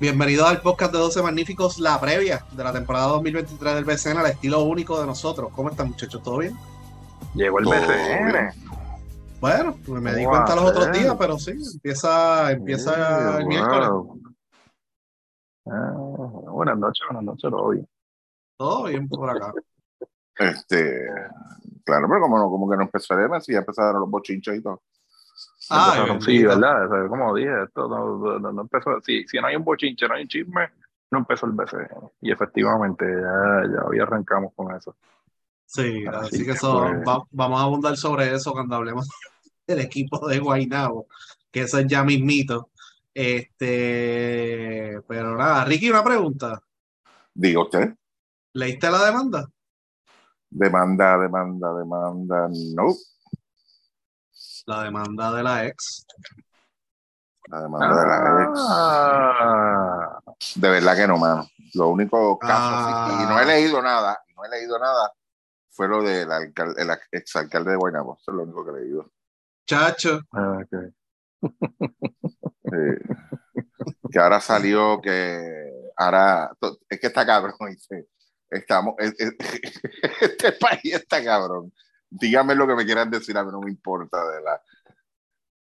Bienvenidos al podcast de 12 Magníficos, la previa de la temporada 2023 del BCN al estilo único de nosotros. ¿Cómo están, muchachos? ¿Todo bien? Llegó el Todo BCN. bien. Bueno, pues me di ¿Cómo cuenta los otros días, pero sí, empieza, empieza el wow. miércoles. Ah, buenas noches, buenas noches, todo bien. Todo bien por acá. Este, claro, pero como, no, como que no empezó el mes y ya empezaron los bochinchos y todo. Empezaron, sí. ¿verdad? O sea, como dije, esto no, no- no empezó. Si, si no hay un bochinche, no hay un chisme, no empezó el BCN. Y efectivamente, ya, ya hoy arrancamos con eso. Sí, Así así que eso, pues. va- vamos a abundar sobre eso cuando hablemos del equipo de Guaynabo, que eso es ya mismito. Este, pero nada, Ricky, una pregunta. Diga usted, ¿Leíste la demanda? demanda, demanda, demanda, no. La demanda de la ex. La demanda de la ex. Ah, De verdad que no, mano. Lo único caso, Ah. y no he leído nada, no he leído nada, fue lo del alcalde, el exalcalde de Guaynabo. Eso es lo único que he leído. Chacho, ah, que ahora salió que ahora es que está cabrón dice estamos es- es- este país está cabrón díganme lo que me quieran decir a mí no me importa de la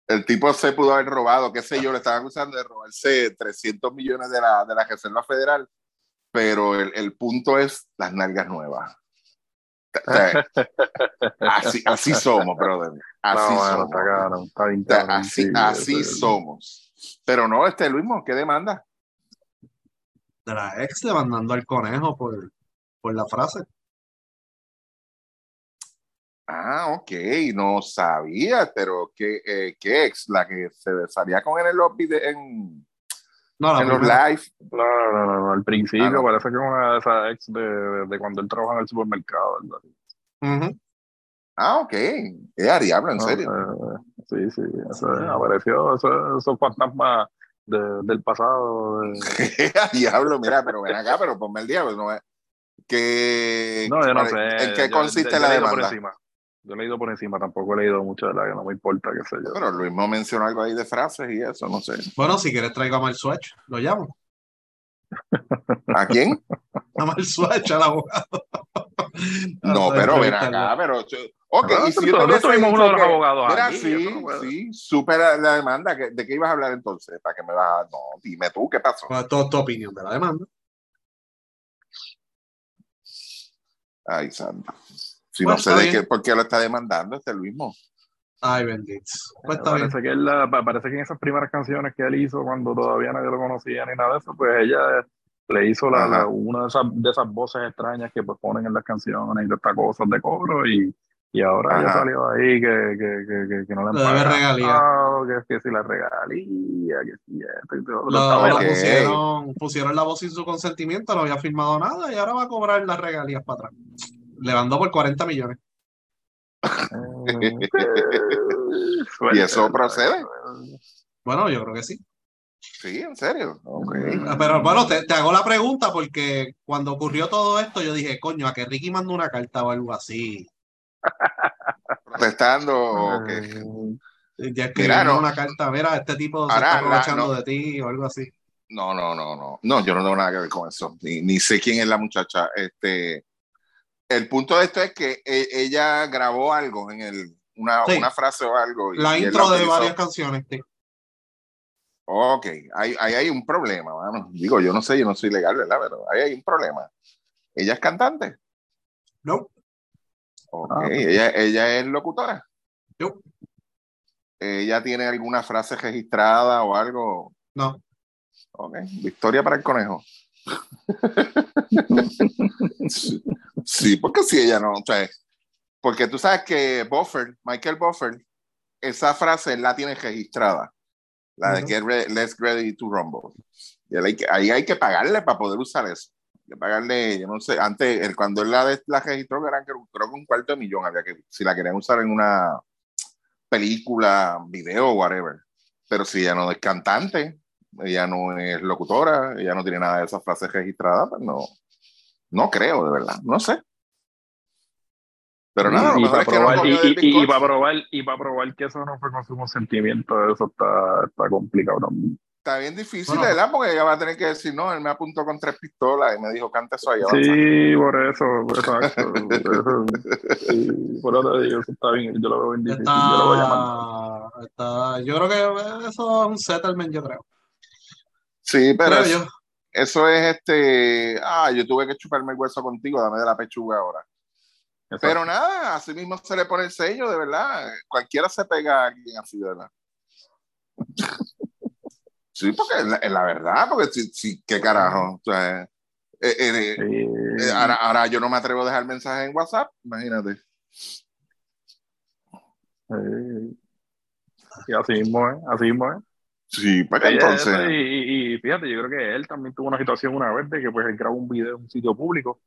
el tipo se pudo haber robado qué sé yo le estaban acusando de robarse 300 millones de la, de la Reserva Federal pero el, el punto es las nalgas nuevas así, así somos brother así no, bueno, somos está así, somos. Pero no, este Luismo, ¿qué demanda? de la ex demandando al conejo por, por la frase. Ah, ok, no sabía, pero ¿qué, eh, qué ex? La que se salía con él en los, vide- en, No, la en los live. No, no, no, no, al principio Ah, no. parece que es una de esas ex de, de, de cuando él trabaja en el supermercado, ¿verdad? Ah, ok. Es diablo, en No, serio. eh, sí, sí, eso, apareció eso- esos fantasmas de- del pasado. de- Es diablo, mira, pero ven acá, pero ponme el diablo. ¿no? ¿Qué, No, yo no sé. ¿En qué yo- consiste yo he la leído por demanda? Yo he leído por encima, tampoco he leído mucho de la que no me importa, qué sé yo. Pero Luismo mencionó algo ahí de frases y eso, no sé. Bueno, si quieres traigo a Mal Swatch, lo llamo. ¿A quién? A Mal Swatch, al abogado. No, pero ven acá, pero. Ok, Ah, y si yo hubiese tuvimos uno de los abogados Mira, aquí, sí, no sí, supera la demanda. ¿De qué ibas a hablar entonces? ¿Para que me vas a.? No, dime tú, ¿qué pasó? ¿Cuál es tu, tu opinión de la demanda? Ay, santo. Si Bueno, no sé de bien. qué, por qué lo está demandando este Luismo. Ay, bendito. Pues está bien. parece que él, parece que en esas primeras canciones que él hizo cuando todavía nadie lo conocía ni nada de eso, pues ella le hizo la, la- una de esas, de esas voces extrañas que pues ponen en las canciones y de estas cosas de cobro y, y ahora ya Ajá. salió ahí que, que, que, que, que no le han pagado, que, que si la regalía, que si esto y todo. Pusieron, pusieron la voz sin su consentimiento, no había firmado nada y ahora va a cobrar las regalías para atrás. Le mandó por 40 millones. ¿Y eso procede? Bueno, yo creo que sí. Sí, en serio. Ok. Pero bueno, te, te hago la pregunta porque cuando ocurrió todo esto, yo dije, coño, a que Ricky mandó una carta o algo así. Protestando. o qué? Ya escribieron no. una carta, mira, este tipo se Ahora, está la- aprovechando no. de ti o algo así. No, no, no, no. No, yo no tengo nada que ver con eso. Ni, ni sé quién es la muchacha. Este, el punto de esto es que e- ella grabó algo en el, una, Sí. una frase o algo. y- La y intro de varias canciones. sí. Ok, ahí, ahí hay un problema, mano. Digo, yo no sé, yo no soy legal, ¿verdad? Pero ahí hay un problema. ¿Ella es cantante? No, Ok, Ah, ella, ella es locutora. no, ¿Ella tiene alguna frase registrada o algo? no. Ok, victoria para el conejo. Sí, sí, porque si ella no, o sea, porque tú sabes que Buffer, Michael Buffer, esa frase la tiene registrada, la de. Get Re- Let's Ready to Rumble. Y él hay que- ahí hay que pagarle para poder usar eso. Hay que pagarle, yo no sé, antes, él, cuando él la, la registró, eran creo, que un cuarto de millón, había que, si la querían usar en una película, video, whatever. Pero si ella no es cantante, ella no es locutora, ella no tiene nada de esas frases registradas, pues no, no creo, de verdad, no sé. Pero nada, y, para es que no probar, cogió y, y, y para probar, y para probar que eso no fue con su consentimiento, eso está, está complicado también. Está bien difícil, Bueno. ¿verdad? Porque ella va a tener que decir, no, él me apuntó con tres pistolas y me dijo, canta eso allá. Sí, por eso, exacto. por eso, sí, por eso te digo, eso está bien, yo lo veo bien difícil, yo lo voy a llamar. Está, está- yo creo que eso es un settlement, yo creo. Sí, pero eso, yo. eso es este, ah, yo tuve que chuparme el hueso contigo, dame de la pechuga ahora. Exacto. Pero nada, así mismo se le pone el sello, de verdad. Cualquiera se pega a alguien así, de verdad. Sí, porque es la, es la verdad, porque sí, sí, qué carajo. O sea, eh, eh, eh, ahora, ahora yo no me atrevo a dejar mensajes en WhatsApp, imagínate. Sí. Y así mismo es, así mismo es. Sí, pues Oye, entonces. y, y- y fíjate, yo creo que él también tuvo una situación una vez de que pues él grabó un video en un sitio público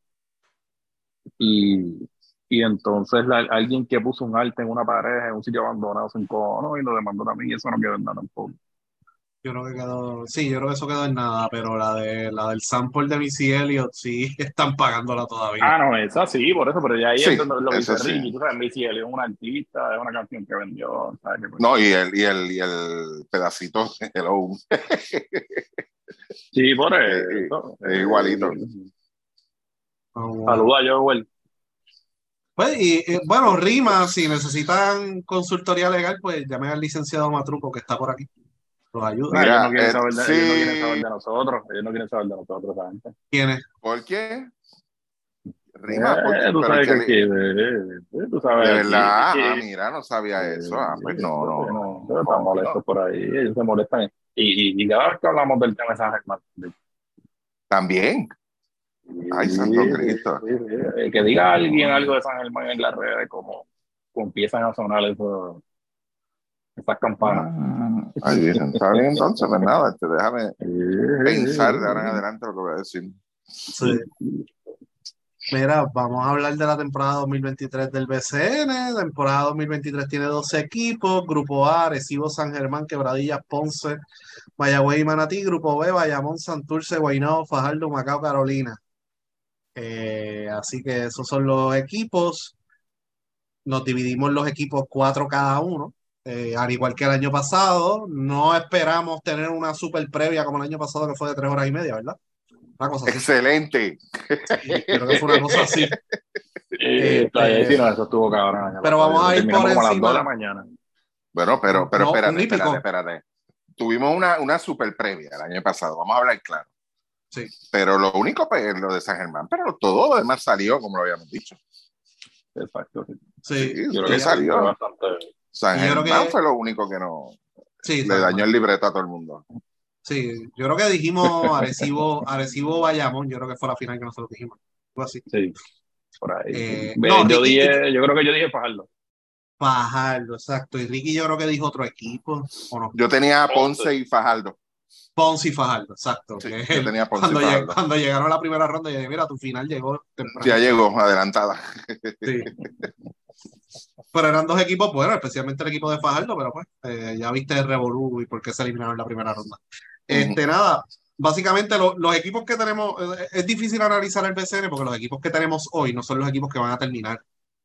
y, y entonces la- alguien que puso un arte en una pared en un sitio abandonado se encojonó y lo demandó también y eso no quedó en nada tampoco. Yo creo que quedó, sí, yo creo que eso quedó en nada, pero la de la del sample de Missy Elliott sí están pagándola todavía. Ah, no, esa sí, por eso, pero ya ahí Sí, es lo que dice sí. Ricky, tú sabes, Missy Elliott es un artista, es una canción que vendió, pues, No, y el, y el, y el pedacito, hello. Sí, por Eh, eso. es igualito. Ah, bueno. Saluda Joel. Pues, y, eh, bueno, Rima, si necesitan consultoría legal, pues llamen al licenciado Matruco que está por aquí. Los ayuda. Mira, ellos no quieren eh, saber de, sí. ellos no quieren saber de nosotros, ellos no quieren saber de nosotros, esa gente. ¿Quién es? ¿Por qué? Rima, Eh, ¿por qué? tú sabes que- que, eh, eh, tú sabes de verdad, que- ah, mira, no sabía eso. Ah, pues no, no, no. no, están molestos por ahí, ellos se molestan. Y, y, y cada vez que hablamos del tema de San Germán, También. Ay, santo Cristo. sí, sí. Eh, Que diga alguien algo de San Germán en las redes, como, como empiezan a sonar eso, esas campanas. Ah, Ay, Virgen, está bien entonces, pues nada, este, déjame pensar de ahora en adelante lo que voy a decir. Sí. Mira, vamos a hablar de la temporada 2023 del BCN. Temporada 2023 tiene 12 equipos. Grupo A, Arecibo, San Germán, Quebradillas, Ponce, Mayagüez y Manatí. Grupo B, Bayamón, Santurce, Guaynabo, Fajardo, Macao, Carolina. Eh, así que esos son los equipos. Nos dividimos los equipos cuatro cada uno. Eh, al igual que el año pasado, no esperamos tener una super previa como el año pasado que fue de tres horas y media, ¿verdad? Una cosa así. Excelente. Creo que fue una cosa así. Eh, ahí sí, no, eso estuvo cabrón. Pero vamos a ir por encima. 2 de la mañana. Bueno, pero, pero No, espérate, espérate, espérate. Tuvimos una, una super previa el año pasado, vamos a hablar claro. Sí. Pero lo único pues, es lo de San Germán, pero todo lo demás salió como lo habíamos dicho. Exacto. sí. Sí, Sí, Yo creo ¿Qué que salió? bastante. San Yo creo Germán que- fue lo único que no sí, le dañó el libreto a todo el mundo. sí. Yo creo que dijimos Arecibo, Arecibo Bayamón, yo creo que fue la final que nosotros dijimos. Fue así. Sí, por ahí. Eh, Ve, no, yo, Ricky- dije, yo creo que yo dije Fajardo. Fajardo, exacto. Y Ricky yo creo que dijo otro equipo, ¿o no? Yo tenía a Ponce y Fajardo. Ponce y Fajardo, exacto. Sí, que yo él- tenía a Ponce cuando, y lleg- Fajardo. cuando llegaron a la primera ronda, yo dije, mira, tu final llegó temprano. Ya llegó, adelantada. Sí. Pero eran dos equipos buenos, especialmente el equipo de Fajardo, pero pues eh, ya viste el Revolú y por qué se eliminaron en la primera ronda. Este, nada, básicamente lo- los equipos que tenemos, eh, es difícil analizar el BCN porque los equipos que tenemos hoy no son los equipos que van a terminar.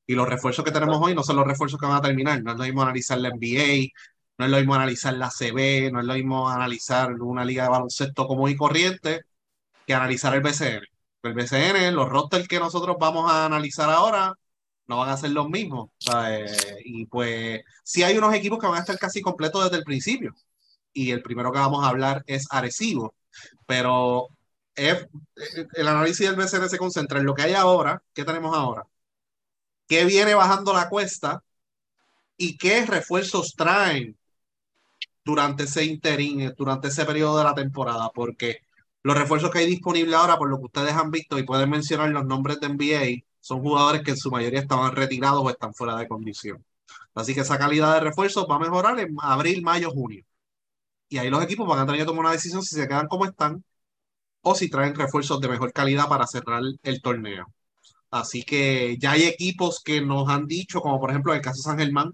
Y los refuerzos que tenemos hoy no son los refuerzos que van a terminar. No es lo mismo analizar la NBA, no es lo mismo analizar la CB, no es lo mismo analizar una liga de baloncesto común y corriente que analizar el BCN. El BCN, los rosters que nosotros vamos a analizar ahora, no van a ser los mismos. Y pues sí hay unos equipos que van a estar casi completos desde el principio. Y el primero que vamos a hablar es Arecibo. Pero el análisis del BCN se concentra en lo que hay ahora, qué tenemos ahora, qué viene bajando la cuesta y qué refuerzos traen durante ese interín, durante ese periodo de la temporada, porque los refuerzos que hay disponibles ahora, por lo que ustedes han visto y pueden mencionar los nombres de NBA, son jugadores que en su mayoría estaban retirados o están fuera de condición. Así que esa calidad de refuerzos va a mejorar en abril, mayo, junio. Y ahí los equipos van a tener que tomar una decisión si se quedan como están o si traen refuerzos de mejor calidad para cerrar el torneo. Así que ya hay equipos que nos han dicho, como por ejemplo el caso de San Germán,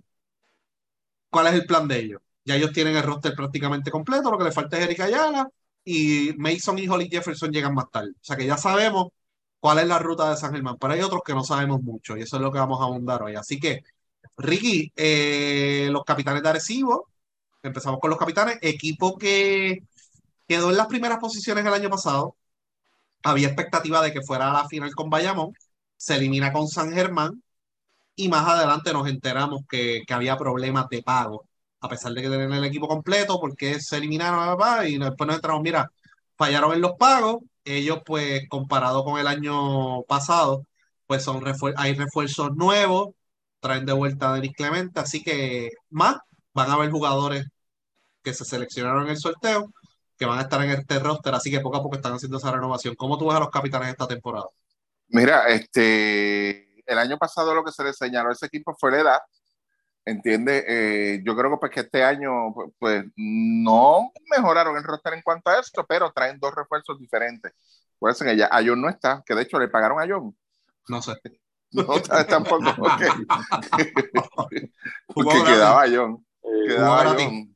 cuál es el plan de ellos. Ya ellos tienen el roster prácticamente completo, lo que le falta es Erika Ayala y Mason y Holly Jefferson llegan más tarde. O sea que ya sabemos cuál es la ruta de San Germán, pero hay otros que no sabemos mucho y eso es lo que vamos a abundar hoy. Así que, Ricky, eh, los capitanes de Arecibo, empezamos con los capitanes, equipo que quedó en las primeras posiciones el año pasado. Había expectativa de que fuera a la final con Bayamón. Se elimina con San Germán. Y más adelante nos enteramos que, que había problemas de pago. A pesar de que tenían el equipo completo, porque se eliminaron y después nos enteramos, mira, fallaron en los pagos. Ellos, pues, comparado con el año pasado, pues son hay refuerzos nuevos, traen de vuelta a Denis Clemente, así que más van a haber jugadores que se seleccionaron en el sorteo que van a estar en este roster, así que poco a poco están haciendo esa renovación. ¿Cómo tú ves a los capitanes esta temporada? Mira, este, el año pasado lo que se le señaló a ese equipo fue la edad, ¿entiendes? Eh, yo creo que, pues, que este año pues, pues, no mejoraron el roster en cuanto a esto, pero traen dos refuerzos diferentes. Pues que ya John no está, que de hecho le pagaron a John. No sé. No, tampoco. Porque quedaba John. Quedaba John.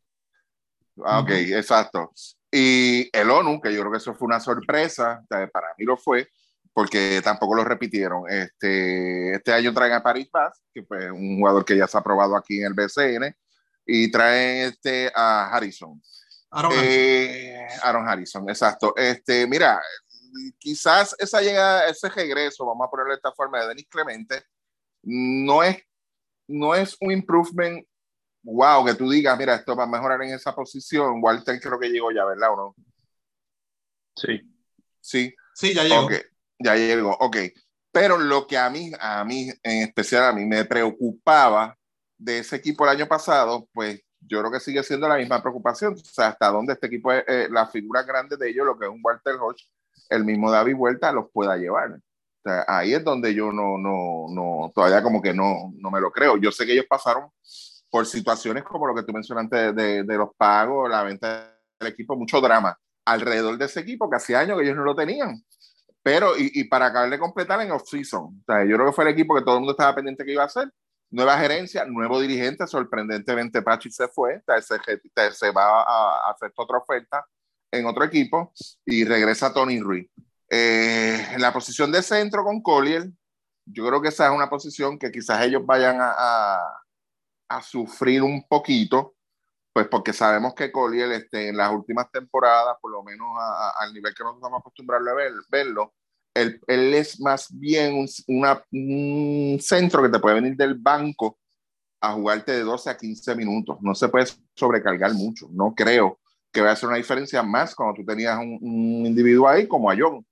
Ah, ok, exacto. Y el ONU, que yo creo que eso fue una sorpresa, para mí lo fue, porque tampoco lo repitieron. Este, este año traen a Paris Bass, que fue un jugador que ya se ha probado aquí en el BCN, y traen este, a Harrison. Aaron, eh, Aaron Harrison, exacto. Este, mira, quizás esa llegada, ese regreso, vamos a ponerlo de esta forma, de Denis Clemente, no es, no es un improvement wow, que tú digas, mira, esto va a mejorar en esa posición. Walter creo que llegó ya, ¿verdad o no? Sí. Sí. Sí, ya llegó. Ya llegó, ok. Pero lo que a mí, a mí en especial, a mí me preocupaba de ese equipo el año pasado, pues yo creo que sigue siendo la misma preocupación. O sea, hasta dónde este equipo, es, eh, la figura grande de ellos, lo que es un Walter Hodge, el mismo David Vuelta, los pueda llevar. O sea, ahí es donde yo no, no, no, todavía como que no, no me lo creo. Yo sé que ellos pasaron por situaciones como lo que tú mencionaste de, de, los pagos, la venta del equipo, mucho drama alrededor de ese equipo que hacía años que ellos no lo tenían. Pero, y, y para acabar de completar en off-season, o sea, yo creo que fue el equipo que todo el mundo estaba pendiente que iba a hacer. Nueva gerencia, nuevo dirigente, sorprendentemente Pachi se fue, se, se va a, hacer otra oferta en otro equipo y regresa Tony Ruiz. Eh, en la posición de centro con Collier, yo creo que esa es una posición que quizás ellos vayan a, a sufrir un poquito, pues porque sabemos que Collier este, en las últimas temporadas, por lo menos al nivel que nos estamos acostumbrados a ver, verlo, él, él, es más bien un, un centro que te puede venir del banco a jugarte de 12 a 15 minutos. No se puede sobrecargar mucho. No creo que vaya a hacer una diferencia más cuando tú tenías un, un individuo ahí como a John.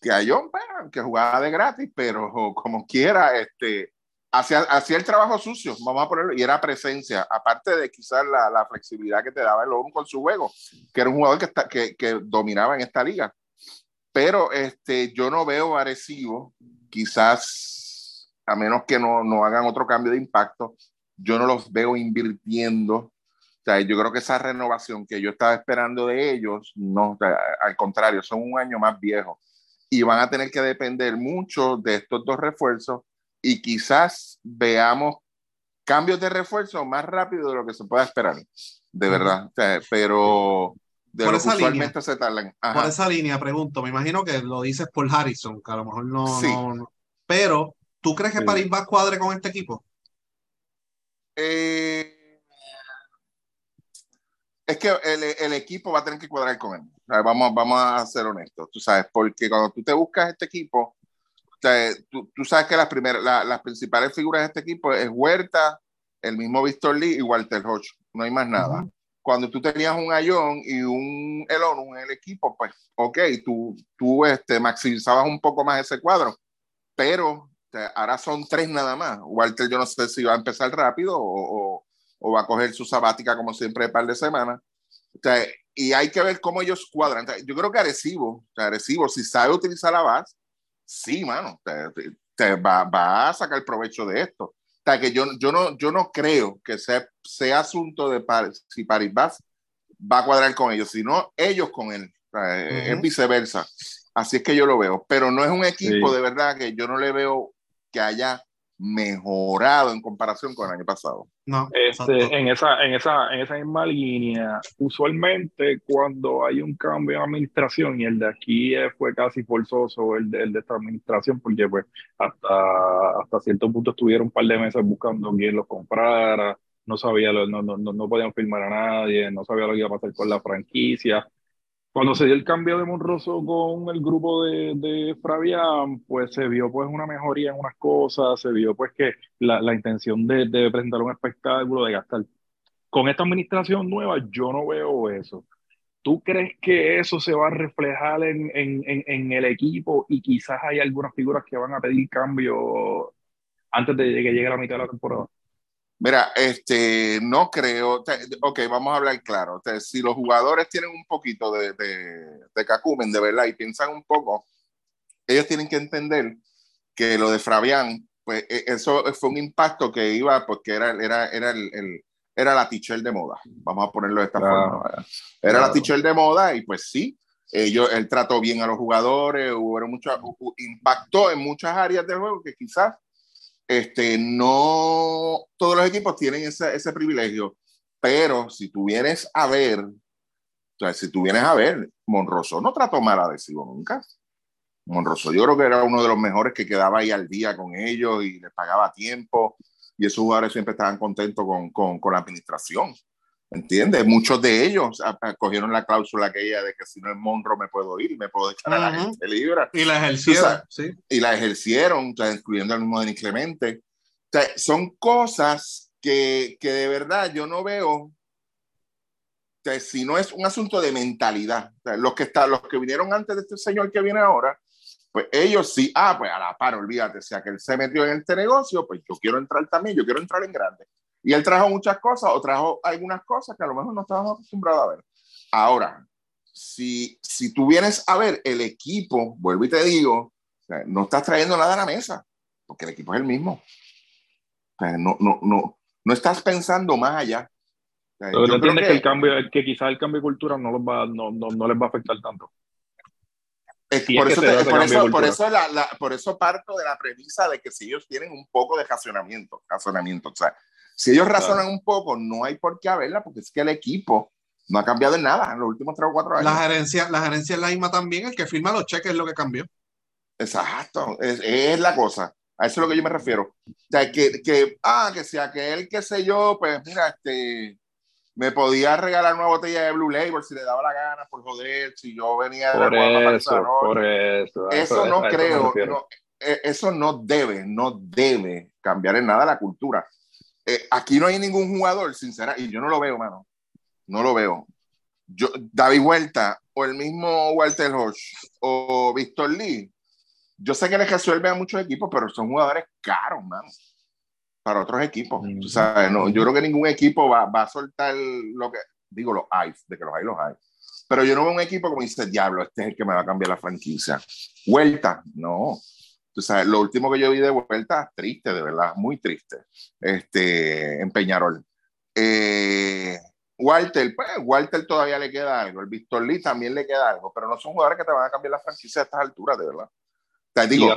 Que a John, pues, que jugaba de gratis, pero como quiera, este, hacía, el trabajo sucio, vamos a ponerlo, y era presencia, aparte de quizás la, la flexibilidad que te daba el ONU con su juego, que era un jugador que, está, que, que, dominaba en esta liga. Pero este, yo no veo agresivo, quizás a menos que no, no hagan otro cambio de impacto, yo no los veo invirtiendo. O sea, yo creo que esa renovación que yo estaba esperando de ellos, no, al contrario, son un año más viejos y van a tener que depender mucho de estos dos refuerzos y quizás veamos cambios de refuerzo más rápido de lo que se pueda esperar, de verdad. pero de por lo esa línea, se tardan. Por esa línea, pregunto, me imagino que lo dices por Harrison, que a lo mejor no. no, pero, ¿tú crees que París va a cuadre con este equipo? Eh, es que el, el, equipo va a tener que cuadrar con él. Vamos, vamos a ser honestos, tú sabes, porque cuando tú te buscas este equipo, tú, tú, sabes que las, primeras, las principales figuras de este equipo es Huerta, el mismo Víctor Lee y Walter Hodge. No hay más nada. Cuando tú tenías un Ayón y un Elon en el equipo, pues, ok, tú, tú este, maximizabas un poco más ese cuadro, pero ahora son tres nada más. Walter, yo no sé si va a empezar rápido o, o, o va a coger su sabática como siempre de par de semanas. y hay que ver cómo ellos cuadran. yo creo que Arecibo, Arecibo, si sabe utilizar la base, sí, mano, te, va, va, a sacar provecho de esto. O sea, que yo, yo, no, yo no creo que sea, sea asunto de si Paris va a cuadrar con ellos, sino ellos con él. Es viceversa. Así es que yo lo veo. Pero no es un equipo de verdad que yo no le veo que haya mejorado en comparación con el año pasado. No, este, en, esa, en, esa, en esa misma línea, usualmente cuando hay un cambio de administración, y el de aquí fue casi forzoso, el de, el de esta administración, porque pues hasta, hasta cierto punto estuvieron un par de meses buscando quién los comprara, no sabía, no, no, no, no podían firmar a nadie, no sabía lo que iba a pasar con la franquicia. Cuando se dio el cambio de Monroso con el grupo de, de Fabián, pues se vio pues una mejoría en unas cosas, se vio pues que la, la intención de, de presentar un espectáculo, de gastar. Con esta administración nueva, yo no veo eso. ¿Tú crees que eso se va a reflejar en, en, en, el equipo y quizás hay algunas figuras que van a pedir cambio antes de que llegue la mitad de la temporada? Mira, este, no creo, ok, vamos a hablar claro, si los jugadores tienen un poquito de, de, de cacumen, de verdad, y piensan un poco, ellos tienen que entender que lo de Fabián, pues e, eso fue un impacto que iba, porque era, era, era el era la teacher de moda, vamos a ponerlo de esta forma. Era la teacher de moda y pues sí, ellos, él trató bien a los jugadores, hubo mucho, impactó en muchas áreas del juego que quizás este, no todos los equipos tienen ese, ese privilegio, pero si tú vienes a ver, o sea, si tú vienes a ver, Monroso no trató mal a Adhesivo nunca. Monroso yo creo que era uno de los mejores que quedaba ahí al día con ellos y les pagaba tiempo y esos jugadores siempre estaban contentos con, con, con la administración. ¿Entiendes? Muchos de ellos cogieron la cláusula aquella de que si no es Monro me puedo ir, me puedo echar a la gente libre. Y la ejercieron, sí. Y la ejercieron, o sea, incluyendo al mismo Denis Clemente. O sea, son cosas que, que, de verdad yo no veo. O sea, si no es un asunto de mentalidad. O sea, los, que está, los que vinieron antes de este señor que viene ahora, pues ellos sí, ah, pues a la par, olvídate, o sea que él se metió en este negocio, pues yo quiero entrar también, yo quiero entrar en grande. Y él trajo muchas cosas o trajo algunas cosas que a lo mejor no estábamos acostumbrados a ver. Ahora, si, si tú vienes a ver el equipo, vuelvo y te digo, no estás trayendo nada a la mesa, porque el equipo es el mismo. No, no, no, no estás pensando más allá. O sea, yo que, que, el cambio, que quizás el cambio de cultura no, los va, no, no, no les va a afectar tanto por, eso por, eso, por, eso la, por eso parto de la premisa de que si ellos tienen un poco de razonamiento, razonamiento o sea, si ellos razonan un poco, no hay por qué haberla, porque es que el equipo no ha cambiado en nada en los últimos tres o cuatro años. La gerencia, la gerencia es la misma también, el que firma los cheques es lo que cambió. Exacto, es, es la cosa. A eso es lo que yo me refiero. O sea, que, que ah, que sea que él, qué sé yo, pues mira, este, me podía regalar una botella de Blue Label si le daba la gana, por joder, si yo venía de por eso, por eso, eso, no creo, e, eso no debe, no debe cambiar en nada la cultura. Eh, aquí no hay ningún jugador, sincera, y yo no lo veo, mano, no lo veo. Yo, David Vuelta o el mismo Walter Hodge o Víctor Lee, yo sé que les resuelve a muchos equipos, pero son jugadores caros, mano para otros equipos. sabes, no, yo creo que ningún equipo va, va, a soltar lo que, digo, los hay, de que los hay, los hay. Pero yo no veo un equipo como dice, diablo, este es el que me va a cambiar la franquicia. Vuelta, no. Tú sabes, lo último que yo vi de vuelta, triste, de verdad, muy triste, este, en Peñarol. Eh, Walter, pues, Walter todavía le queda algo, el Víctor Lee también le queda algo, pero no son jugadores que te van a cambiar la franquicia a estas alturas, de verdad. Te digo,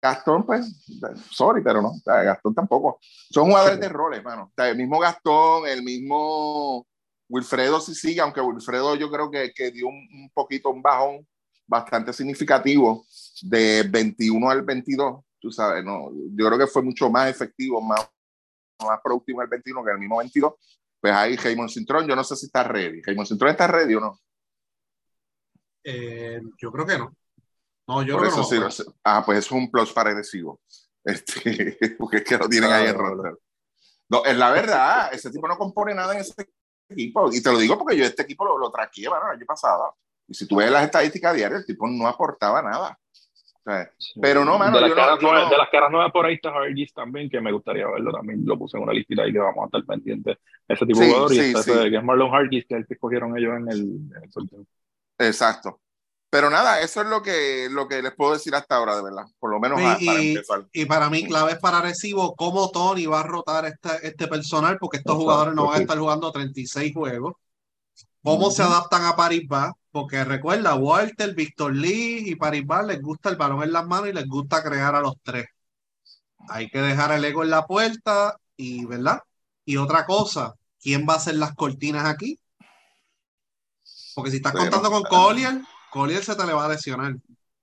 Gastón, pues, sorry, pero no, Gastón tampoco. Son jugadores de roles, mano. el mismo Gastón, el mismo Wilfredo sí sigue, aunque Wilfredo yo creo que, que dio un, poquito un bajón bastante significativo de 21 al 22, tú sabes, no, yo creo que fue mucho más efectivo, más, más productivo el 21 que el mismo 22. Pues ahí Jaimon Cintrón, yo no sé si está ready. Jaimon Cintrón está ready o no? Eh, yo creo que no. No, yo Por eso sí, ah, pues es un plus para agresivo. Este, porque es que lo tienen ahí en roster. No, es la verdad, ese tipo no compone nada en ese equipo. Y te lo digo porque yo este equipo lo, lo traqué el año pasado. Y si tú ves las estadísticas diarias, el tipo no aportaba nada. pero no, mano. De las, caras no, nuevas, de las caras nuevas por ahí está Hargis también, que me gustaría verlo también. Lo puse en una listita ahí que vamos a estar pendientes. Ese tipo de jugador. y este, que es Marlon Hargis, que es el que escogieron ellos en el, en el sorteo. Exacto. Pero nada, eso es lo que, lo que les puedo decir hasta ahora, de verdad. Por lo menos y, para empezar. Y para mí, clave es para Recibo cómo Tony va a rotar este, este personal, porque estos jugadores no van a estar jugando 36 juegos. Cómo se adaptan a Paribas, porque recuerda, Walter, Víctor Lee y Paribas les gusta el balón en las manos y les gusta crear a los tres. Hay que dejar el ego en la puerta y, ¿verdad? Y otra cosa, ¿quién va a hacer las cortinas aquí? Porque si estás contando con Collier Collier se te le va a lesionar.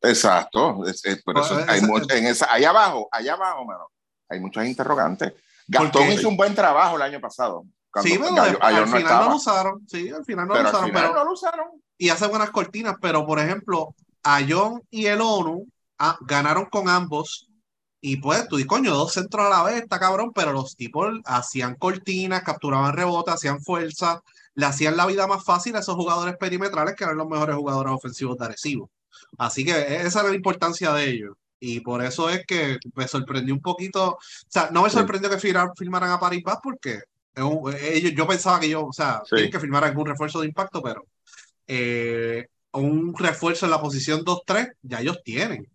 Exacto, por eso hay en esa, ahí abajo, allá abajo, mano, hay muchas interrogantes. Gastón hizo un buen trabajo el año pasado. sí, pero al final no lo usaron. Sí, al final no lo usaron. pero, no lo usaron. Y hace buenas cortinas, pero por ejemplo, Ayon y el ONU ah, ganaron con ambos. Y pues tú di coño, dos centros a la vez, está cabrón, pero los tipos hacían cortinas, capturaban rebotes, hacían fuerza, le hacían la vida más fácil a esos jugadores perimetrales que eran los mejores jugadores ofensivos de Arecibo. Así que esa era la importancia de ellos. Y por eso es que me sorprendió un poquito. O sea, no me sorprendió que firmaran a Paris Bass porque ellos, yo pensaba que yo, o sea, tienen que firmar algún refuerzo de impacto, pero eh, un refuerzo en la posición 2-3 ya ellos tienen.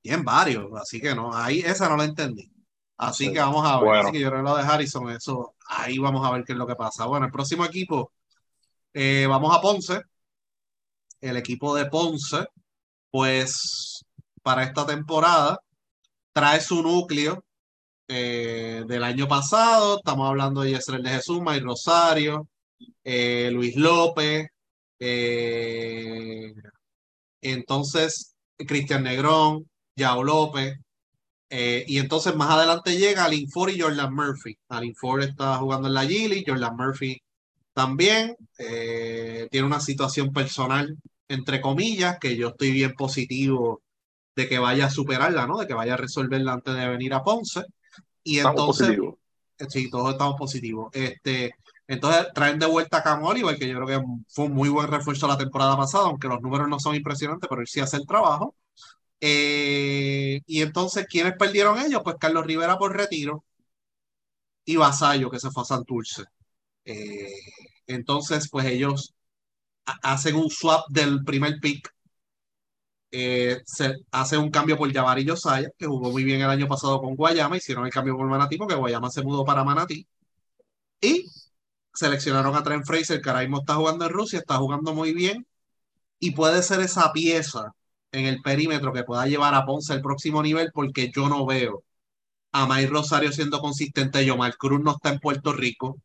Tienen varios, así que no, ahí esa no la entendí. Así que vamos a ver. Así que yo creo lo de Harrison, eso, ahí vamos a ver qué es lo que pasa. Bueno, el próximo equipo, eh, vamos a Ponce. El equipo de Ponce, pues para esta temporada trae su núcleo eh, del año pasado. Estamos hablando de Yesrel de Jesús, May Rosario, eh, Luis López, entonces Cristian Negrón, Yao López, eh, y entonces más adelante llega Alin Ford y Jordan Murphy. Alin Ford está jugando en la Gili, Jordan Murphy también. Eh, tiene una situación personal, entre comillas, que yo estoy bien positivo de que vaya a superarla, ¿no? De que vaya a resolverla antes de venir a Ponce. Y entonces. Eh, sí, todos estamos positivos. Este, entonces traen de vuelta a Cam Oliver, que yo creo que fue un muy buen refuerzo la temporada pasada, aunque los números no son impresionantes, pero él sí hace el trabajo. Eh, y entonces, ¿quiénes perdieron ellos? Pues Carlos Rivera por retiro y Vasallo, que se fue a Santurce. Eh, entonces, pues ellos hacen un swap del primer pick. Eh, se hace un cambio por Jabari Josiah, que jugó muy bien el año pasado con Guayama. Hicieron el cambio por Manatí porque Guayama se mudó para Manatí. Y seleccionaron a Trent Fraser, que mismo está jugando en Rusia, está jugando muy bien. Y puede ser esa pieza en el perímetro que pueda llevar a Ponce al próximo nivel, porque yo no veo a Mike Rosario siendo consistente. Yomar Cruz no está en Puerto Rico.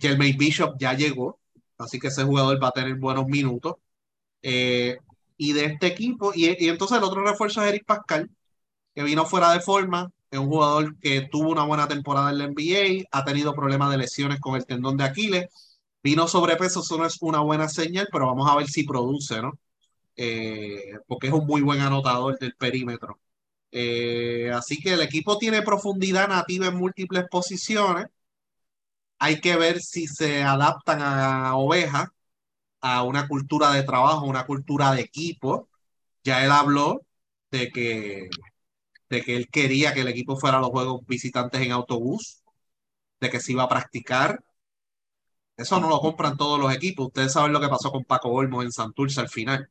Jermaine Bishop ya llegó, así que ese jugador va a tener buenos minutos. Eh, y de este equipo, y, y, entonces el otro refuerzo es Eric Pascal, que vino fuera de forma, es un jugador que tuvo una buena temporada en la NBA, ha tenido problemas de lesiones con el tendón de Aquiles, vino sobrepeso, eso no es una buena señal, pero vamos a ver si produce, ¿no? Eh, porque es un muy buen anotador del perímetro. Eh, así que el equipo tiene profundidad nativa en múltiples posiciones. Hay que ver si se adaptan a Oveja, a una cultura de trabajo, una cultura de equipo. Ya él habló de que, de que él quería que el equipo fuera a los juegos visitantes en autobús, de que se iba a practicar. Eso no lo compran todos los equipos. Ustedes saben lo que pasó con Paco Olmos en Santurce al final.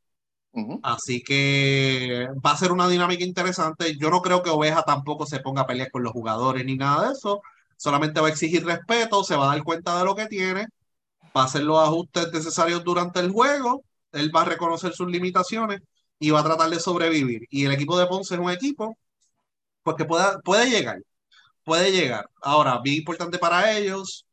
Así que va a ser una dinámica interesante. Yo no creo que Oveja tampoco se ponga a pelear con los jugadores ni nada de eso. Solamente va a exigir respeto, se va a dar cuenta de lo que tiene, va a hacer los ajustes necesarios durante el juego, él va a reconocer sus limitaciones y va a tratar de sobrevivir. Y el equipo de Ponce es un equipo pues que puede llegar, puede llegar. Ahora, bien importante para ellos,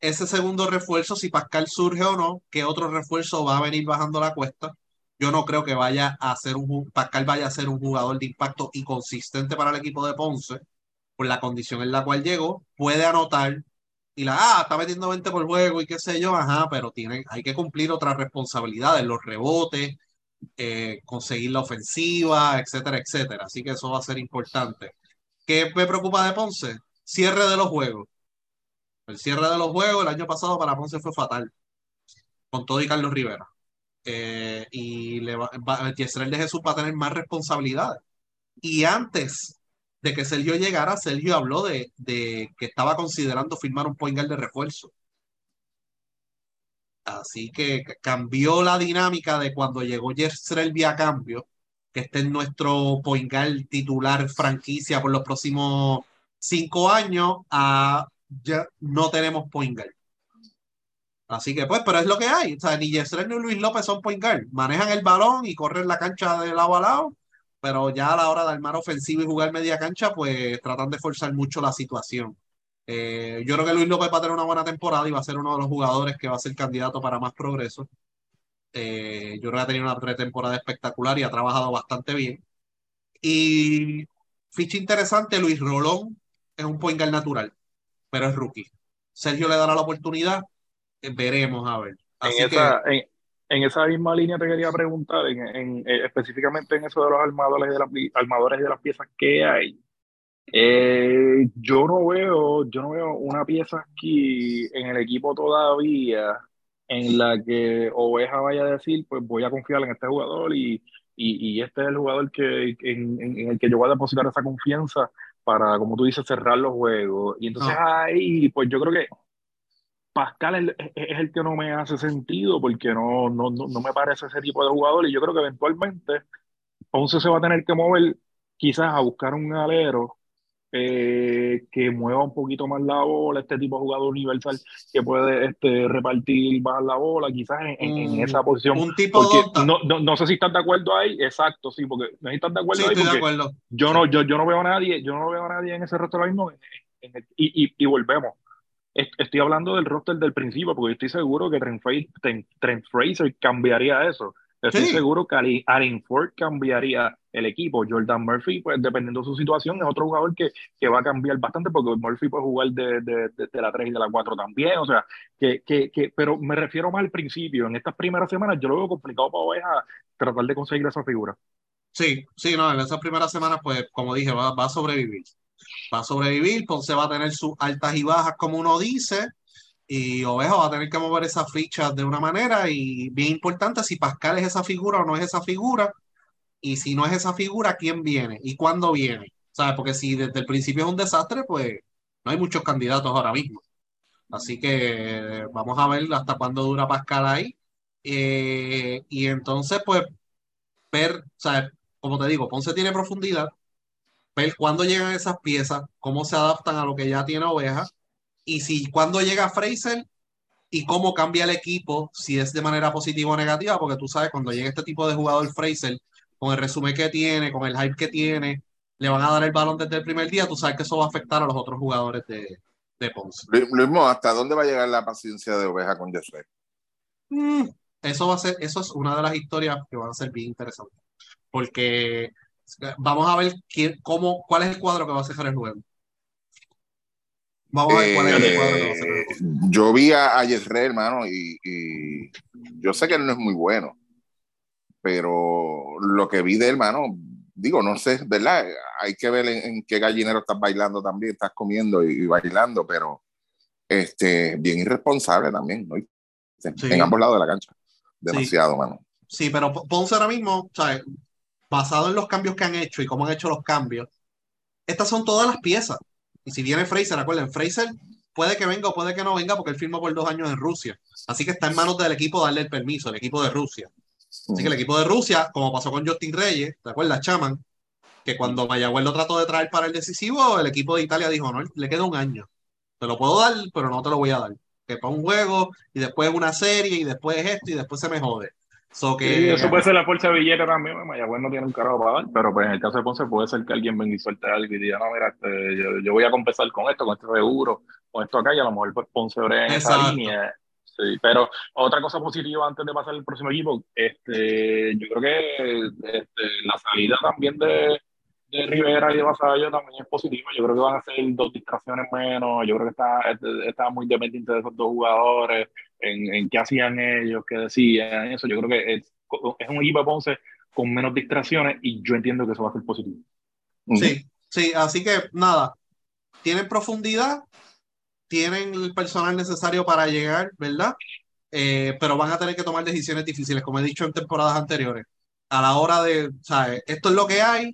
ese segundo refuerzo, si Pascal surge o no, que otro refuerzo va a venir bajando la cuesta yo no creo que vaya a ser un Pascal vaya a ser un jugador de impacto y consistente para el equipo de Ponce por la condición en la cual llegó, puede anotar y la ah, está metiendo 20 por juego y qué sé yo, ajá, pero tiene, hay que cumplir otras responsabilidades, los rebotes, eh, conseguir la ofensiva, etcétera, etcétera. Así que eso va a ser importante. ¿Qué me preocupa de Ponce? Cierre de los juegos. El cierre de los juegos el año pasado para Ponce fue fatal, con todo y Carlos Rivera. Eh, y le va, Israel de Jesús va a tener más responsabilidades. Y antes de que Sergio llegara, Sergio habló de, que estaba considerando firmar un point de refuerzo. Así que cambió la dinámica de cuando llegó Yesrel vía cambio, que este es nuestro point guard titular franquicia por los próximos cinco años, a ya no tenemos point guard. Así que pues, pero es lo que hay. O sea, ni Yesrel ni Luis López son point guard. Manejan el balón y corren la cancha de lado a lado, pero ya a la hora de armar ofensivo y jugar media cancha, pues tratan de forzar mucho la situación. Eh, yo creo que Luis López va a tener una buena temporada y va a ser uno de los jugadores que va a ser candidato para más progreso. Eh, yo creo que ha tenido una pretemporada espectacular y ha trabajado bastante bien. Y ficha interesante, Luis Rolón es un point guard natural, pero es rookie. Sergio le dará la oportunidad, eh, veremos a ver. en, esa, en, esa misma línea te quería preguntar, en, eh, específicamente en eso de los armadores de, las, armadores de las piezas que hay. Eh, yo no veo, yo no veo una pieza aquí en el equipo todavía en la que Oveja vaya a decir, pues voy a confiar en este jugador y, y, este es el jugador que, en, el que yo voy a depositar esa confianza para, como tú dices, cerrar los juegos. Y entonces ahí, pues yo creo que Pascal es, el que no me hace sentido porque no, no, no, me parece ese tipo de jugador y yo creo que eventualmente Ponce se va a tener que mover quizás a buscar un alero eh, que mueva un poquito más la bola, este tipo de jugador universal que puede este, repartir, bajar la bola, quizás en, esa posición. Un tipo no, no, no, sé si estás de acuerdo ahí, exacto, sí, porque no estás de acuerdo ahí. de acuerdo. Yo, no, yo, yo no veo a nadie, yo no veo a nadie en ese roster ahora mismo, y, y, y, volvemos. Estoy hablando del roster del principio, porque estoy seguro que Trent Fraser cambiaría eso. Estoy seguro que Allen Ford cambiaría el equipo. Jordan Murphy, pues dependiendo de su situación, es otro jugador que, que va a cambiar bastante porque Murphy puede jugar de, de, de, la 3 y de la 4 también. O sea, que, que, que, pero me refiero más al principio. En estas primeras semanas yo lo veo complicado para Oveja tratar de conseguir esa figura. Sí, sí, no, en esas primeras semanas, pues como dije, va, va a sobrevivir. Va a sobrevivir, Ponce va a tener sus altas y bajas, como uno dice y Oveja va a tener que mover esa ficha de una manera y bien importante si Pascal es esa figura o no es esa figura y si no es esa figura, ¿quién viene y cuándo viene? ¿Sabes? Porque si desde el principio es un desastre, pues no hay muchos candidatos ahora mismo. Así que vamos a ver hasta cuándo dura Pascal ahí. Eh, y entonces, pues, ver, ¿sabes? Como te digo, Ponce tiene profundidad, ver cuándo llegan esas piezas, cómo se adaptan a lo que ya tiene Oveja y si cuando llega Fraser y cómo cambia el equipo, si es de manera positiva o negativa, porque tú sabes, cuando llega este tipo de jugador Fraser, con el resumen que tiene, con el hype que tiene, le van a dar el balón desde el primer día, tú sabes que eso va a afectar a los otros jugadores de, de Ponce. Luis, ¿hasta dónde va a llegar la paciencia de Oveja con Jeffrey? Mm, eso va a ser, eso es una de las historias que van a ser bien interesantes. Porque vamos a ver quién, cómo, cuál es el cuadro que va a cerrar el juego. Vamos a ver cuál es el eh, Yo vi a, a hermano, y, yo sé que él no es muy bueno, pero lo que vi de él, hermano, digo, no sé, ¿verdad? Hay que ver en, qué gallinero estás bailando también, estás comiendo y, bailando, pero este, bien irresponsable también, ¿no? En ambos lados de la cancha. Demasiado, mano. Sí, pero Ponce ahora mismo, ¿sabes? basado en los cambios que han hecho y cómo han hecho los cambios, estas son todas las piezas. Y si viene Fraser, acuerden, Fraser puede que venga o puede que no venga porque él firmó por dos años en Rusia. Así que está en manos del equipo darle el permiso, el equipo de Rusia. Así que el equipo de Rusia, como pasó con Justin Reyes, ¿te acuerdas, Chaman? Que cuando Mayagüez lo trató de traer para el decisivo, el equipo de Italia dijo, no, le queda un año. Te lo puedo dar, pero no te lo voy a dar. Que para un juego, y después una serie, y después esto, y después se me jode que, eso puede ser la fuerza billete también. Mayagüez no tiene un carro para dar, pero pues en el caso de Ponce puede ser que alguien venga y suelte algo y diga, no, mira, este, yo, voy a compensar con esto, con este seguro, con esto acá, y a lo mejor pues Ponce abre en esa línea. Sí, pero otra cosa positiva antes de pasar al próximo equipo, este, yo creo que este, la salida también de, de Rivera y de Vasallo también es positiva. Yo creo que van a ser dos distracciones menos. Yo creo que está, este, está muy dependiente de esos dos jugadores en, en qué hacían ellos, qué decían, eso. Yo creo que es, es, un equipo de Ponce con menos distracciones y yo entiendo que eso va a ser positivo. Sí, sí, así que nada, tienen profundidad, tienen el personal necesario para llegar, ¿verdad? Eh, pero van a tener que tomar decisiones difíciles, como he dicho en temporadas anteriores. A la hora de, ¿sabes? Esto es lo que hay,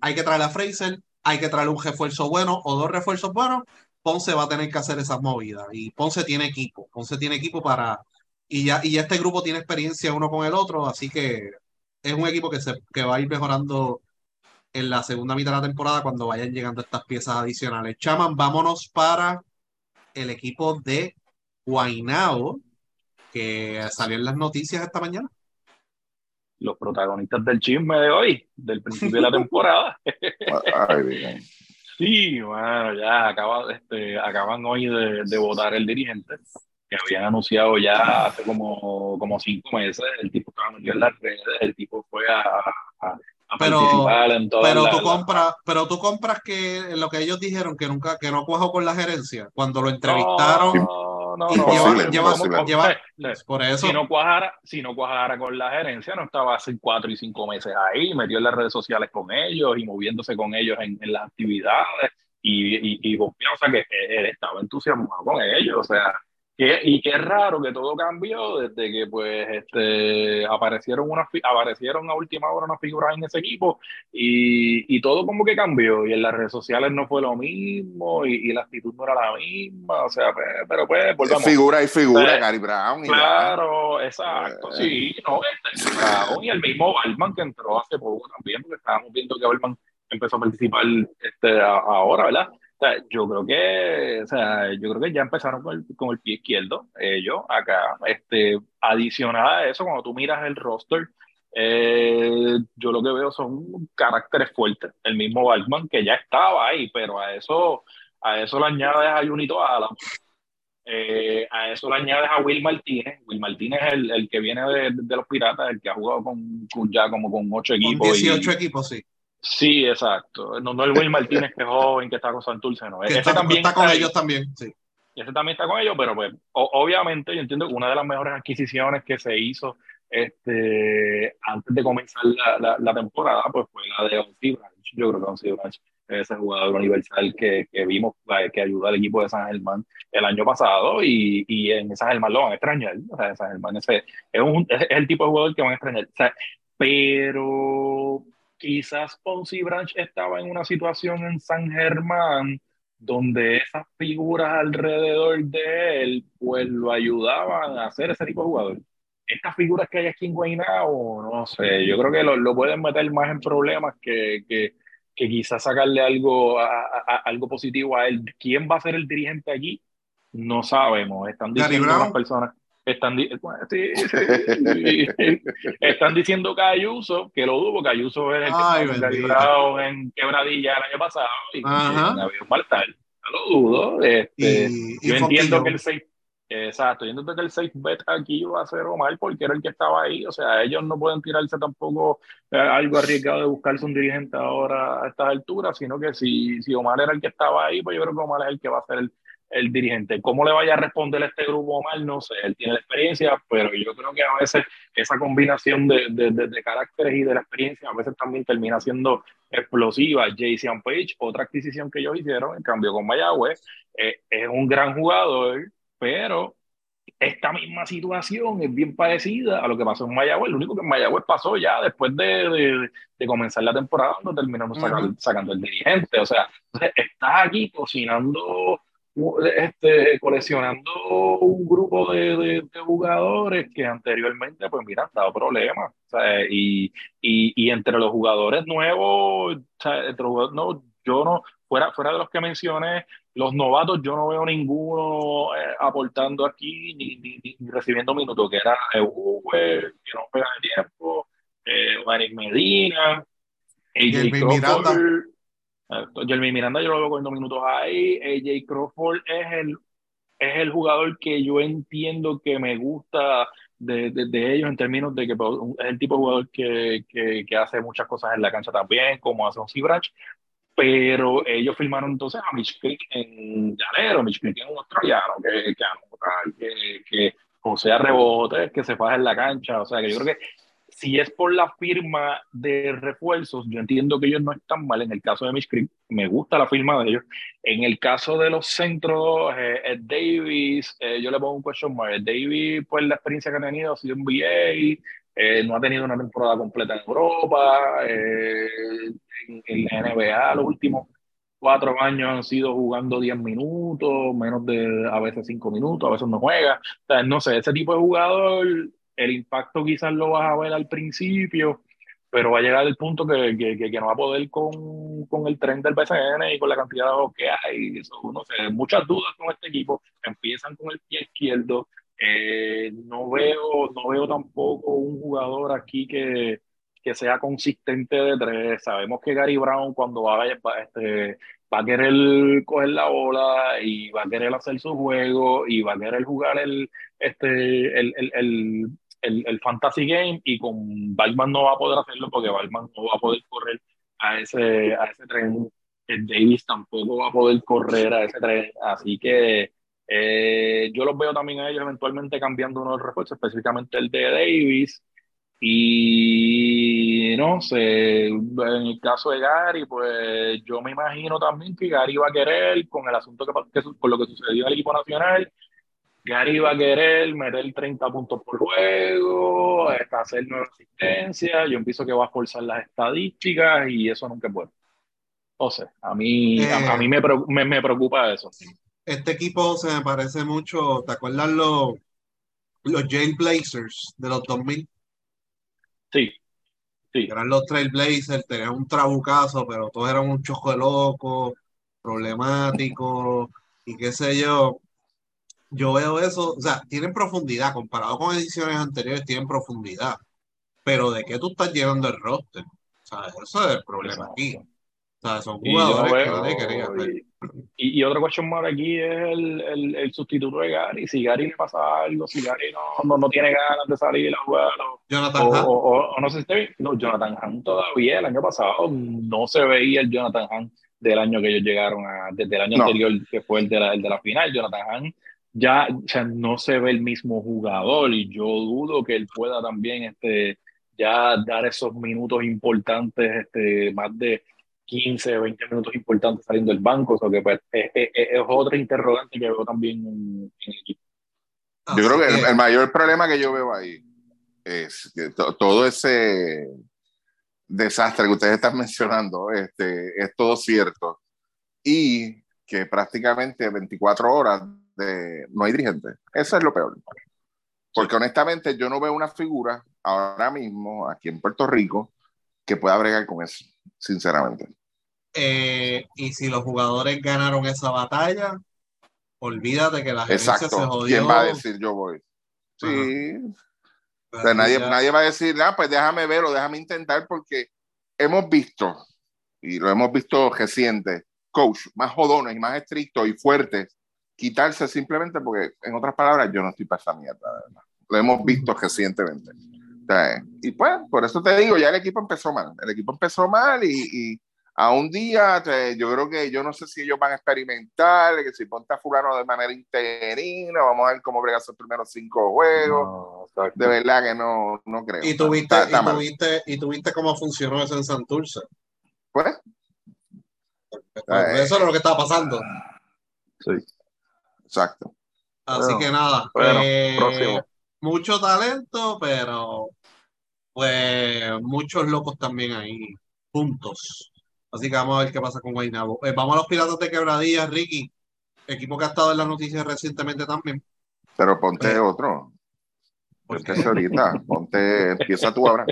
hay que traer a Fraser, hay que traer un refuerzo bueno o dos refuerzos buenos Ponce va a tener que hacer esas movidas. Y Ponce tiene equipo. Ponce tiene equipo para. Y ya, y este grupo tiene experiencia uno con el otro, así que es un equipo que, se, que va a ir mejorando en la segunda mitad de la temporada cuando vayan llegando estas piezas adicionales. Chaman, vámonos para el equipo de Guainao, que salió en las noticias esta mañana. Los protagonistas del chisme de hoy, del principio de la temporada. Ay, bien. Sí, bueno, ya acaba, este, acaban hoy de, de votar el dirigente, que habían anunciado ya hace como, como cinco meses. El tipo estaba metido en las redes, el tipo fue a, a, pero, pero tú compras, pero tú compras que lo que ellos dijeron que nunca, que no cuajó con la gerencia, cuando lo entrevistaron. No, no, no. por eso. Si no, cuajara, si no cuajara con la gerencia, no estaba hace cuatro y cinco meses ahí, metió en las redes sociales con ellos y moviéndose con ellos en, en las actividades y, y, y, o sea, que él estaba entusiasmado con ellos, o sea, y qué raro que todo cambió desde que pues este aparecieron unas aparecieron a última hora unas figuras en ese equipo y, y, todo como que cambió y en las redes sociales no fue lo mismo y, la actitud no era la misma o sea pues, pero pues volvamos. figura y figura pues, Gary Brown claro exacto eh. sí no este, Brown y el mismo Balman que entró hace poco también porque estábamos viendo que Balman empezó a participar este ahora verdad o sea, yo creo que, o sea, yo creo que ya empezaron con el, con el pie izquierdo, ellos acá. Este, adicional a eso, cuando tú miras el roster, eh, yo lo que veo son caracteres fuertes. El mismo Balkman, que ya estaba ahí, pero a eso, a eso le añades a Junito Adam. Eh, a eso le añades a Will Martínez. Will Martínez es el, el que viene de, de, los Piratas, el que ha jugado con, con ya como con ocho equipos. Con 18 equipos, sí. Sí, exacto. No, no el Will Martínez, que es joven, que está con Santurce, no. Ese está, también está con ellos también, sí. Ese también está con ellos, pero pues, obviamente, yo entiendo que una de las mejores adquisiciones que se hizo este, antes de comenzar la, la, temporada, pues fue la de Onsi Branch. Yo creo que Onsi Branch es ese jugador universal que, que vimos que ayudó al equipo de San Germán el año pasado y, y en San Germán lo van a extrañar. O sea, San Germán ese, es, un, es, el tipo de jugador que van a extrañar. O sea, pero quizás Ponzi Branch estaba en una situación en San Germán donde esas figuras alrededor de él pues lo ayudaban a hacer ese tipo de jugador. Estas figuras que hay aquí en Guaynabo, no sé, yo creo que lo, lo pueden meter más en problemas que, que, que quizás sacarle algo, a, algo positivo a él. ¿Quién va a ser el dirigente aquí? No sabemos. Están diciendo las personas están, están diciendo que Ayuso, que lo dudo, que Ayuso es el que librado en quebradilla el año pasado y había un tal. No lo dudo. Este, yo entiendo que el 6 Exacto, yo entiendo que el safe bet aquí va a ser Omar porque era el que estaba ahí. O sea, ellos no pueden tirarse tampoco eh, algo arriesgado de buscarse un dirigente ahora a estas alturas, sino que si, si Omar era el que estaba ahí, pues yo creo que Omar es el que va a ser el, el dirigente. ¿Cómo le vaya a responder a este grupo mal? No sé, él tiene la experiencia, pero yo creo que a veces esa combinación de, de, de, caracteres y de la experiencia a veces también termina siendo explosiva. Jason Page, otra adquisición que ellos hicieron, en cambio con Mayagüez, eh, es un gran jugador, pero esta misma situación es bien parecida a lo que pasó en Mayagüez. Lo único que en Mayagüez pasó ya después de, de, comenzar la temporada, cuando terminamos sacando, sacando el dirigente. O sea, estás aquí cocinando este, coleccionando un grupo de, de, jugadores que anteriormente, pues mira, han dado problemas. y, y, y, entre los jugadores nuevos, entre los no, yo no, fuera, fuera de los que mencioné, los novatos, yo no veo ninguno eh, aportando aquí ni, ni, recibiendo minutos, que era Uwe, que no pega de tiempo, eh, Medina, AJ Crawford. Jeremy Miranda yo lo veo cogiendo minutos ahí. AJ Crawford es el, es el jugador que yo entiendo que me gusta de, de, ellos en términos de que pues, es el tipo de jugador que, que, que, hace muchas cosas en la cancha también, como hace un Seabrach. Pero ellos firmaron entonces a Mitch Creek en llanero. Mitch Creek es un australiano que, que, que, que posea rebotes, que se faja en la cancha. O sea, que yo creo que si es por la firma de refuerzos, yo entiendo que ellos no están mal. En el caso de Mitch me gusta la firma de ellos. En el caso de los centros, eh, Davis, eh, yo le pongo un question mark. Davis, pues la experiencia que ha tenido ha sido NBA, eh, no ha tenido una temporada completa en Europa, eh, en, en, la NBA los últimos cuatro años han sido jugando 10 minutos, menos de a veces 5 minutos, a veces no juega. O sea, no sé, ese tipo de jugador el impacto quizás lo vas a ver al principio, pero va a llegar el punto que, que, que, no va a poder con, con, el tren del BCN y con la cantidad de juegos que hay. Eso, no sé, muchas dudas con este equipo. Empiezan con el pie izquierdo. Eh, no, veo, no veo tampoco un jugador aquí que, que sea consistente de tres. Sabemos que Gary Brown cuando va a, este, va a querer coger la bola y va a querer hacer su juego y va a querer jugar el, este, el, el, el, el, fantasy game y con Batman no va a poder hacerlo porque Batman no va a poder correr a ese, a ese tren. El Davis tampoco va a poder correr a ese tren. Así que eh, yo los veo también a ellos eventualmente cambiando uno de los refuerzos, específicamente el de Davis. Y no sé, en el caso de Gary, pues yo me imagino también que Gary va a querer, con el asunto que, que con lo que sucedió en el equipo nacional, Gary va a querer meter 30 puntos por juego, hacer nueva asistencia. Yo empiezo que va a forzar las estadísticas y eso nunca es bueno. O sea, a mí, a, Eh. mí me, preocupa, me, me preocupa eso. Este equipo se me parece mucho, ¿te acuerdas los, los Blazers de los 2000? Sí, sí. Eran los Trailblazers, tenían un trabucazo, pero todos eran un chojo de locos, problemáticos y qué sé yo. Yo veo eso, o sea, tienen profundidad, comparado con ediciones anteriores, tienen profundidad. Pero ¿de qué tú estás llenando el roster? O sea, eso es el problema aquí. O sea, son jugadores que nadie quería ver. y, y, otro question mark aquí es el, el, el sustituto de Gary. Si Gary le pasa algo, si Gary no, no, no tiene ganas de salir a jugar, o, Jonathan o, Hunt, o- o no sé si esté- no, Jonathan Hunt todavía el año pasado no se veía el Jonathan Hunt del año que ellos llegaron a, desde el año No. anterior que fue el de la, el de la final. Jonathan Hunt ya o sea, no se ve el mismo jugador y yo dudo que él pueda también este, ya dar esos minutos importantes, este, más de 15, 20 minutos importantes saliendo del banco. O sea, que pues, es, es- es otra interrogante que veo también en, en el equipo. Yo creo que el, el mayor problema que yo veo ahí es que to- todo ese desastre que ustedes están mencionando este, es todo cierto y que prácticamente 24 horas de, no hay dirigente. Eso es lo peor. Porque honestamente yo no veo una figura ahora mismo aquí en Puerto Rico que pueda bregar con eso, sinceramente. Eh, y si los jugadores ganaron esa batalla, olvídate que la gerencia se jodió. ¿Quién va a decir yo voy? Sí. O sea, nadie, nadie va a decir, ah, pues déjame ver o déjame intentar, porque hemos visto, y lo hemos visto reciente, coach más jodones y más estrictos y fuertes, quitarse simplemente porque, en otras palabras, yo no estoy para esa mierda. verdad. Lo hemos visto recientemente. O sea, y pues, por eso te digo, ya el equipo empezó mal. El equipo empezó mal y, y a un día, te- yo creo que yo no sé si ellos van a experimentar, que si ponte a fulano de manera interina, vamos a ver cómo brega esos primeros cinco juegos. No. De verdad que no, no creo. Y tuviste, Está- está y, tuviste, y tuviste cómo funcionó eso en Santurce. Pues, Eso era lo que estaba pasando. Sí. Exacto. Así Bueno, que nada. bueno, eh, próximo. mucho talento, pero pues muchos locos también ahí, juntos. Así que vamos a ver qué pasa con Guaynabo. Eh, vamos a los Piratas de Quebradillas, Ricky. Equipo que ha estado en las noticias recientemente también. Pero ponte Pues, otro. Empecé ahorita. Ponte, empieza tú ahora.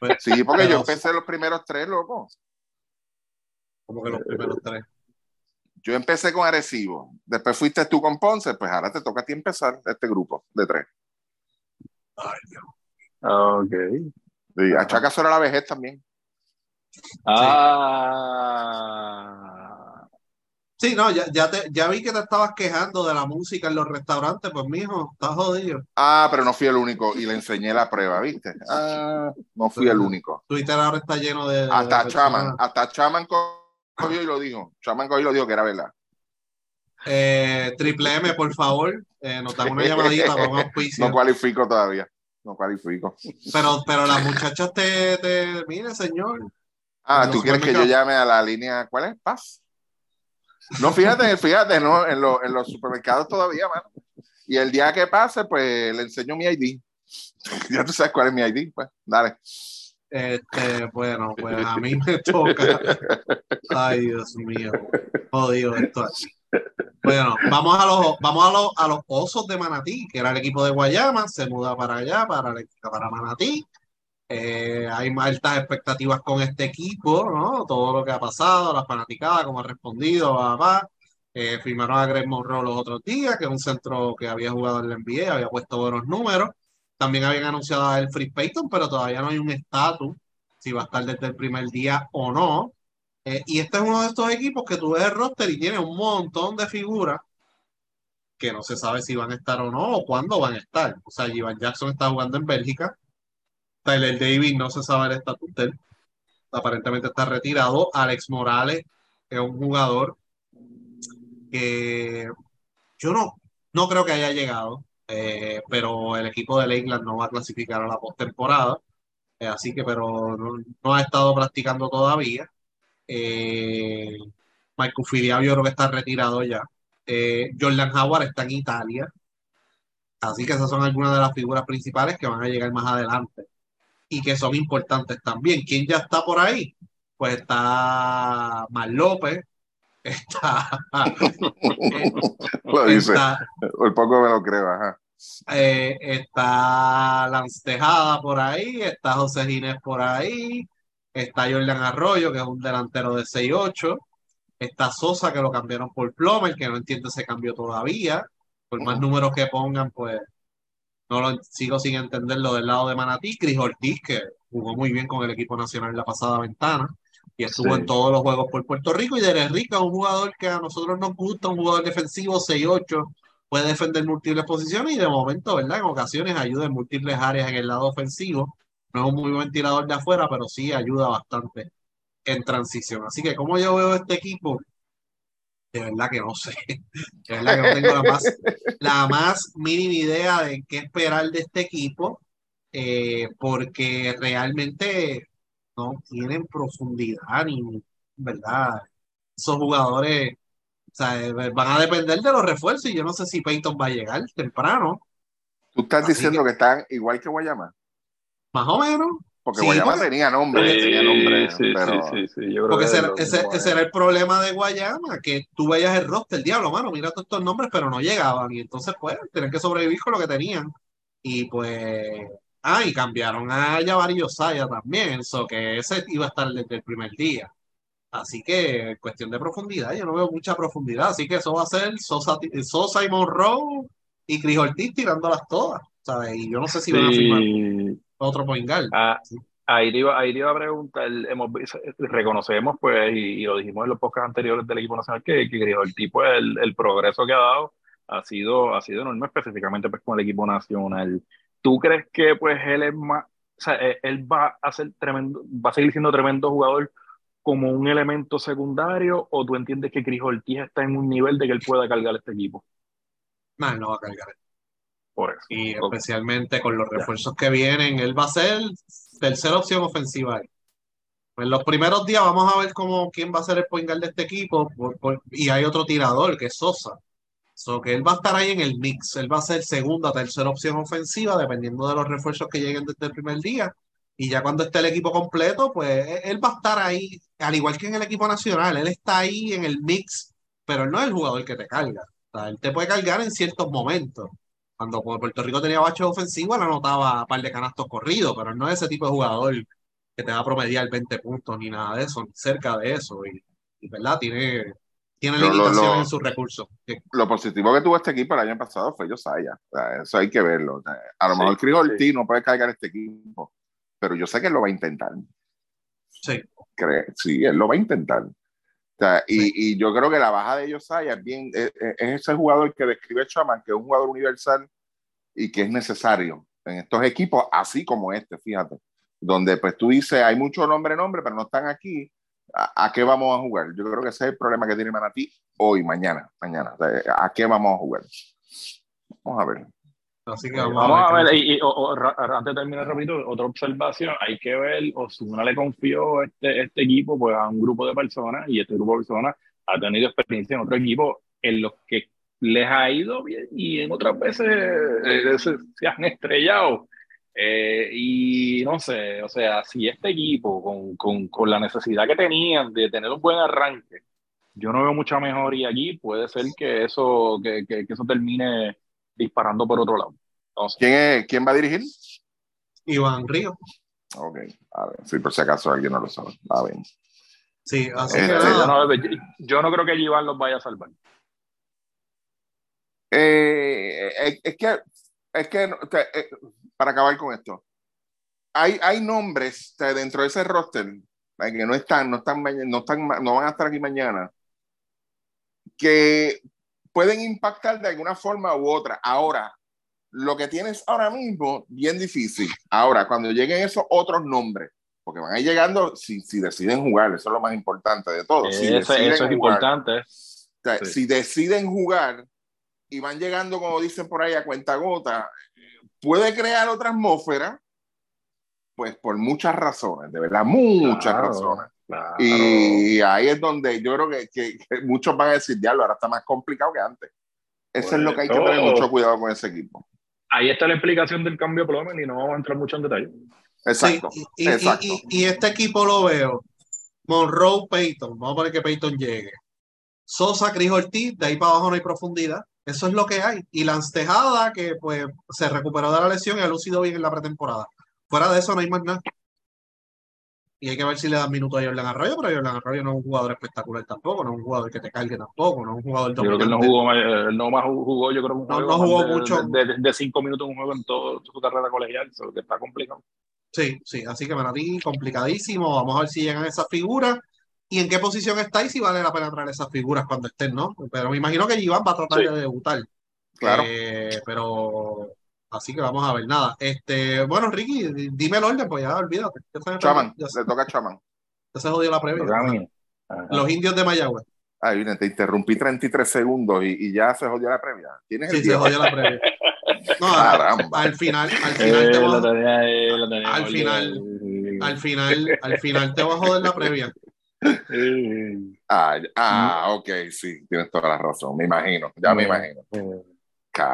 Pues, Sí, porque pero- yo empecé los primeros tres, loco. como que los primeros tres. Yo empecé con Arecibo. Después fuiste tú con Ponce. Pues ahora te toca a ti empezar este grupo de tres. Ay, Dios. Ok. Y achaca sobre la vejez también. Ah. Sí, no, ya, ya, te, ya vi que te estabas quejando de la música en los restaurantes. Pues, mijo, estás jodido. Ah, pero no fui el único. Y le enseñé la prueba, ¿viste? Ah, no fui el único. Twitter ahora está lleno de. de Hasta personas. Chaman. Hasta Chaman cogió y lo dijo. Chaman cogió y lo dijo que era verdad. Eh, Triple M, por favor, eh, nos dan una llamadita para un auspicio. No cualifico todavía. No cualifico. Pero, pero las muchachas te, te, mire, señor. Ah, ¿tú quieres que yo llame a la línea? ¿Cuál es? Paz. No, fíjate, fíjate, no, en, lo- en los supermercados todavía, mano. Y el día que pase, pues le enseño mi ID. Ya tú sabes cuál es mi ID, pues, dale. Este, bueno, pues a mí me toca. Ay, Dios mío. Jodido esto aquí. Bueno, vamos a los, vamos a los, a los osos de Manatí, que era el equipo de Guayama, se muda para allá, para, para Manatí. Eh, hay altas expectativas con este equipo, ¿no? Todo lo que ha pasado, las fanaticadas, cómo ha respondido, va, va. Eh, firmaron a Greg Monroe los otros días, que es un centro que había jugado en la NBA, había puesto buenos números. También habían anunciado a el Free Payton, pero todavía no hay un estatus si va a estar desde el primer día o no. Eh, y este es uno de estos equipos que tú ves el roster y tiene un montón de figuras que no se sabe si van a estar o no o cuándo van a estar. O sea, Ivan Jackson está jugando en Bélgica. Tyler Davis no se sabe el estatus de él. Aparentemente está retirado. Alex Morales es un jugador que yo no, no creo que haya llegado, eh, pero el equipo de Lakeland no va a clasificar a la postemporada. Eh, así que, pero no, ha estado practicando todavía. Eh, Michael Fidiavio yo creo que está retirado ya. Eh, Jordan Howard está en Italia. Así que esas son algunas de las figuras principales que van a llegar más adelante y que son importantes también. ¿Quién ya está por ahí? Pues está Mar López, está. lo dice. Por poco me lo creo, ajá. Eh, está Lance Tejada por ahí, está José Ginés por ahí, está Jordan Arroyo, que es un delantero de 6-8, está Sosa, que lo cambiaron por Plomer, que no entiende ese cambio todavía. Por más números que pongan, pues no lo sigo sin entenderlo del lado de Manatí. Cris Ortiz, que jugó muy bien con el equipo nacional en la pasada ventana y estuvo en todos los juegos por Puerto Rico. Y Derek Rica, un jugador que a nosotros nos gusta, un jugador defensivo 6-8, puede defender múltiples posiciones y de momento, ¿verdad? En ocasiones ayuda en múltiples áreas en el lado ofensivo. No es un muy buen tirador de afuera, pero sí ayuda bastante en transición. Así que como yo veo este equipo, de verdad que no sé. De verdad que no tengo la más, la más mínima idea de qué esperar de este equipo, eh, porque realmente no tienen profundidad ni, ¿verdad? Esos jugadores sea, eh, van a depender de los refuerzos y yo no sé si Peyton va a llegar temprano. ¿Tú estás diciendo que, están igual que Guayama? Más o menos. Porque Guayama tenía nombre, sí, tenía nombre, sí, sí, sí, Yo creo porque que ese, ese, era el problema de Guayama, que tú veías el roster, el diablo, mano, mira todos estos nombres, pero no llegaban, y entonces, pues, tenían que sobrevivir con lo que tenían, y pues, ah, y cambiaron a Jabari Yosaya también, eso que ese iba a estar desde el primer día. Así que, cuestión de profundidad, yo no veo mucha profundidad. Así que eso va a ser Sosa, Sosa y Monroe y Cris Ortiz tirándolas todas. ¿sabes? Y yo no sé si van a firmar otro point ah, ahí, iba, ahí iba a preguntar, hemos, reconocemos, pues, y, lo dijimos en los podcasts anteriores del equipo nacional, que, que Cris Ortiz, pues, el, el, progreso que ha dado ha sido, ha sido enorme, específicamente pues, con el equipo nacional. ¿Tú crees que, pues, él es más, o sea, él va a ser tremendo, va a seguir siendo tremendo jugador? como un elemento secundario o tú entiendes que Cris Ortiz está en un nivel de que él pueda cargar este equipo? No, no va a cargar. Por eso. Y especialmente con los refuerzos que vienen, él va a ser tercera opción ofensiva. En los primeros días vamos a ver cómo, quién va a ser el point guard de este equipo y hay otro tirador que es Sosa. So que él va a estar ahí en el mix. Él va a ser segunda, tercera opción ofensiva, dependiendo de los refuerzos que lleguen desde el primer día. Y ya cuando esté el equipo completo, pues e-, él va a estar ahí, al igual que en el equipo nacional, él está ahí en el mix, pero él no es el jugador que te carga. O sea, él te puede cargar en ciertos momentos. Cuando Puerto Rico tenía baches ofensivos, él anotaba un par de canastos corridos, pero él no es ese tipo de jugador que te va a promediar 20 puntos ni nada de eso, ni cerca de eso. Y, ¿verdad? Tiene, tiene limitaciones en sus recursos. Lo positivo que tuvo este equipo el año pasado fue Josiah. O eso hay que verlo. a lo mejor sí. no puede cargar este equipo, pero yo sé que él lo va a intentar. Sí. sí, él lo va a intentar. y, y, yo creo que la baja de Josiah es bien, es, ese jugador que describe Chaman, que es un jugador universal y que es necesario en estos equipos, así como este, fíjate, donde pues tú dices, hay mucho nombre, nombre, pero no están aquí, ¿a, qué vamos a jugar? Yo creo que ese es el problema que tiene Manatí hoy, mañana, mañana, ¿a qué vamos a jugar? Vamos a ver. Así que vamos, a ver, y, antes de terminar, repito, otra observación, hay que ver, Osuna le confió este, este equipo pues, a un grupo de personas y este grupo de personas ha tenido experiencia en otro equipo en los que les ha ido bien y en otras veces eh, se, han estrellado. Eh, y no sé, o sea, si este equipo con, con, con, la necesidad que tenían de tener un buen arranque, yo no veo mucha mejoría allí, puede ser que eso, que, que, que eso termine disparando por otro lado. ¿Quién, ¿Quién va a dirigir? Iván Río. Ok, a ver, sí, por si acaso alguien no lo sabe. A ver. Sí, así este, que yo, no, yo, no, creo que Iván los vaya a salvar. Eh, eh, es que, es que eh, para acabar con esto, hay, hay nombres dentro de ese roster que no están, no están, no están, no van a estar aquí mañana, que pueden impactar de alguna forma u otra. Ahora, lo que tienes ahora mismo, bien difícil. Ahora, cuando lleguen esos otros nombres, porque van a ir llegando si, si deciden jugar, eso es lo más importante de todo. Si eso, eso es importante. Si deciden jugar y van llegando, como dicen por ahí, a cuenta gota, puede crear otra atmósfera, pues por muchas razones, de verdad, muchas razones. Y ahí es donde yo creo que, que, muchos van a decir, diablo, ahora está más complicado que antes. Eso es lo que hay que tener mucho cuidado con ese equipo. Ahí está la explicación del cambio de Plomen y no vamos a entrar mucho en detalle. Exacto. y, exacto. Y, este equipo lo veo. Monroe Peyton, vamos a poner que Peyton llegue. Sosa, Cris Ortiz, de ahí para abajo no hay profundidad. Eso es lo que hay. Y Lance Tejada, que pues se recuperó de la lesión y ha lucido bien en la pretemporada. Fuera de eso no hay más nada. Y hay que ver si le dan minutos a Jordan Arroyo, pero Jordan Arroyo no es un jugador espectacular tampoco, no es un jugador que te cargue tampoco, no es un jugador Yo creo que él no jugó, él no más jugó, yo creo un juego no, jugó mucho. De, cinco minutos un juego en toda su carrera colegial, eso que está complicado. Sí, sí, así que para ti complicadísimo. Vamos a ver si llegan esas figuras y en qué posición está y si vale la pena traer esas figuras cuando estén, ¿no? Pero me imagino que Iván va a tratar de debutar. Claro. Eh, pero Así que vamos a ver nada. Este, bueno, Ricky, dime el orden, pues ya olvídate. Chaman, le toca a Chaman. Ya se jodió la previa. Los indios de Mayagüez. Ah, viene, te interrumpí 33 segundos y, y, ya se jodió la previa. ¿Tienes sí, se jodió la previa. No. Al, final, al final te voy a... al final, al final, al final te va a joder la previa. Ah, ah, ok, sí, tienes toda la razón, me imagino, ya me imagino.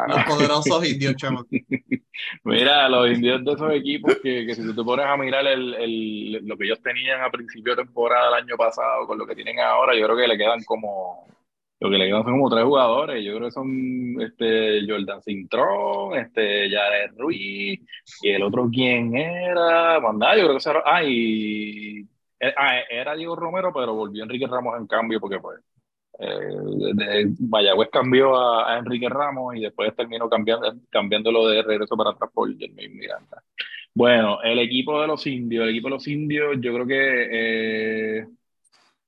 Los poderosos indios, chama. Mira, los indios de esos equipos que, que si tú te pones a mirar el, el, lo que ellos tenían a principio de temporada del año pasado con lo que tienen ahora, yo creo que le quedan como lo que le quedan son como tres jugadores. Yo creo que son este Jordan Cintrón, este Jared Ruiz, y el otro quién era, Mandá, yo creo que era, ah, y, eh, ah, era Diego Romero, pero volvió Enrique Ramos en cambio porque pues eh, Mayagüez cambió a, Enrique Ramos y después terminó cambiando, cambiándolo de regreso para atrás por Miranda. Bueno, el equipo de los indios, el equipo de los indios, yo creo que eh,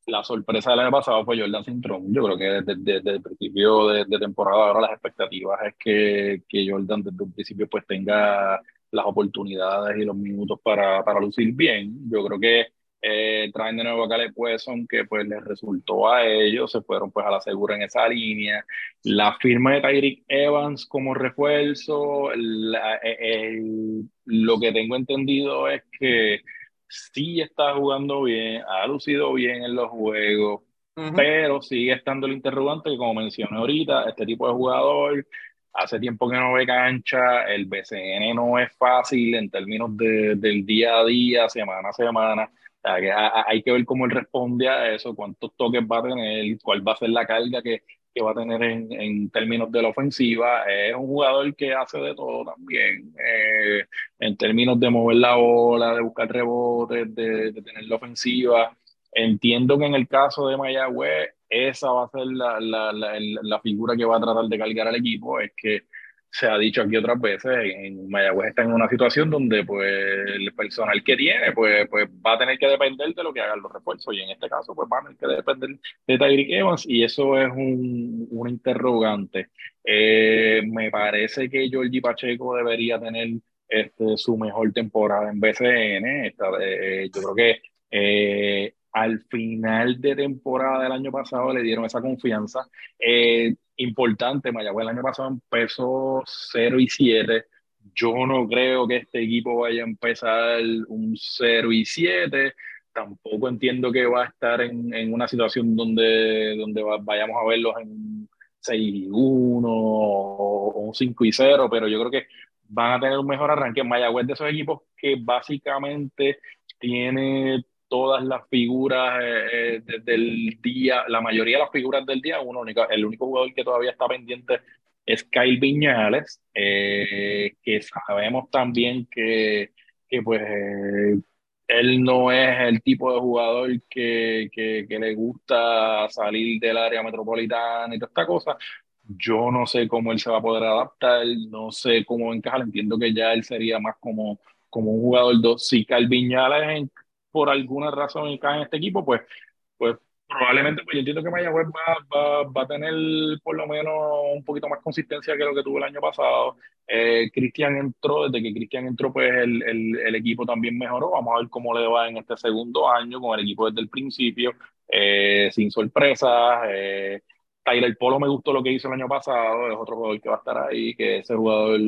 la sorpresa del año pasado fue Jordan Cintrón. Yo creo que desde, el principio de, temporada ahora las expectativas es que, que Jordan desde un principio pues tenga las oportunidades y los minutos para, para lucir bien. Yo creo que eh, traen de nuevo a Caleb Wesson, que pues les resultó a ellos, se fueron pues a la segura en esa línea. La firma de Tyreek Evans como refuerzo, lo que tengo entendido es que sí está jugando bien, ha lucido bien en los juegos, pero sigue estando el interrogante que como mencioné ahorita, este tipo de jugador hace tiempo que no ve cancha, el BCN no es fácil en términos de, del día a día, semana a semana hay que ver cómo él responde a eso, cuántos toques va a tener, cuál va a ser la carga que, que va a tener en, en, términos de la ofensiva. Es un jugador que hace de todo también, eh, en términos de mover la bola, de buscar rebotes, de, de, tener la ofensiva. Entiendo que en el caso de Mayagüez, esa va a ser la, la, la, la figura que va a tratar de cargar al equipo, es que se ha dicho aquí otras veces, en Mayagüez está en una situación donde pues el personal que tiene pues, pues va a tener que depender de lo que hagan los refuerzos y en este caso pues va a tener que depender de Tyreek Evans y eso es un, un interrogante. Eh, me parece que Georgie Pacheco debería tener este, su mejor temporada en BCN. Eh, yo creo que eh, al final de temporada del año pasado le dieron esa confianza. Eh, importante, Mayagüez el año pasado empezó 0 y 7. Yo no creo que este equipo vaya a empezar un 0 y 7. Tampoco entiendo que va a estar en, en una situación donde, donde vayamos a verlos en 6 y 1 o, un 5 y 0, pero yo creo que van a tener un mejor arranque. Mayagüez de esos equipos que básicamente tiene todas las figuras eh, eh del día, la mayoría de las figuras del día, uno el único jugador que todavía está pendiente es Kyle Viñales, eh, que sabemos también que, que pues eh, él no es el tipo de jugador que, que, que, le gusta salir del área metropolitana y toda esta cosa. Yo no sé cómo él se va a poder adaptar, no sé cómo encajar, entiendo que ya él sería más como, como un jugador dos. Si Viñales por alguna razón encaja en este equipo, pues, pues probablemente, pues yo entiendo que Mayagüez va, va, va, a tener por lo menos un poquito más consistencia que lo que tuvo el año pasado. Eh, Cristian entró, desde que Cristian entró, pues el, el, el, equipo también mejoró. Vamos a ver cómo le va en este segundo año con el equipo desde el principio, eh, sin sorpresas. Eh, Tyler Polo me gustó lo que hizo el año pasado, es otro jugador que va a estar ahí, que ese jugador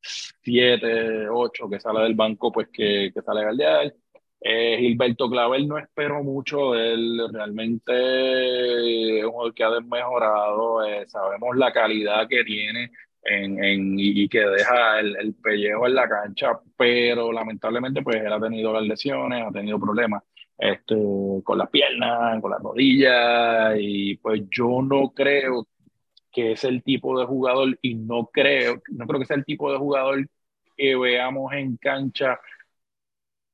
7, 8 que sale del banco, pues que, que sale a galdear. Eh, Gilberto Clavel no espero mucho de él, realmente es un jugador que ha desmejorado, eh, sabemos la calidad que tiene en, en, y que deja el, el, pellejo en la cancha, pero lamentablemente pues él ha tenido las lesiones, ha tenido problemas este, con las piernas, con las rodillas, y pues yo no creo que es el tipo de jugador y no creo, no creo que sea el tipo de jugador que veamos en cancha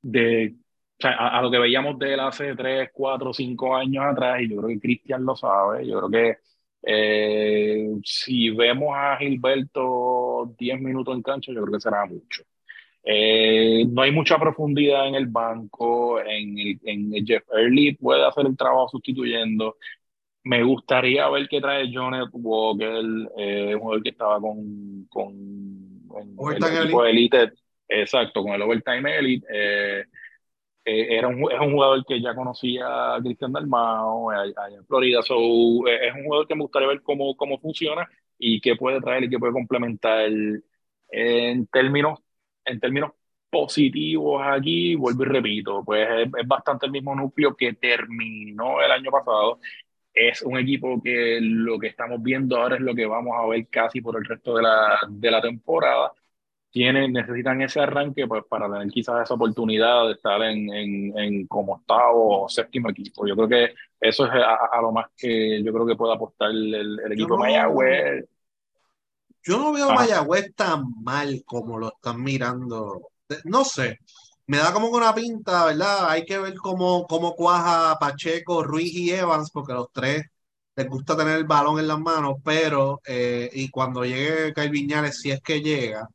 de a, lo que veíamos de él hace 3, 4, 5 años atrás, y yo creo que Cristian lo sabe, yo creo que eh, si vemos a Gilberto 10 minutos en cancha, yo creo que será mucho. Eh, no hay mucha profundidad en el banco, en, el, en Jeff Early puede hacer el trabajo sustituyendo. Me gustaría ver qué trae Jonet Walker, eh, un jugador que estaba con, con el equipo de Elite, exacto, con el Overtime Elite. Eh, eh, era un, es un jugador que ya conocía a Cristian Dalmao allá en Florida, so, eh, es un jugador que me gustaría ver cómo, cómo funciona y qué puede traer y qué puede complementar en términos, en términos positivos aquí, vuelvo y repito, pues es, es, bastante el mismo núcleo que terminó el año pasado. Es un equipo que lo que estamos viendo ahora es lo que vamos a ver casi por el resto de la, de la temporada tienen, necesitan ese arranque pues, para tener quizás esa oportunidad de estar en, en, en como octavo o séptimo equipo. Yo creo que eso es a, lo más que yo creo que puede apostar el, el equipo no, Mayagüez. Yo no veo a Mayagüez tan mal como lo están mirando. No sé, me da como una pinta, ¿verdad? Hay que ver cómo, cómo cuaja Pacheco, Ruiz y Evans, porque los tres les gusta tener el balón en las manos, pero eh, y cuando llegue Kyle Viñales, si es que llega,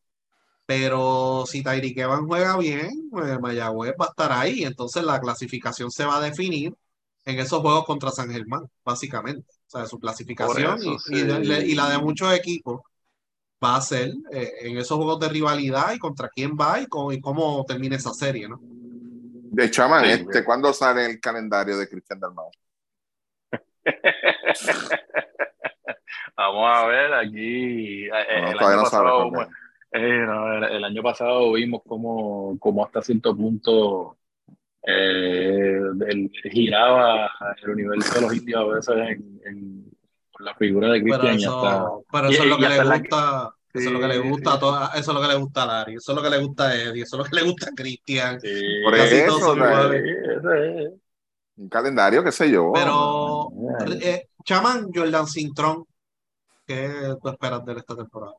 pero si Tyreek Evans juega bien, pues Mayagüez va a estar ahí. Entonces la clasificación se va a definir en esos juegos contra San Germán, básicamente. O sea, su clasificación y, sí. y, y, la de muchos equipos va a ser eh, en esos juegos de rivalidad y contra quién va y cómo, y cómo termina esa serie, ¿no? De Chaman, sí, este, ¿cuándo sale el calendario de Cristian Dalmau? Vamos a ver aquí. Eh, no, el año no pasado, eh, no, el, el, año pasado vimos cómo, cómo hasta cierto punto eh, el, giraba el universo de los indios a veces en, en la figura de Cristian. Pero, pero eso, es lo que le gusta. Eso es lo que le gusta a toda, eso es lo que le gusta a Larry, eso es lo que le gusta a Eddie, eso es lo que le gusta a Cristian. Sí, por eso, no, es, un calendario, qué sé yo. Pero, eh, Chaman, Jordan Cintrón, ¿qué tú esperas de esta temporada?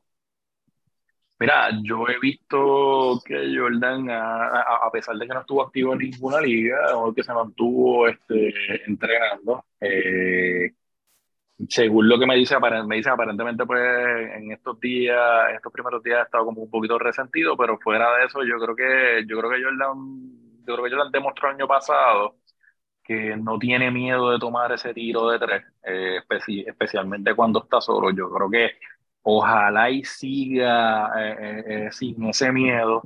Mira, yo he visto que Jordan, a, a, pesar de que no estuvo activo en ninguna liga, o que se mantuvo este, entrenando, eh, según lo que me dice, me dice aparentemente pues en estos días, en estos primeros días ha estado como un poquito resentido, pero fuera de eso yo creo que yo creo que Jordan, yo creo que Jordan demostró el año pasado que no tiene miedo de tomar ese tiro de tres, eh, especi especialmente cuando está solo. Yo creo que ojalá y siga eh, eh, eh, sin ese miedo.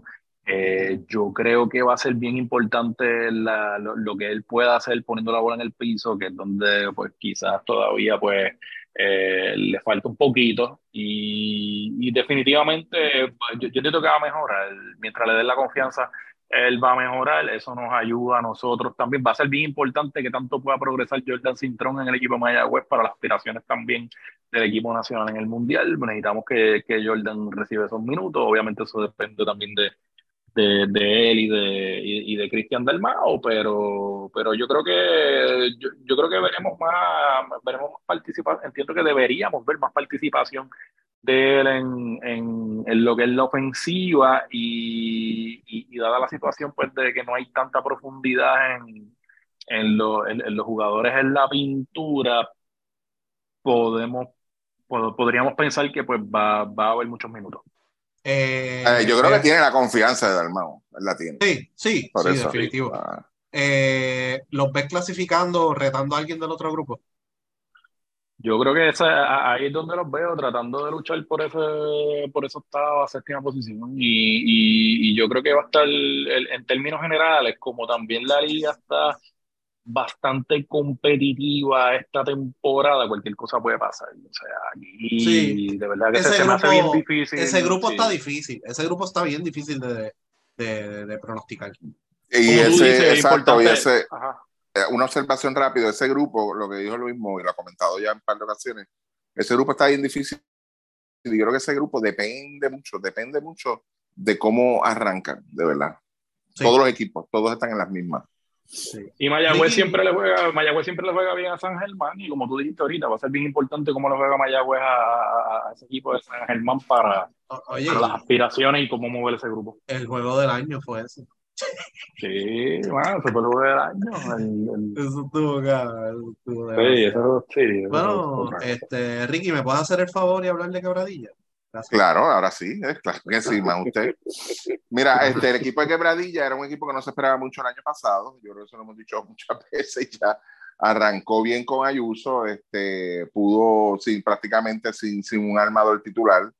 yo creo que va a ser bien importante la, lo, lo, que él pueda hacer poniendo la bola en el piso, que es donde pues quizás todavía pues le falta un poquito y, y definitivamente pues, yo, yo entiendo que va a mejorar mientras le den la confianza él va a mejorar, eso nos ayuda a nosotros también. Va a ser bien importante que tanto pueda progresar Jordan Cintrón en el equipo Mayagüez para las aspiraciones también del equipo nacional en el Mundial. Necesitamos que, que Jordan reciba esos minutos. Obviamente eso depende también de, de, de él y de, y, y de Cristian Dalmao, pero, pero yo creo que yo, yo, creo que veremos más, veremos más participación. Entiendo que deberíamos ver más participación de él en, en, en, lo que es la ofensiva y, dada la situación pues de que no hay tanta profundidad en, en, lo, en, los jugadores en la pintura, podemos podríamos pensar que pues va, va a haber muchos minutos. Eh, eh, yo creo eh, que tiene la confianza de Dalmau, él la tiene. Sí, sí, Por sí eso, definitivo. Ah, eh, ¿los ves clasificando, retando a alguien del otro grupo? Yo creo que esa, ahí es donde los veo, tratando de luchar por ese, por esa octava, séptima posición. Y, y, yo creo que va a estar, en términos generales, como también la liga está bastante competitiva esta temporada, cualquier cosa puede pasar. O sea, aquí de verdad que se, me hace bien difícil. Ese grupo está difícil, ese grupo está bien difícil de, de, de pronosticar. Y ese, exacto, y ese, eh, una observación rápida, ese grupo, lo que dijo lo mismo, y lo ha comentado ya en un par de ocasiones, ese grupo está bien difícil. Y yo creo que ese grupo depende mucho, depende mucho de cómo arrancan, de verdad. Todos los equipos, todos están en las mismas. Y Mayagüez siempre le juega, Mayagüez siempre le juega bien a San Germán y como tú dijiste ahorita, va a ser bien importante cómo le juega Mayagüez a, ese equipo de San Germán para, las aspiraciones y cómo mover ese grupo. El juego del año fue ese. Sí, bueno, se fue el juego del año. Eso estuvo cabrón. Sí, eso sí. bueno, este, Ricky, ¿me puedes hacer el favor y hablar de quebradilla? Claro, ahora sí, claro que sí, más usted. Mira, este, el equipo de Quebradilla era un equipo que no se esperaba mucho el año pasado, yo creo que eso lo hemos dicho muchas veces ya. Arrancó bien con Ayuso, este, pudo sin, prácticamente sin, sin un armador titular,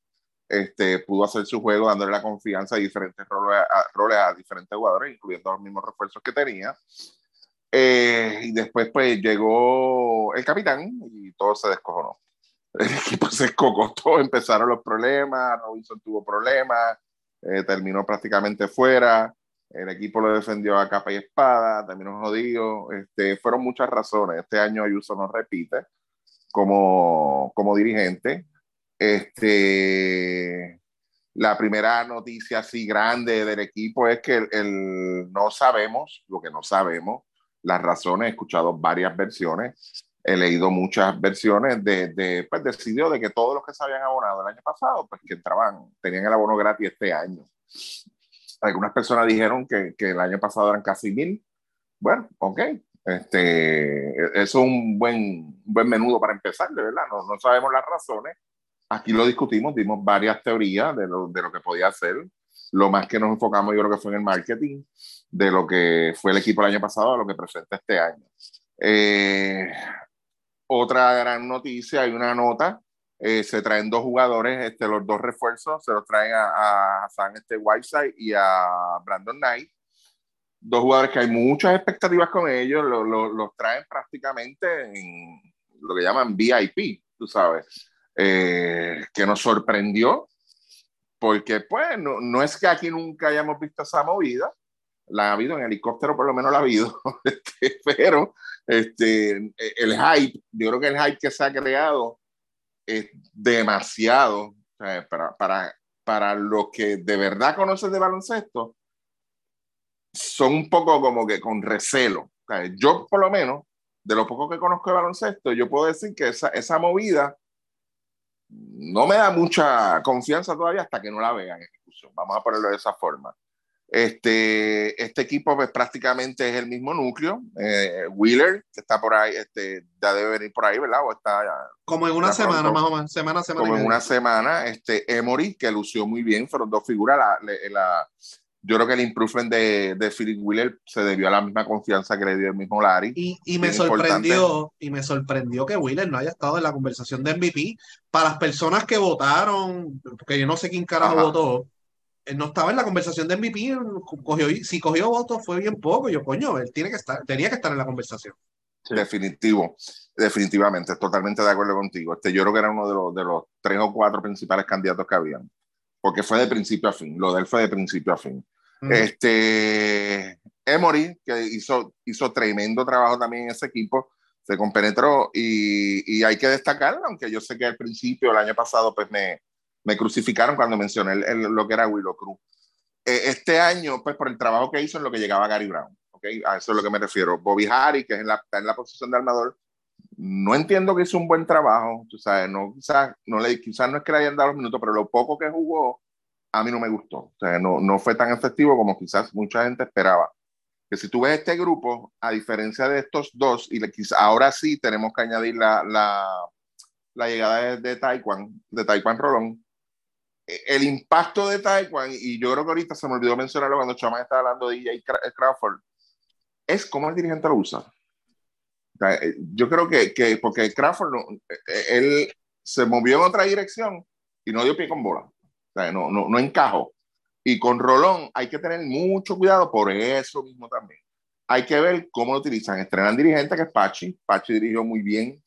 este, pudo hacer su juego dándole la confianza a diferentes roles a, roles a diferentes jugadores, incluyendo los mismos refuerzos que tenía. Eh, y después pues llegó el capitán y todo se descojonó el equipo se escocotó, empezaron los problemas, Robinson tuvo problemas, eh, terminó prácticamente fuera, el equipo lo defendió a capa y espada, terminó jodido, este, fueron muchas razones, este año Ayuso no repite como, como dirigente, este, la primera noticia así grande del equipo es que el, no sabemos, lo que no sabemos, las razones, he escuchado varias versiones, he leído muchas versiones de, de, pues decidió de que todos los que se habían abonado el año pasado, pues que entraban, tenían el abono gratis este año. Algunas personas dijeron que, que el año pasado eran casi mil. Bueno, ok, este, eso es un buen, buen menudo para empezar, de verdad, no, no sabemos las razones. Aquí lo discutimos, dimos varias teorías de lo, de lo que podía ser. Lo más que nos enfocamos yo creo que fue en el marketing, de lo que fue el equipo el año pasado a lo que presenta este año. Eh, otra gran noticia, hay una nota, eh, se traen dos jugadores, este, los dos refuerzos, se los traen a, a San este, Whiteside y a Brandon Knight. Dos jugadores que hay muchas expectativas con ellos, los traen prácticamente en lo que llaman VIP, tú sabes, eh, que nos sorprendió, porque pues no, no es que aquí nunca hayamos visto esa movida, la ha habido en helicóptero, por lo menos la ha habido, este, pero este, el hype, yo creo que el hype que se ha creado es demasiado para, para, para los que de verdad conocen de baloncesto, son un poco como que con recelo. yo, por lo menos, de lo poco que conozco de baloncesto, yo puedo decir que esa, esa movida no me da mucha confianza todavía hasta que no la vean en ejecución. Vamos a ponerlo de esa forma. Este, este equipo pues, prácticamente es el mismo núcleo. Eh, Wheeler, que está por ahí, este, ya debe venir por ahí, ¿verdad? O está Como en una semana, más o menos. Semana, semana Como en una semana. Este, Emory, que lució muy bien, fueron dos figuras. La, la, yo creo que el improvement de, de Philip Wheeler se debió a la misma confianza que le dio el mismo Larry. Y, y me sorprendió, y me sorprendió que Wheeler no haya estado en la conversación de MVP. Para las personas que votaron, porque yo no sé quién carajo votó, él no estaba en la conversación de MVP, cogió, si cogió votos fue bien poco, yo coño, él tiene que estar, tenía que estar en la conversación. Definitivo, definitivamente, totalmente de acuerdo contigo. Este, yo creo que era uno de los, de los tres o cuatro principales candidatos que habían, porque fue de principio a fin, lo de él fue de principio a fin. Este, Emory, que hizo, hizo tremendo trabajo también en ese equipo, se compenetró y, y hay que destacar, aunque yo sé que al principio, el año pasado, pues me, me crucificaron cuando mencioné lo que era Willow Cruz. Eh, este año, pues por el trabajo que hizo en lo que llegaba Gary Brown, ¿ok? A eso es lo que me refiero. Bobby Harry, que es en la, está en la posición de armador, no entiendo que hizo un buen trabajo, tú sabes, no, quizás, no, le, quizás no es que le hayan dado los minutos, pero lo poco que jugó, a mí no me gustó. O sea, no, no fue tan efectivo como quizás mucha gente esperaba. Que si tú ves este grupo, a diferencia de estos dos, y quizás ahora sí tenemos que añadir la, la, la llegada de, de Taekwondo, de Taekwondo Rolón, el impacto de Taekwondo, y yo creo que ahorita se me olvidó mencionarlo cuando Chama estaba hablando de DJ Crawford, es cómo el dirigente lo usa. Eh, yo creo que, que porque Crawford, no, eh, él se movió en otra dirección y no dio pie con bola. no, no, no encajó. Y con Rolón hay que tener mucho cuidado por eso mismo también. Hay que ver cómo lo utilizan. Estrenan dirigente que es Pachi. Pachi dirigió muy bien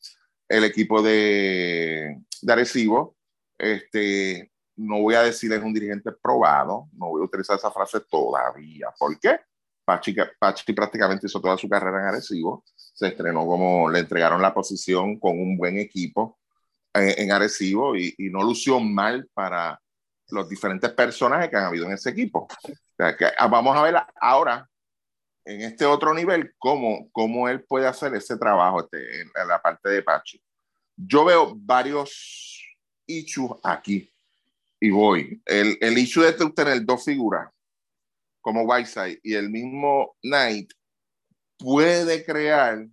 el equipo de, de Arecibo. Este, no voy a decir es un dirigente probado, no voy a utilizar esa frase todavía. ¿Por qué? Pachi, Pachi prácticamente hizo toda su carrera en Arecibo. Se estrenó como le entregaron la posición con un buen equipo eh, en Arecibo y, y no lució mal para, los diferentes personajes que han habido en ese equipo. ah, vamos a ver ahora, en este otro nivel, cómo, cómo él puede hacer ese trabajo este, en, la parte de Pachi. Yo veo varios issues aquí y voy. El, el issue de tener dos figuras como Whiteside y el mismo Knight puede crear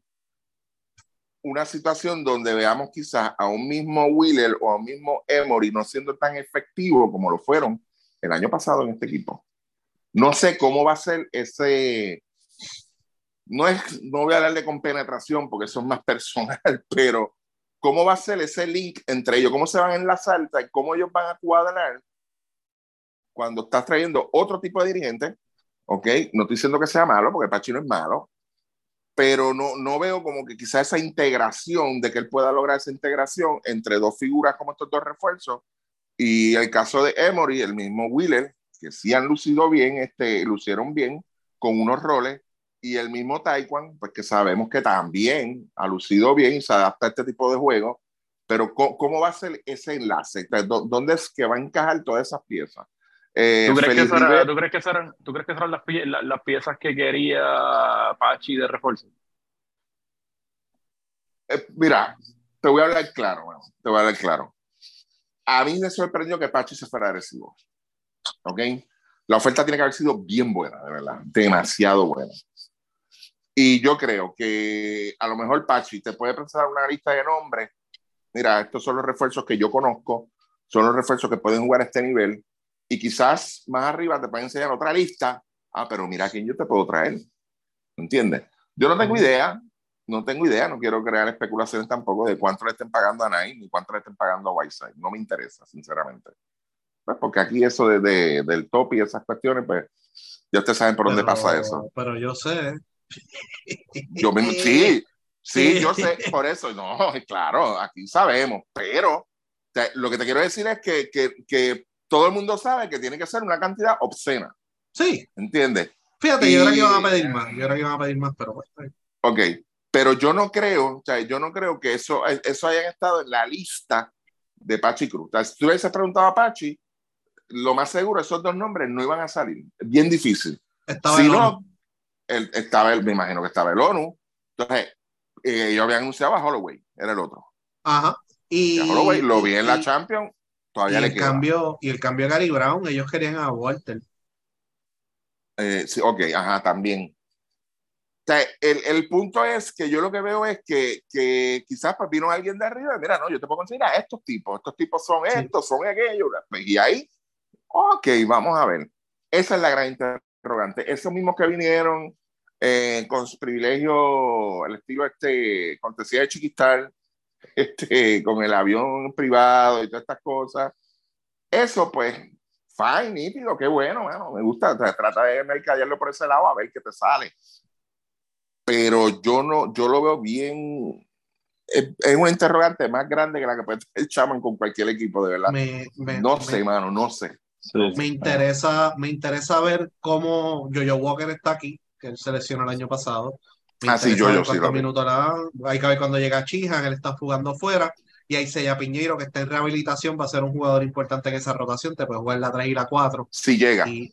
una situación donde veamos quizás a un mismo Wheeler o a un mismo Emory no siendo tan efectivo como lo fueron el año pasado en este equipo. No sé cómo va a ser ese. No, es, no voy a hablar de compenetración porque eso es más personal, pero cómo va a ser ese link entre ellos, cómo se van a enlazar cómo ellos van a cuadrar cuando estás trayendo otro tipo de dirigente. Ok, no estoy diciendo que sea malo, porque Pachi no es malo, pero no, no veo como que quizá esa integración, de que él pueda lograr esa integración entre dos figuras como estos dos refuerzos. Y el caso de Emory, el mismo Wheeler, que sí han lucido bien, este, lucieron bien con unos roles, y el mismo Taekwondo, pues que sabemos que también ha lucido bien y se adapta a este tipo de juego, pero ¿cómo, va a ser ese enlace? ¿Dónde es que va a encajar todas esas piezas? Eh, ¿Tú, crees que serán, ¿tú, crees que serán, ¿Tú crees que serán las, las, piezas que quería Pachi de refuerzo? Eh, mira, te voy a hablar claro, bueno, te voy a hablar claro. A mí me sorprendió que Pachi se fuera agresivo. ¿Ok? La oferta tiene que haber sido bien buena, de verdad, demasiado buena. Y yo creo que a lo mejor Pachi te puede presentar una lista de nombres. Mira, estos son los refuerzos que yo conozco, son los refuerzos que pueden jugar a este nivel y quizás más arriba te pueden enseñar otra lista. Ah, pero mira quién yo te puedo traer. ¿Entiendes? Yo no tengo idea, no tengo idea, no quiero crear especulaciones tampoco de cuánto le estén pagando a Nike ni cuánto le estén pagando a Whiteside. No me interesa, sinceramente. Pues porque aquí eso de, del top y esas cuestiones, pues ya ustedes saben por dónde pasa eso. Pero yo sé. Yo mismo, sí, sí, yo sé, por eso, no, claro, aquí sabemos, pero lo que te quiero decir es que, que, que todo el mundo sabe que tiene que ser una cantidad obscena. Sí. ¿Entiendes? Fíjate, yo creo que iban a pedir más, yo creo que iban a pedir más, pero bueno. Ok, pero yo no creo, o sea, yo no creo que eso, eso hayan estado en la lista de Pachi Cruz. si tú hubieses preguntado a Pachi, lo más seguro, esos dos nombres no iban a salir. Bien difícil. Estaba si no, el, estaba el, me imagino que estaba el ONU. Entonces, eh, ellos habían anunciado a Holloway, era el otro. Ajá. Y, Holloway lo vi en la Champions Todavía y, el cambio, y el cambio a Gary Brown, ellos querían a Walter. Eh, sí, ok, ajá, también. O sea, el, el, punto es que yo lo que veo es que, que quizás pues vino alguien de arriba, mira, no, yo te puedo conseguir a estos tipos, estos tipos son estos, son aquellos, y ahí, ok, vamos a ver. Esa es la gran interrogante. Esos mismos que vinieron eh, con su privilegio, el estilo este, cortesía de Chiquistar, este, con el avión privado y todas estas cosas. Eso, pues, fine, nítido, qué bueno, bueno, me gusta. Trata de mercadearlo por ese lado a ver qué te sale. Pero yo no, yo lo veo bien. Es, un interrogante más grande que la que puede el Chaman con cualquier equipo, de verdad. no sé, mano, no sé. Me interesa, me interesa ver cómo Jojo Walker está aquí, que él seleccionó el año pasado. Ah, sí, yo sí. minutos Hay que ver cuando llega Chihan, él está jugando fuera. Y ahí Sella Piñeiro, que está en rehabilitación, va a ser un jugador importante en esa rotación. Te puede jugar la 3 y la 4. Si llega. Eh,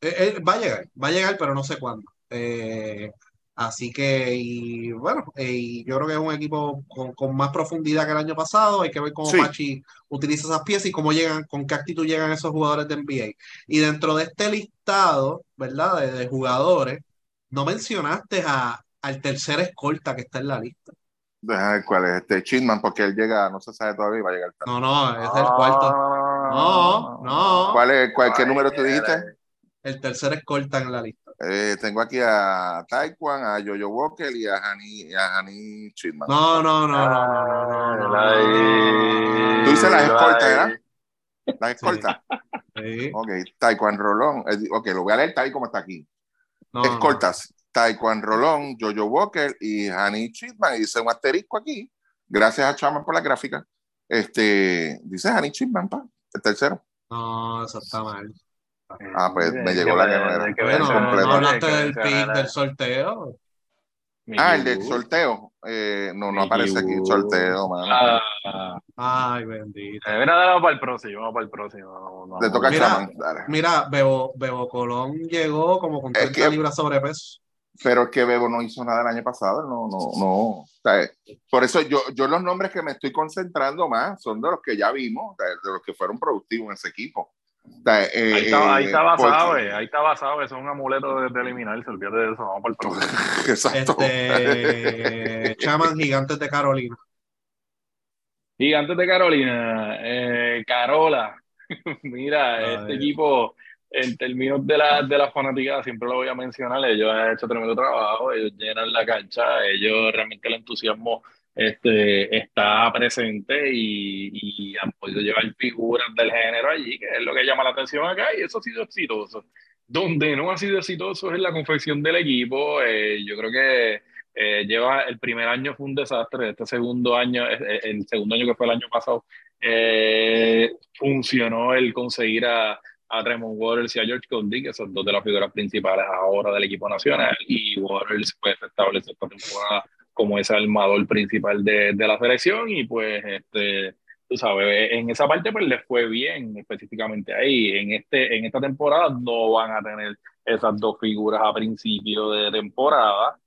eh, va a llegar, va a llegar, pero no sé cuándo. Eh, así que, y bueno, yo creo que es un equipo con, más profundidad que el año pasado. Hay que ver cómo Pachi utiliza esas piezas y cómo llegan, con qué actitud llegan esos jugadores de NBA. Y dentro de este listado, ¿verdad? de jugadores, no mencionaste a, al tercer escolta que está en la lista. ¿Cuál es? Este Chinman, porque él llega, no se sabe todavía, va a llegar No, no, es el cuarto. No, no. ¿Cuál es, cuál, ¿Qué número tú dijiste? El tercer escolta en la lista. Eh, tengo aquí a Taekwondo, a Jojo Walker y a Hani, a Hani Chitman. No, no, no, no, no, no, no. Tú dices las escoltas, ¿verdad? Las escoltas. Sí. Ok, Taekwondo Rolón. Eh, Ok, lo voy a leer tal y como está aquí. No, no. Escoltas, Taekwondo Rolón, Jojo Walker y Hani Chitman. Y dice un asterisco aquí. Gracias a Chaman por la gráfica. Este, dice Hani Chitman, pa, el tercero. No, eso está mal. Ah, pues me llegó la que no era. Bueno, no hablaste del pick del sorteo. Ah, el del sorteo. Eh, no, no aparece aquí el sorteo, mano. Ah, Ay, bendito. eh, mira, dale, para el próximo, vamos para el próximo. No, no, Le toca a Mira, Chaman. dale. Mira, Bebo, Bebo Colón llegó como con Es 30 que- libras sobrepeso. Pero es que Bebo no hizo nada el año pasado, no, no, no. O sea, por eso yo, yo los nombres que me estoy concentrando más son de los que ya vimos, de los que fueron productivos en ese equipo. Eh, Ahí está, ahí eh, está porque- Basabe, ahí está Basabe, eso es un amuleto de, de eliminarse, olvídate de eso, vamos para el próximo. Exacto. Este, Chaman Gigantes de Carolina. Gigantes de Carolina, eh, Carola, mira, Ay. este equipo, en términos de la, de la fanaticada, siempre lo voy a mencionar, ellos han hecho tremendo trabajo, ellos llenan la cancha, ellos realmente el entusiasmo este, está presente y, y han podido llevar figuras del género allí, que es lo que llama la atención acá, y eso ha sido exitoso. Donde no ha sido exitoso es la confección del equipo, eh, yo creo que eh, lleva el primer año fue un desastre, este segundo año, eh, el segundo año que fue el año pasado, eh, funcionó el conseguir a, a Tremont Waters y a George Condy, que son dos de las figuras principales ahora del equipo nacional, y Waters pues establece esta temporada como ese armador principal de, de la selección, y pues este tú sabes, en esa parte pues les fue bien específicamente ahí. En, este, en esta temporada no van a tener esas dos figuras a principio de temporada.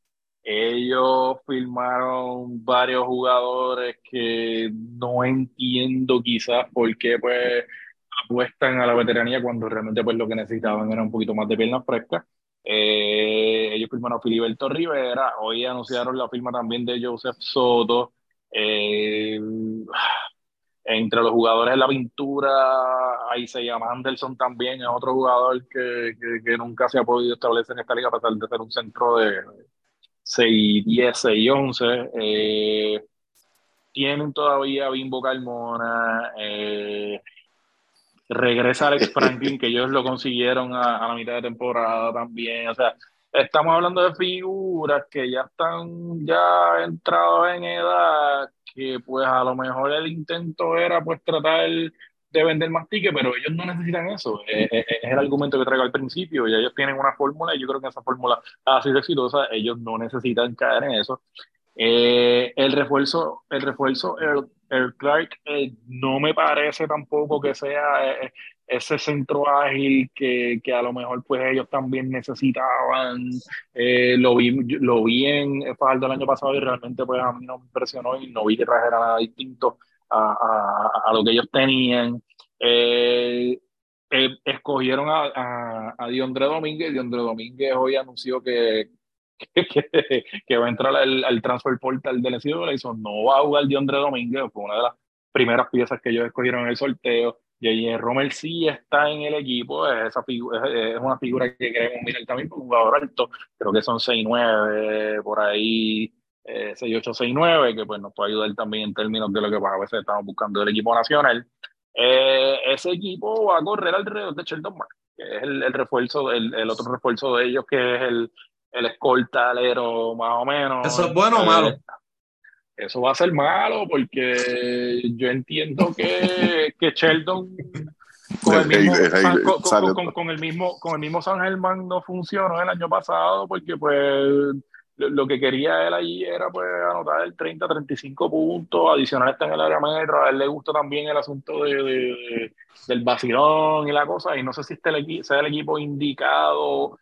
Ellos firmaron varios jugadores que no entiendo quizás por qué pues apuestan a la veteranía cuando realmente pues lo que necesitaban era un poquito más de piernas frescas. Eh, ellos firmaron a Filiberto Rivera, hoy anunciaron la firma también de Joseph Soto. Eh, entre los jugadores de la pintura, ahí se llama Anderson también, es otro jugador que, que, nunca se ha podido establecer en esta liga a pesar de ser un centro de 6, 10, 6, 11. Eh, tienen todavía Bimbo Carmona, eh, regresa Alex Franklin, que ellos lo consiguieron a, a la mitad de temporada también, o sea, estamos hablando de figuras que ya están ya entrados en edad, que pues a lo mejor el intento era pues tratar de vender más tickets, pero ellos no necesitan eso. Es, es- es el argumento que traigo al principio, y ellos tienen una fórmula, y yo creo que esa fórmula ha sido exitosa, ellos no necesitan caer en eso. Eh, el refuerzo, el refuerzo, el, el Clark, eh, no me parece tampoco que sea eh, ese centro ágil que, que a lo mejor pues ellos también necesitaban. Eh, lo vi, lo vi en Fajardo el año pasado y realmente pues a mí no me impresionó y no vi que trajera nada distinto a, a, lo que ellos tenían. Escogieron a, a, a Diondre Domínguez. Diondre Domínguez hoy anunció que, que, que va a entrar al, al transfer portal del NCAA. No va a jugar Diondre Domínguez, fue una de las primeras piezas que ellos escogieron en el sorteo. Y Romer sí está en el equipo, es, esa es, una figura que queremos mirar también un jugador alto, creo que son 6'9", por ahí, eh, 6'8", 6'9", que pues nos puede ayudar también en términos de lo que pues, a veces estamos buscando del equipo nacional. Eh, ese equipo va a correr alrededor de Sheldon Mark, que es el, el refuerzo, el, el otro refuerzo de ellos, que es el, el escolta alero más o menos. ¿Eso es bueno o Eh, malo? eso va a ser malo porque yo entiendo que, que Sheldon con el, mismo, el- el- San- con, sale- con- con- con el mismo con el mismo San Germán no funcionó el año pasado porque pues lo, lo que quería él allí era pues anotar el 30, 35 puntos, adicional está en el área metro, a él le gusta también el asunto de, de- de- del vacilón y la cosa, y no sé si este el equi- sea el equipo indicado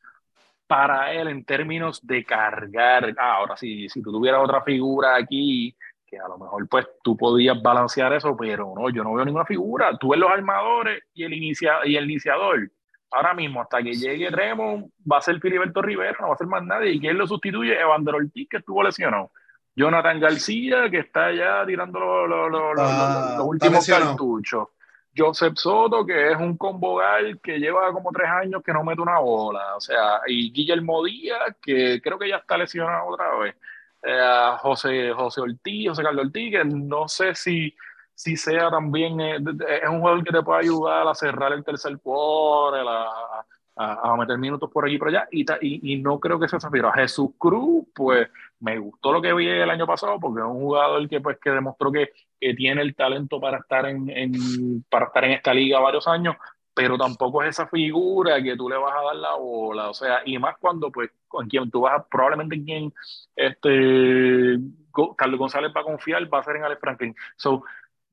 para él en términos de cargar. Ah, ahora sí, si tú tuvieras otra figura aquí, que a lo mejor pues tú podías balancear eso, pero no, yo no veo ninguna figura. Tú ves los armadores y el, inicia y el iniciador. Ahora mismo, hasta que llegue Tremont, va a ser Filiberto Rivera, no va a ser más nadie. ¿Y quién lo sustituye? Evander Ortiz, que estuvo lesionado. Jonathan García, que está ya tirando lo- lo- lo- lo- Está- los está últimos cartuchos. Joseph Soto, que es un combogal que lleva como tres años que no mete una bola. O sea, y Guillermo Díaz, que creo que ya está lesionado otra vez. Eh, José, José Ortiz, José Carlos Ortiz, que no sé si, si sea también, eh, es un jugador que te puede ayudar a cerrar el tercer quarter, a, a, meter minutos por allí y por allá, y, y, no creo que sea A Jesús Cruz, pues me gustó lo que vi el año pasado, porque es un jugador que, pues, que demostró que, que tiene el talento para estar en, en, para estar en esta liga varios años, pero tampoco es esa figura que tú le vas a dar la bola, o sea, y más cuando, pues, con quien tú vas a, probablemente en quien este, Carlos González va a confiar, va a ser en Alex Franklin. So,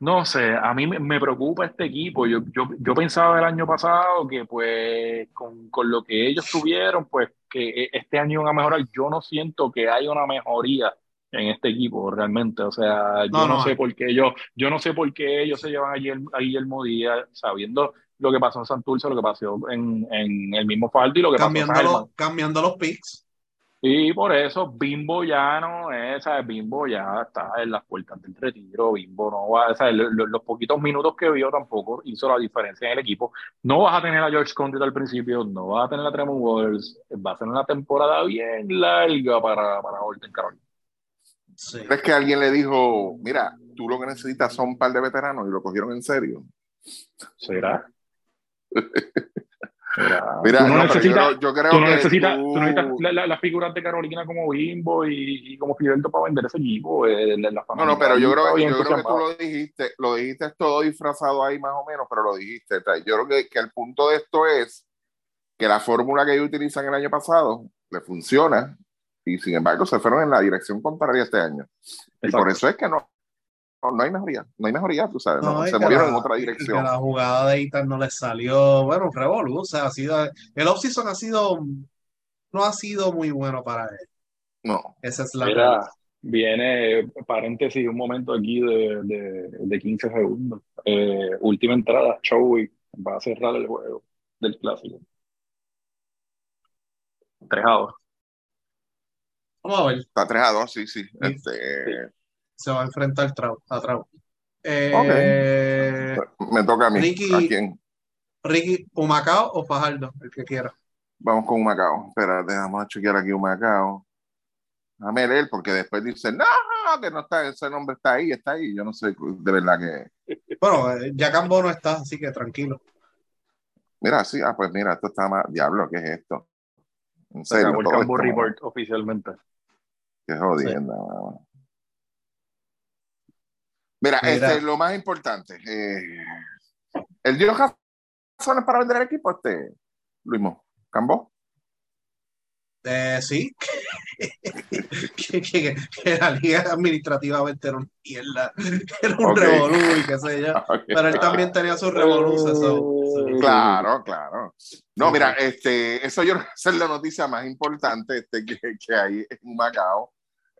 no sé, a mí me, preocupa este equipo. Yo, yo, yo, pensaba el año pasado que pues con, con, lo que ellos tuvieron, pues que e, este año iban a mejorar. Yo no siento que haya una mejoría en este equipo realmente. O sea, yo no, sé por qué ellos, yo no sé por qué ellos se llevan a Guillermo Díaz sabiendo lo que pasó en Santurce, lo que pasó en, en el mismo Faldo y lo que cambiando pasó en Cambiando los picks. Y por eso Bimbo ya no es, Bimbo ya está en las puertas del retiro, Bimbo no va, o los, poquitos minutos que vio tampoco hizo la diferencia en el equipo. No vas a tener a George Condit al principio, no vas a tener a Tremont Waters, va a ser una temporada bien larga para, para Holton Carolina. ¿Crees que alguien le dijo, mira, tú lo que necesitas son un par de veteranos y lo cogieron en serio? ¿Será? Mira, no, necesitas, yo, creo que necesitas, tú... necesitas las la figuras de Carolina como Bimbo y, y como Fidelto para vender ese equipo. Eh, la no, no, pero yo creo, yo creo que tú lo dijiste, lo dijiste todo disfrazado ahí más o menos, pero lo dijiste. Yo creo que, que el punto de esto es que la fórmula que ellos utilizan el año pasado le funciona y sin embargo se fueron en la dirección contraria este año. Y por eso es que no, no, hay mejoría, no hay mejoría, tú sabes, no, se movieron en otra dirección. la jugada de Itar no le salió, bueno, revolú, o sea, ha sido, el offseason ha sido, no ha sido muy bueno para él. No. Esa es la Mira, viene, paréntesis, un momento aquí de, de, de 15 segundos. Eh, última entrada, Chowi va a cerrar el juego del clásico. 3 a 2. Vamos a ver. Está 3 a 2, sí, sí. Este, se va a enfrentar a Trau. Eh, Me toca a mí. Ricky, ¿A quién? Ricky, Humacao o Fajardo, el que quiera. Vamos con Humacao. Espera, dejamos chequear aquí Humacao. Déjame leer, porque después dice, no, que no está, ese nombre está ahí, está ahí. Yo no sé de verdad que. Bueno, eh, ya Cambo no está, así que tranquilo. Mira, sí, ah, pues mira, esto está más. Diablo, ¿qué es esto? En serio. el Cambo Report oficialmente. Qué jodienda, Mira, Este, lo más importante, eh, ¿el dio razones para vender el equipo, este, Luis ¿Cambó? Eh, sí, que, que, que, la liga administrativamente era una mierda, era un okay. revolú y qué sé yo, pero él también tenía sus revoluciones. So, claro, claro. No, mira, este, eso yo creo que es la noticia más importante este, que, que hay en Macao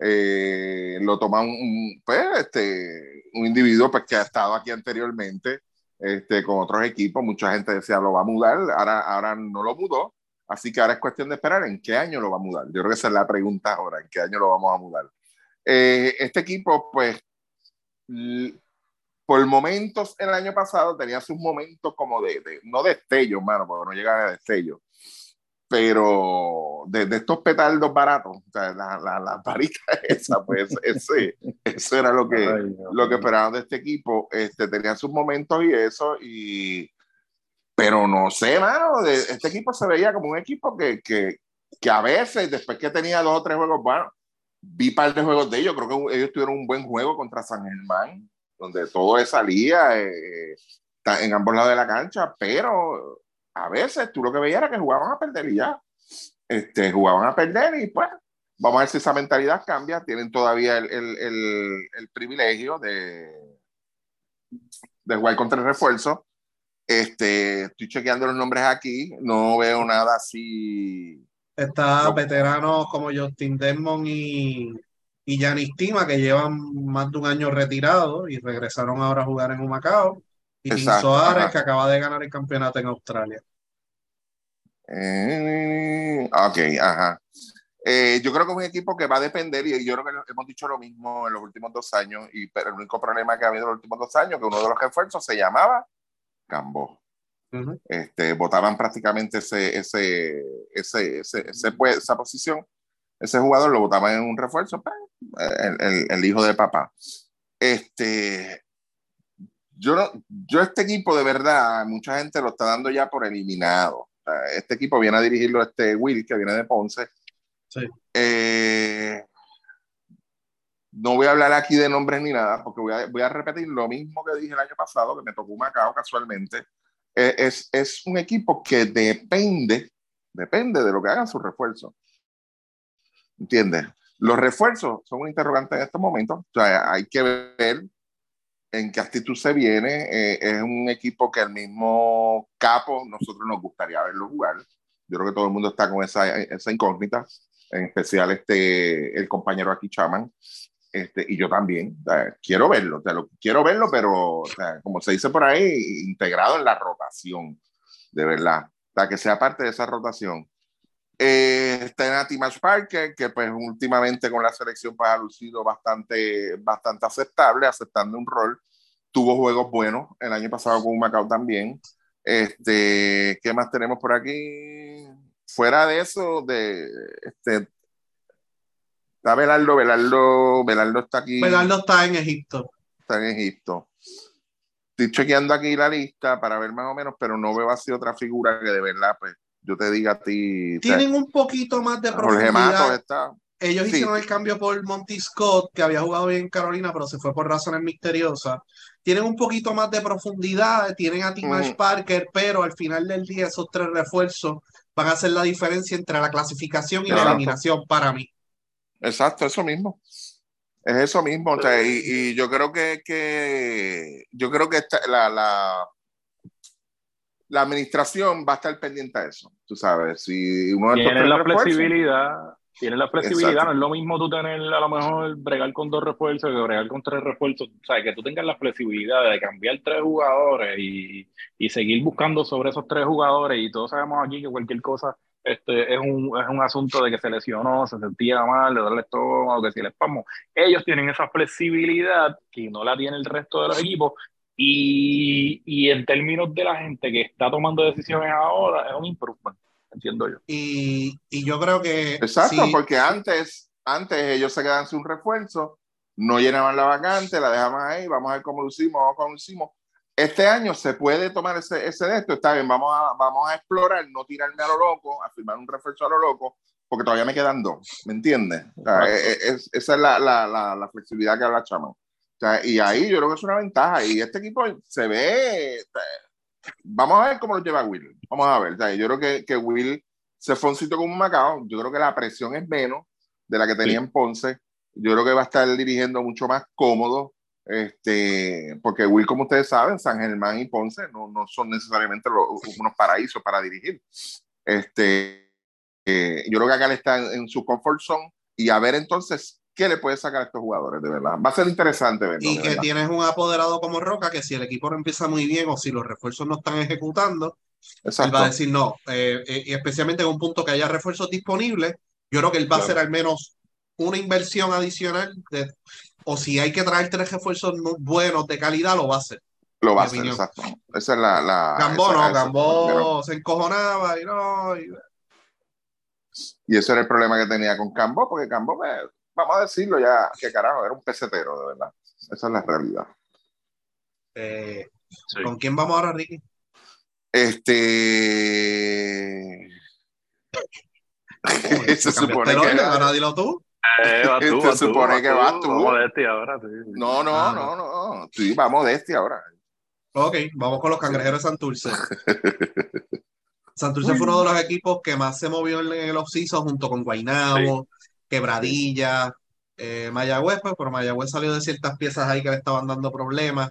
eh, lo toma un, pues, este, un individuo pues, que ha estado aquí anteriormente este, con otros equipos. Mucha gente decía lo va a mudar, ahora, ahora no lo mudó. Así que ahora es cuestión de esperar en qué año lo va a mudar. Yo creo que esa es la pregunta ahora, en qué año lo vamos a mudar. Eh, este equipo, pues, por momentos el año pasado tenía sus momentos como de, de no destello, mano, porque no llegaba a destello, pero de, estos petardos baratos, o sea, la, la, la esa, pues ese, eso era lo que, lo que esperaban de este equipo. Este, tenían sus momentos y eso, y, pero no sé, mano, de, este equipo se veía como un equipo que, que, que a veces, después que tenía dos o tres juegos, bueno, vi par de juegos de ellos, creo que ellos tuvieron un buen juego contra San Germán, donde todo salía eh, en ambos lados de la cancha, pero a veces tú lo que veías era que jugaban a perder y ya. Este, jugaban a perder y pues vamos a ver si esa mentalidad cambia. Tienen todavía el, el, el, el privilegio de, de jugar contra el refuerzo. Este, estoy chequeando los nombres aquí, no veo nada así. Está veteranos como Justin Desmond y, y Yanis Tima, que llevan más de un año retirados y regresaron ahora a jugar en Humacao. Y Exacto, que acaba de ganar el campeonato en Australia. Eh, ok, ajá. Eh, yo creo que es un equipo que va a depender, y yo creo que hemos dicho lo mismo en los últimos dos años, y pero el único problema que ha habido en los últimos dos años, que uno de los refuerzos se llamaba Cambó. este, votaban prácticamente ese, ese, ese, ese, pues, esa posición, ese jugador lo votaban en un refuerzo, pues, el, el, hijo de papá. Este, yo, yo este equipo de verdad, mucha gente lo está dando ya por eliminado. Este equipo viene a dirigirlo este Will, que viene de Ponce. Sí. Eh, no voy a hablar aquí de nombres ni nada, porque voy a, voy a, repetir lo mismo que dije el año pasado, que me tocó Macao casualmente. Eh, es, es, un equipo que depende, depende de lo que hagan sus refuerzos. ¿Entiendes? Los refuerzos son un interrogante en este momento. O sea, hay que ver en qué actitud se viene. Eh, es un equipo que el mismo capo, nosotros nos gustaría verlo jugar. Yo creo que todo el mundo está con esa, esa incógnita, en especial este, el compañero aquí, Chaman. Este, y yo también, quiero verlo, lo, quiero verlo, pero como se dice por ahí, integrado en la rotación, de verdad, para que sea parte de esa rotación. Eh, está Nati Match Parker, que pues últimamente con la selección pues, ha lucido bastante, bastante aceptable, aceptando un rol. Tuvo juegos buenos el año pasado con Macao también. Este, ¿Qué más tenemos por aquí? Fuera de eso, de, este, Está Belardo, Belardo, Belardo está aquí. Belardo está en Egipto. Está en Egipto. Estoy chequeando aquí la lista para ver más o menos, pero no veo así otra figura que de verdad, pues, yo te diga a ti. Tienen un poquito más de profundidad. está. Ellos hicieron el cambio por Monty Scott, que había jugado bien en Carolina, pero se fue por razones misteriosas. Tienen un poquito más de profundidad, tienen a Timash Parker, pero al final del día esos tres refuerzos van a hacer la diferencia entre la clasificación y la eliminación para mí. Exacto, eso mismo. Es eso mismo. y, yo creo que, que yo creo que la, la, la, administración va a estar pendiente a eso. Tú sabes, si uno tiene la flexibilidad, tiene la flexibilidad, no es lo mismo tú tener a lo mejor bregar con dos refuerzos que bregar con tres refuerzos. O sea, que tú tengas la flexibilidad de cambiar tres jugadores y, y seguir buscando sobre esos tres jugadores. Y todos sabemos aquí que cualquier cosa este, es, un, es un asunto de que se lesionó, se sentía mal, le duele el estómago, que si le espasmo. Ellos tienen esa flexibilidad que no la tiene el resto de los equipos. Y, y en términos de la gente que está tomando decisiones ahora, es un improvement, entiendo yo. Y, y yo creo que. Exacto, porque antes, antes ellos se quedaban sin refuerzo, no llenaban la vacante, la dejaban ahí, vamos a ver cómo lo hicimos, vamos a ver cómo lo hicimos este año se puede tomar ese, ese de esto, está bien, vamos a, vamos a explorar, no tirarme a lo loco, a firmar un refuerzo a lo loco, porque todavía me quedan dos, ¿me entiendes? E, e, esa es la, la, la, flexibilidad que habla Chama. O sea, y ahí yo creo que es una ventaja, y este equipo se ve, vamos a ver cómo lo lleva Will, vamos a ver, yo creo que, que Will se fue un sitio como un Macao, yo creo que la presión es menos de la que tenía en Ponce, yo creo que va a estar dirigiendo mucho más cómodo, este, porque Will, como ustedes saben, San Germán y Ponce no, no son necesariamente unos paraísos para dirigir. Este, eh, yo creo que acá le está en, su comfort zone. Y a ver entonces qué le puede sacar a estos jugadores, de verdad. Va a ser interesante verlo. Y que tienes un apoderado como Roca que si el equipo no empieza muy bien o si los refuerzos no están ejecutando, él va a decir no. Eh, eh, y especialmente en un punto que haya refuerzos disponibles, yo creo que él va a hacer al menos una inversión adicional de o si hay que traer tres refuerzos buenos de calidad, lo va a hacer. Lo va a hacer, exacto. Esa es la. la Gambó no, Gambó se encojonaba y no. Y... y... ese era el problema que tenía con Gambó, porque Gambó, vamos a decirlo ya, que carajo, era un pesetero, de verdad. Esa es la realidad. Eh, ¿Con quién vamos ahora, Ricky? Este. se supone que. Ahora dilo tú. Eh, se supone que vas tú. Vamos de este ahora, No, no, ah, no, no. Sí, vamos de este ahora. Ok, vamos con los cangrejeros de Santurce. Santurce fue uno de los equipos que más se movió en el off-season junto con Guaynabo, Quebradilla, eh, Mayagüez, pues, pero Mayagüez salió de ciertas piezas ahí que le estaban dando problemas.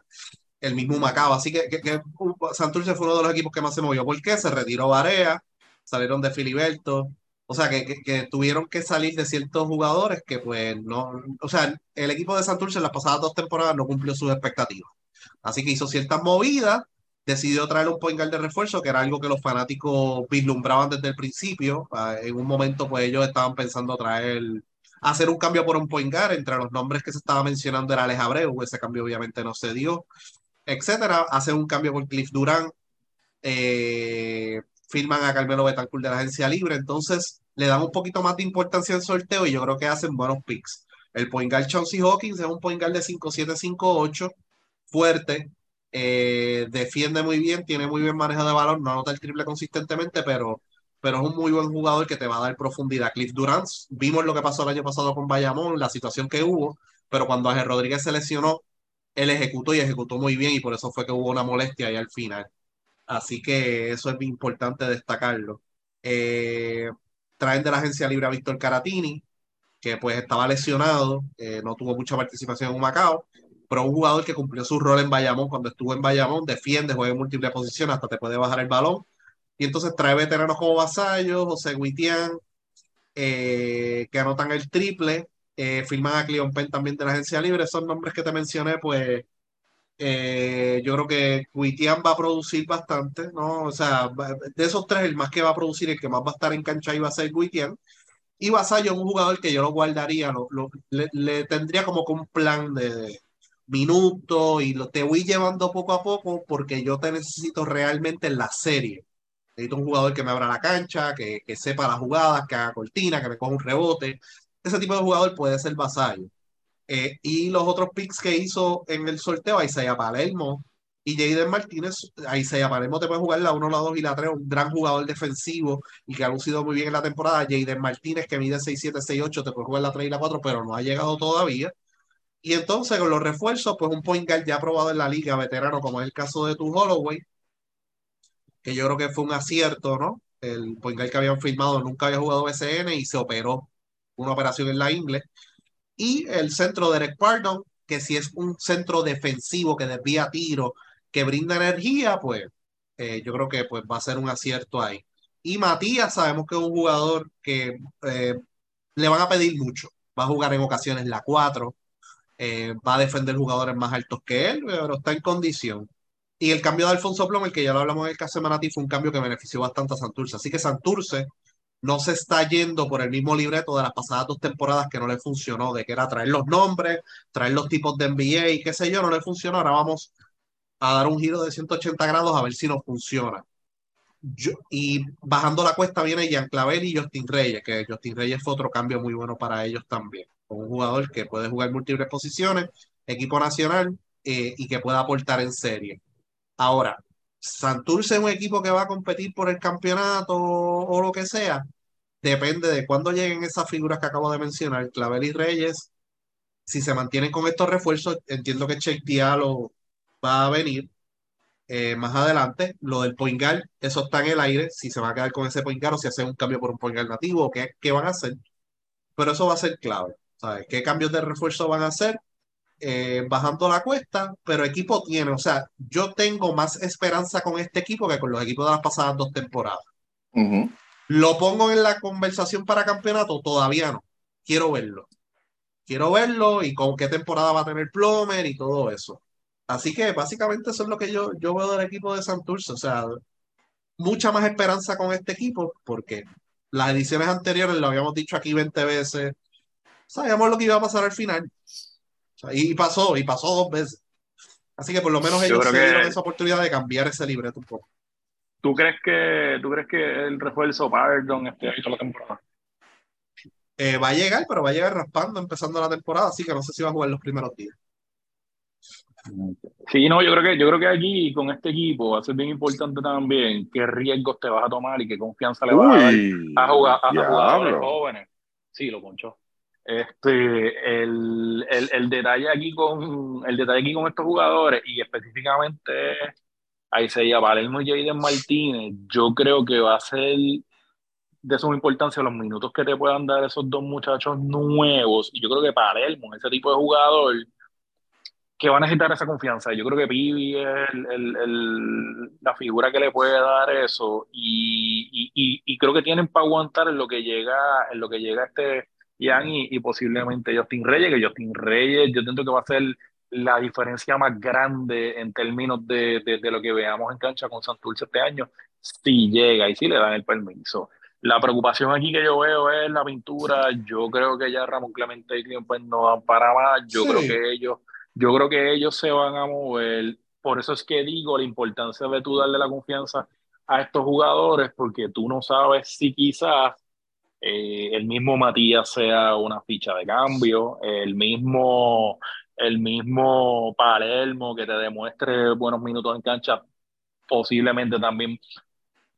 El mismo Macao. Así que, que, uh, Santurce fue uno de los equipos que más se movió. ¿Por qué? Se retiró Barea, salieron de Filiberto, o sea, que, que, tuvieron que salir de ciertos jugadores que pues no, o sea, el equipo de Santurce en las pasadas dos temporadas no cumplió sus expectativas. Así que hizo ciertas movidas, decidió traer un point guard de refuerzo, que era algo que los fanáticos vislumbraban desde el principio. Ah, en un momento pues ellos estaban pensando traer, hacer un cambio por un point guard, entre los nombres que se estaba mencionando era Alex Abreu, ese cambio obviamente no se dio. etcétera. Hacen un cambio por Cliff Durán, eh, firman a Carmelo Betancourt de la agencia libre, entonces le dan un poquito más de importancia al sorteo y yo creo que hacen buenos picks. El point guard Chauncey Hawkins es un point guard de 5'7", 5'8", fuerte, eh, defiende muy bien, tiene muy bien manejo de balón, no anota el triple consistentemente, pero, pero es un muy buen jugador que te va a dar profundidad. Cliff Durant, vimos lo que pasó el año pasado con Bayamón, la situación que hubo, pero cuando Ángel Rodríguez se lesionó, él ejecutó y ejecutó muy bien y por eso fue que hubo una molestia ahí al final. Así que eso es importante destacarlo. Eh, traen de la agencia libre a Víctor Caratini, que pues estaba lesionado, eh, no tuvo mucha participación en Macao, pero un jugador que cumplió su rol en Bayamón cuando estuvo en Bayamón, defiende, juega en múltiples posiciones, hasta te puede bajar el balón. Y entonces trae veteranos como Vasallo, José Guitián, eh, que anotan el triple, eh, firman a Cleon Penn también de la agencia libre. Esos nombres que te mencioné, pues eh, yo creo que Guitián va a producir bastante, ¿no? O sea, de esos tres, el más que va a producir, el que más va a estar en cancha y va a ser Guitián. Y Vasallo es un jugador que yo lo guardaría, le, tendría como que un plan de, minutos y lo, te voy llevando poco a poco porque yo te necesito realmente en la serie. Necesito un jugador que me abra la cancha, que, que sepa las jugadas, que haga cortina, que me coja un rebote. Ese tipo de jugador puede ser Vasallo. Eh, y los otros picks que hizo en el sorteo, Isaiah Palermo y Jaden Martínez, Isaiah Palermo te puede jugar la 1, la 2 y la 3, un gran jugador defensivo y que ha lucido muy bien en la temporada. Jaden Martínez, que mide 6'7, 6'8, te puede jugar la 3 y la 4, pero no ha llegado todavía. Y entonces con los refuerzos, pues un point guard ya probado en la liga, veterano, como es el caso de tu Holloway, que yo creo que fue un acierto, ¿no? El point guard que habían firmado nunca había jugado SN y se operó una operación en la ingle. Y el centro de Derek Pardon, que si es un centro defensivo que desvía tiro, que brinda energía, pues eh, yo creo que pues, va a ser un acierto ahí. Y Matías, sabemos que es un jugador que eh, le van a pedir mucho. Va a jugar en ocasiones la 4, eh, va a defender jugadores más altos que él, pero está en condición. Y el cambio de Alfonso Plomer, que ya lo hablamos en el caso de Manati, fue un cambio que benefició bastante a Santurce. Así que Santurce no se está yendo por el mismo libreto de las pasadas dos temporadas que no le funcionó, de que era traer los nombres, traer los tipos de NBA y qué sé yo, no le funcionó. Ahora vamos a dar un giro de 180 grados a ver si nos funciona. y bajando la cuesta viene Jean Clavel y Justin Reyes, que Justin Reyes fue otro cambio muy bueno para ellos también un jugador que puede jugar múltiples posiciones, equipo nacional eh, y que pueda aportar en serie. Ahora, Santurce es un equipo que va a competir por el campeonato o lo que sea, depende de cuándo lleguen esas figuras que acabo de mencionar, Clavel y Reyes. Si se mantienen con estos refuerzos, entiendo que Cheik Diallo va a venir eh, más adelante. Lo del Poingal, eso está en el aire. Si se va a quedar con ese Poingal o si hace un cambio por un Poingal nativo, qué, qué van a hacer. Pero eso va a ser clave. ¿Sabes? ¿Qué cambios de refuerzo van a hacer? Eh, bajando la cuesta, pero equipo tiene, o sea, yo tengo más esperanza con este equipo que con los equipos de las pasadas dos temporadas. ¿Lo pongo en la conversación para campeonato? Todavía no. Quiero verlo. Quiero verlo y con qué temporada va a tener Plomer y todo eso. Así que básicamente eso es lo que yo, yo veo del equipo de Santurce. O sea, mucha más esperanza con este equipo porque las ediciones anteriores, lo habíamos dicho aquí 20 veces, sabíamos lo que iba a pasar al final. y pasó, y pasó dos veces. Así que por lo menos ellos tuvieron esa oportunidad de cambiar ese libreto un poco. ¿Tú crees que, tú crees que el refuerzo Pardon esté ahí toda la temporada? Eh, va a llegar, pero va a llegar raspando empezando la temporada, así que no sé si va a jugar los primeros días. Sí, no, yo creo que yo creo que aquí con este equipo va a ser bien importante también qué riesgos te vas a tomar y qué confianza le vas a dar a, jugar, a jugadores jóvenes. Sí, lo ponchó. Este, el, el, el, detalle aquí con el detalle aquí con estos jugadores y específicamente a Isaiah Palermo y Jaden Martínez, yo creo que va a ser de suma importancia los minutos que te puedan dar esos dos muchachos nuevos. Y yo creo que Palermo, ese tipo de jugador, que va a necesitar esa confianza. Yo creo que Pibi es el, el, la figura que le puede dar eso. Y, y, y, creo que tienen para aguantar en lo que llega, en lo que llega este Ian y, posiblemente Justin Reyes, que Justin Reyes yo entiendo que va a ser la diferencia más grande en términos de, de, lo que veamos en cancha con Santurce este año, si llega y si le dan el permiso. La preocupación aquí que yo veo es la pintura. Yo creo que ya Ramón Clemente y pues no van para más. Yo creo que ellos, yo creo que ellos se van a mover. por eso es que digo la importancia de tú darle la confianza a estos jugadores, porque tú no sabes si quizás eh, el mismo Matías sea una ficha de cambio, el mismo, el mismo Palermo que te demuestre buenos minutos en cancha, posiblemente también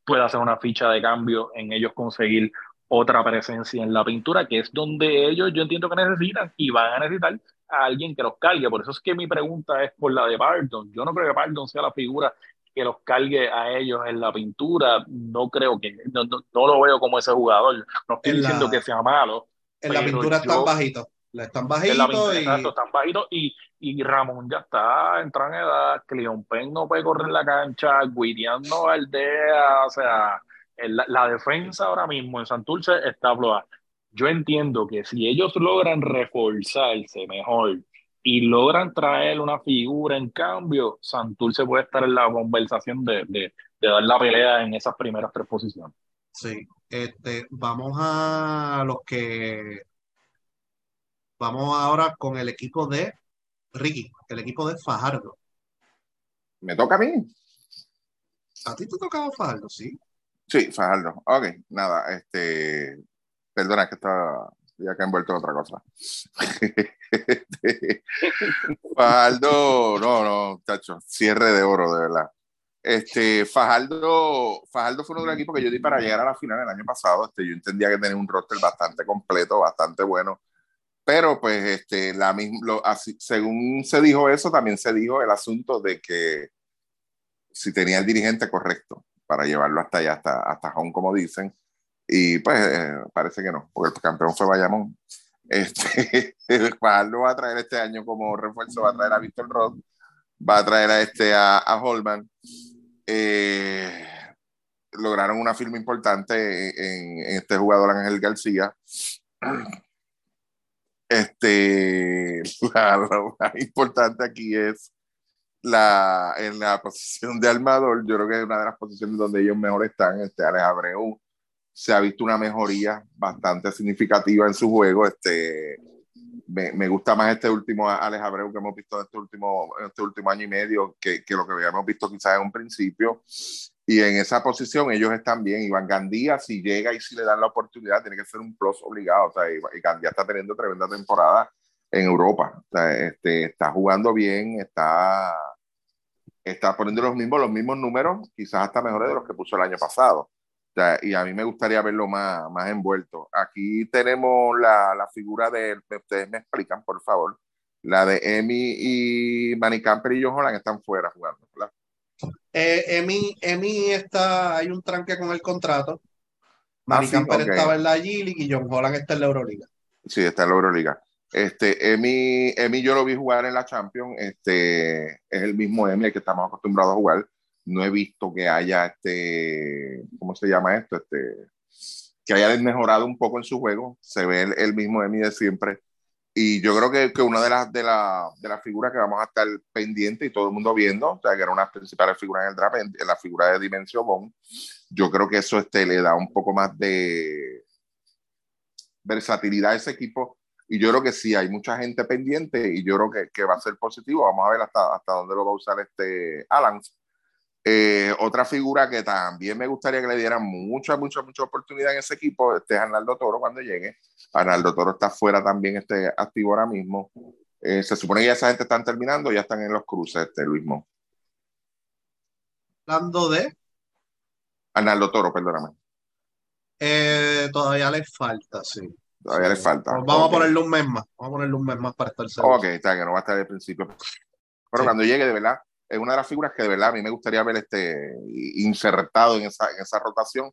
pueda ser una ficha de cambio en ellos conseguir otra presencia en la pintura, que es donde ellos yo entiendo que necesitan y van a necesitar a alguien que los cargue. Por eso es que mi pregunta es por la de Pardon. Yo no creo que Pardon sea la figura que los cargue a ellos en la pintura, no creo que, no, lo veo como ese jugador. No estoy diciendo que sea malo. En la pintura están bajitos. Están bajitos. y... están bajitos y, y, Ramón ya está entrando en edad. Cleon Penn no puede correr la cancha. Guidiano Aldea. O sea, la, la, defensa ahora mismo en Santurce está floja. Yo entiendo que si ellos logran reforzarse mejor y logran traer una figura en cambio, Santurce puede estar en la conversación de, de, dar la pelea en esas primeras tres posiciones. Sí, este, vamos a los que vamos ahora con el equipo de Ricky, el equipo de Fajardo. ¿Me toca a mí? ¿A ti te tocaba Fajardo, sí? Sí, Fajardo. Ok, nada, este, perdona que está ya que envuelto en otra cosa. Fajardo, no, no, chacho, cierre de oro, de verdad. Este, Fajardo, Fajardo fue uno de los equipos que yo di para llegar a la final el año pasado. Este, yo entendía que tenía un roster bastante completo, bastante bueno. Pero, pues, este, la misma, así, según se dijo eso, también se dijo el asunto de que si tenía el dirigente correcto para llevarlo hasta allá, hasta, hasta home, como dicen, y pues eh, parece que no, porque el campeón fue Bayamón. Este, cual va a traer este año como refuerzo, va a traer a Víctor Roth, va a traer a este a, a Holman. Eh, lograron una firma importante en, en, este jugador Ángel García. Este, la, lo más importante aquí es la, en la posición de armador, yo creo que es una de las posiciones donde ellos mejor están, este Alex Abreu se ha visto una mejoría bastante significativa en su juego. Este, me, me, gusta más este último Alex Abreu que hemos visto en este último, en este último año y medio que, que, lo que habíamos visto quizás en un principio. Y en esa posición ellos están bien. Iván Gandía, si llega y si le dan la oportunidad, tiene que ser un plus obligado. O sea, y Gandía está teniendo tremenda temporada en Europa. O sea, este, está jugando bien, está, está poniendo los mismos, los mismos números, quizás hasta mejores de los que puso el año pasado y a mí me gustaría verlo más, más envuelto. Aquí tenemos la, la figura de, ustedes me explican, por favor, la de Emi y Manny Camper y John Holland están fuera jugando. Eh, Emi, Emi está, hay un tranque con el contrato. Manny ah, Camper estaba en la G-League y John Holland está en la Euroliga. Sí, está en la Euroliga. Este, Emi, Emi yo lo vi jugar en la Champions, este, es el mismo Emi que estamos acostumbrados a jugar no he visto que haya este, ¿cómo se llama esto? Este, que haya mejorado un poco en su juego. Se ve el, mismo Emi de siempre. Y yo creo que, que una de las de la, de las figuras que vamos a estar pendiente y todo el mundo viendo, o sea, que era una de las principales figuras en el draft, en, la figura de Dimension Bond, yo creo que eso este, le da un poco más de versatilidad a ese equipo. Y yo creo que sí, hay mucha gente pendiente y yo creo que, que va a ser positivo. Vamos a ver hasta, hasta dónde lo va a usar este Alan eh, otra figura que también me gustaría que le dieran mucha, mucha, mucha oportunidad en ese equipo este es Arnaldo Toro cuando llegue. Arnaldo Toro está fuera también, este, activo ahora mismo. Eh, se supone que ya esa gente están terminando, ya están en los cruces, este, Luis Mo. Hablando de. Arnaldo Toro, perdóname. Eh, todavía le falta, sí. Todavía le falta. Pues vamos a ponerle un mes más. Vamos a ponerle un mes más para estar seguro. Ok, está, que no va a estar al principio. Pero cuando llegue, de verdad, es una de las figuras que de verdad a mí me gustaría ver este, insertado en esa, en esa rotación,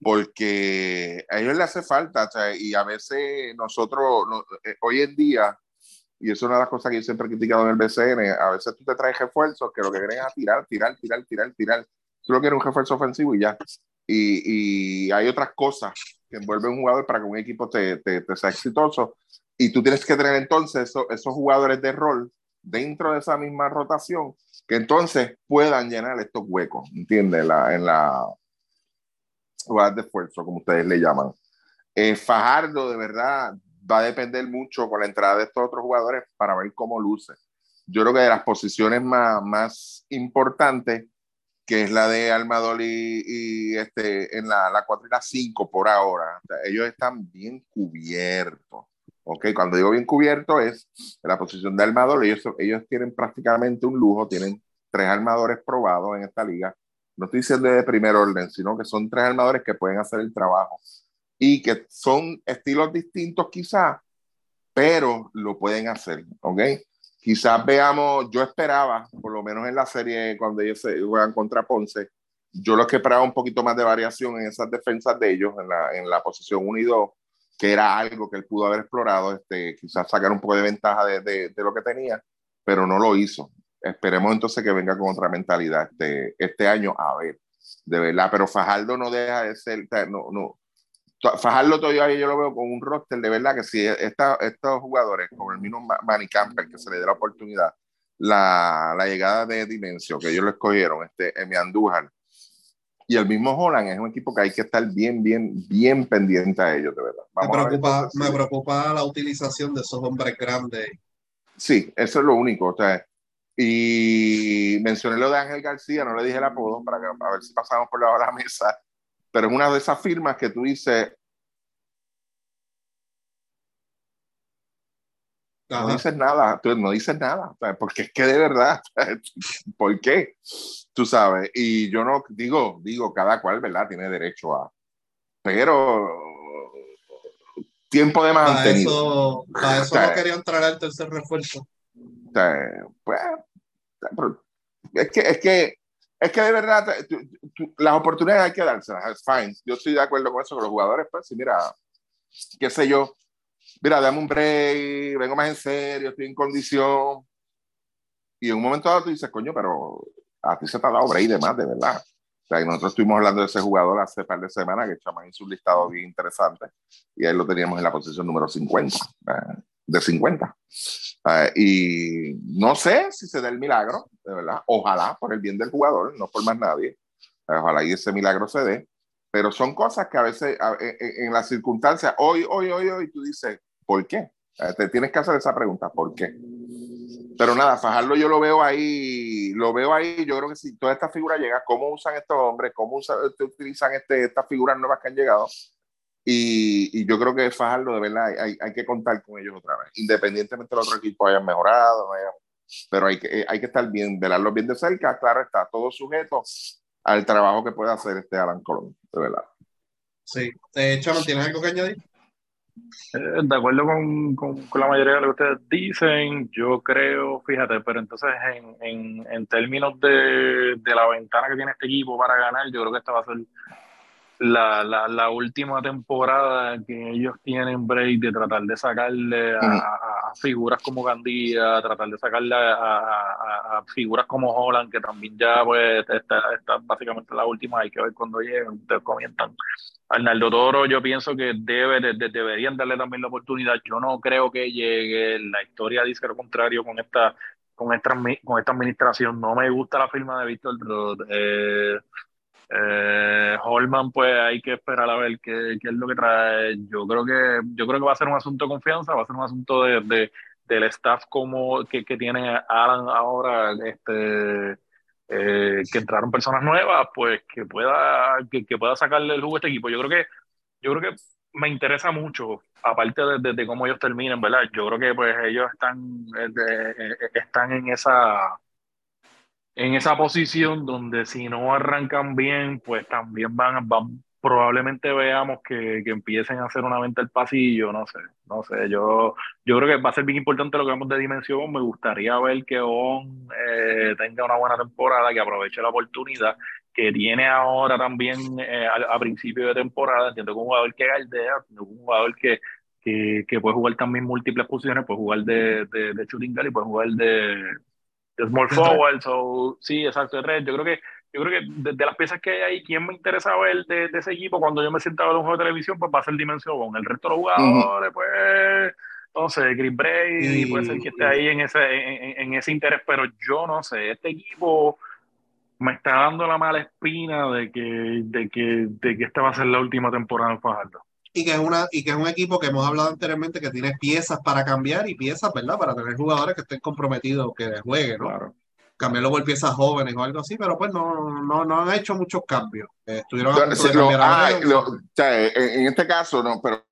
porque a ellos le hace falta, y a veces nosotros, eh, hoy en día, y eso es una de las cosas que yo siempre he criticado en el BCN, a veces tú te traes refuerzos que lo que quieren es tirar, tirar, tirar, tirar, tirar. Tú lo quieres un refuerzo ofensivo y ya. Y, y, hay otras cosas que envuelven un jugador para que un equipo te, te, te sea exitoso. Y tú tienes que tener entonces esos, esos jugadores de rol dentro de esa misma rotación que entonces puedan llenar estos huecos, ¿entiendes? La, en la lugar de esfuerzo, como ustedes le llaman. Eh, Fajardo, de verdad, va a depender mucho con la entrada de estos otros jugadores para ver cómo luce. yo creo que de las posiciones más, más importantes, que es la de Almador y, este, en la, la 4 y la 5 por ahora, ellos están bien cubiertos. ¿Ok? Cuando digo bien cubierto es la posición de armador, ellos, ellos tienen prácticamente un lujo, tienen tres armadores probados en esta liga. No estoy diciendo de primer orden, sino que son tres armadores que pueden hacer el trabajo y que son estilos distintos quizás, pero lo pueden hacer, ¿ok? Quizás veamos, yo esperaba, por lo menos en la serie cuando ellos se juegan contra Ponce, yo lo que esperaba un poquito más de variación en esas defensas de ellos, en la, en la posición 1 y 2, que era algo que él pudo haber explorado, este, quizás sacar un poco de ventaja de, de, de lo que tenía, pero no lo hizo. Esperemos entonces que venga con otra mentalidad este, este año, a ver, de verdad, pero Fajardo no deja de ser, no, no, Fajardo todavía yo lo veo con un roster de verdad que si esta, estos jugadores, como el mismo Manny Campbell, que se le dé la oportunidad, la, la llegada de Dimensio, que ellos lo escogieron, este, Emi Andújar, y el mismo Holland es un equipo que hay que estar bien, bien, bien pendiente a ellos, de verdad. me, preocupa, me preocupa la utilización de esos hombres grandes. Sí, eso es lo único. O sea, y mencioné lo de Ángel García, no le dije el apodo para, que, a ver si pasamos por la, la mesa, pero es una de esas firmas que tú dices. No dices nada, tú no dices nada, porque es que de verdad, ¿por qué? Tú sabes, y yo no digo, digo, cada cual, ¿verdad? Tiene derecho a, pero tiempo de mantenido. Para eso, para eso no quería entrar al tercer refuerzo. Pues, es que, es que, es que de verdad, las oportunidades hay que dárselas, es fine. Yo estoy de acuerdo con eso, con los jugadores, pues, si mira, qué sé yo, mira, dame un break, vengo más en serio, estoy en condición. Y en un momento dado tú dices, coño, pero a ti se te ha dado break de más, de verdad. O sea, y nosotros estuvimos hablando de ese jugador hace par de semanas, que Chamán hizo un listado bien interesante, y ahí lo teníamos en la posición número 50, de 50. Uh, y no sé si se da el milagro, de verdad. Ojalá por el bien del jugador, no por más nadie. Ojalá y ese milagro se dé. Pero son cosas que a veces en, en las circunstancias, hoy, hoy, hoy, hoy, tú dices, ¿por qué? Te tienes que hacer esa pregunta, ¿por qué? Pero nada, Fajardo yo lo veo ahí, lo veo ahí, yo creo que si toda esta figura llega, cómo usan estos hombres, cómo usan, utilizan este, estas figuras nuevas que han llegado, y, y, yo creo que Fajardo, de verdad, hay, hay, que contar con ellos otra vez, independientemente de los otros equipos hayan mejorado, pero hay que, hay que estar bien, velarlos bien de cerca, claro está, todo sujeto al trabajo que puede hacer este Alan Colón, de verdad. Sí, de hecho, ¿no tienes algo que añadir? Eh, de acuerdo con, con, con, la mayoría de lo que ustedes dicen, yo creo, fíjate, pero entonces en, en, en términos de, de, la ventana que tiene este equipo para ganar, yo creo que esta va a ser la, la, la, última temporada que ellos tienen break de tratar de sacarle a, a figuras como Gandía, tratar de sacarle a, a, figuras como Holland, que también ya pues está, está básicamente la última, hay que ver cuando lleguen, ustedes comienzan. Arnaldo Toro, yo pienso que debe, de, de, deberían darle también la oportunidad. Yo no creo que llegue. La historia dice lo contrario con esta, con esta, con esta administración. No me gusta la firma de Víctor Eh, eh, Holman, pues hay que esperar a ver qué, qué, es lo que trae. Yo creo que yo creo que va a ser un asunto de confianza, va a ser un asunto de, de del staff como que, que, tiene Alan ahora, este, eh, que entraron personas nuevas, pues que pueda que, que, pueda sacarle el jugo a este equipo. Yo creo que yo creo que me interesa mucho, aparte de, de, cómo ellos terminen, ¿verdad? Yo creo que pues ellos están eh, están en esa en esa posición donde si no arrancan bien, pues también van, van probablemente veamos que, que, empiecen a hacer una venta al pasillo, no sé, no sé, yo, yo creo que va a ser bien importante lo que vemos de dimensión, me gustaría ver que On eh, tenga una buena temporada, que aproveche la oportunidad que tiene ahora también eh, a, a, principio de temporada, entiendo que un jugador que galdea, un jugador que, que, puede jugar también múltiples posiciones, puede jugar de, de, de y puede jugar de small forward, so, sí, exacto, de red. Yo creo que, yo creo que de, de, las piezas que hay ahí, ¿quién me interesa ver de, de, ese equipo cuando yo me sienta a ver un juego de televisión? Pues va a ser Dimensión. El resto de los jugadores, uh -huh. pues, no sé, Chris Brady, puede ser que esté ahí en ese, en, en, ese interés, pero yo no sé, este equipo me está dando la mala espina de que, de que, de que esta va a ser la última temporada en Fajardo. Y que es una y que es un equipo que hemos hablado anteriormente que tiene piezas para cambiar y piezas, ¿verdad? Para tener jugadores que estén comprometidos, que jueguen, ¿no? Claro. Cambiarlo por piezas jóvenes o algo así, pero pues no, no, no han hecho muchos cambios. Eh, estuvieron a Lo- punto de lo- cambiar a Leo. lo- o sea, en, este caso, no, pero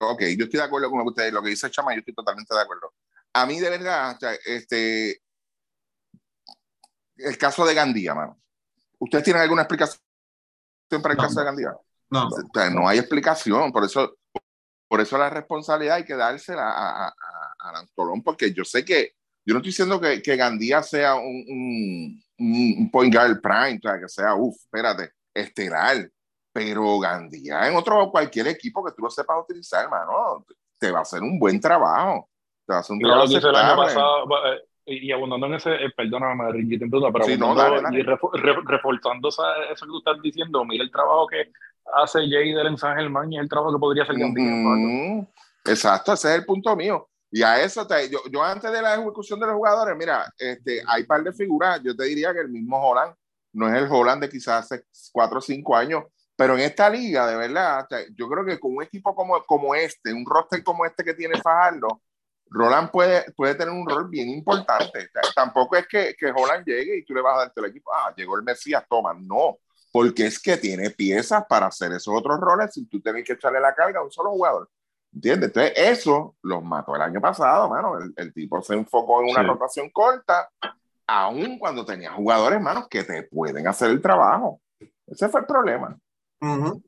ok, yo estoy de acuerdo con lo que ustedes, lo que dice Chama, yo estoy totalmente de acuerdo. A mí, de verdad, o sea, este, el caso de Gandía, mano. ¿Ustedes tienen alguna explicación para el No. caso de Gandía? No, O sea, no hay explicación, por eso, por eso la responsabilidad hay que dársela a, a, a, Antolón, porque yo sé que, yo no estoy diciendo que, que Gandía sea un, un, un point guard prime, o sea, que sea, uff, espérate, estelar, pero Gandía en otro, cualquier equipo que tú lo sepas utilizar, hermano, te va a hacer un buen trabajo, te va a hacer un Mira lo trabajo que hice el año aceptable. pasado, va, y y abundando en ese, eh, perdóname, Ricky, te pero Sí, no, dale, dale. y refo- re- reforzando esa- eso que tú estás diciendo, mira el trabajo que hace Jadel en San Germán y el trabajo que podría hacer Gandía. Exacto, ese es el punto mío. Y a eso, te- yo, yo antes de la ejecución de los jugadores, mira, este, hay par de figuras, yo te diría que el mismo Holland no es el Holland de quizás hace cuatro o cinco años, pero en esta liga, de verdad, yo creo que con un equipo como, como este, un roster como este que tiene Fajardo, Roland puede, puede tener un rol bien importante. Tampoco es que, que Holland llegue y tú le vas a darte el equipo, ah, llegó el Mesías, toma, no, porque es que tiene piezas para hacer esos otros roles sin tú tener que echarle la carga a un solo jugador. ¿Entiendes? Entonces, eso los mató el año pasado, mano. El, el tipo se enfocó en una Sí. rotación corta, aun cuando tenía jugadores, hermanos, que te pueden hacer el trabajo. Ese fue el problema. Ujú.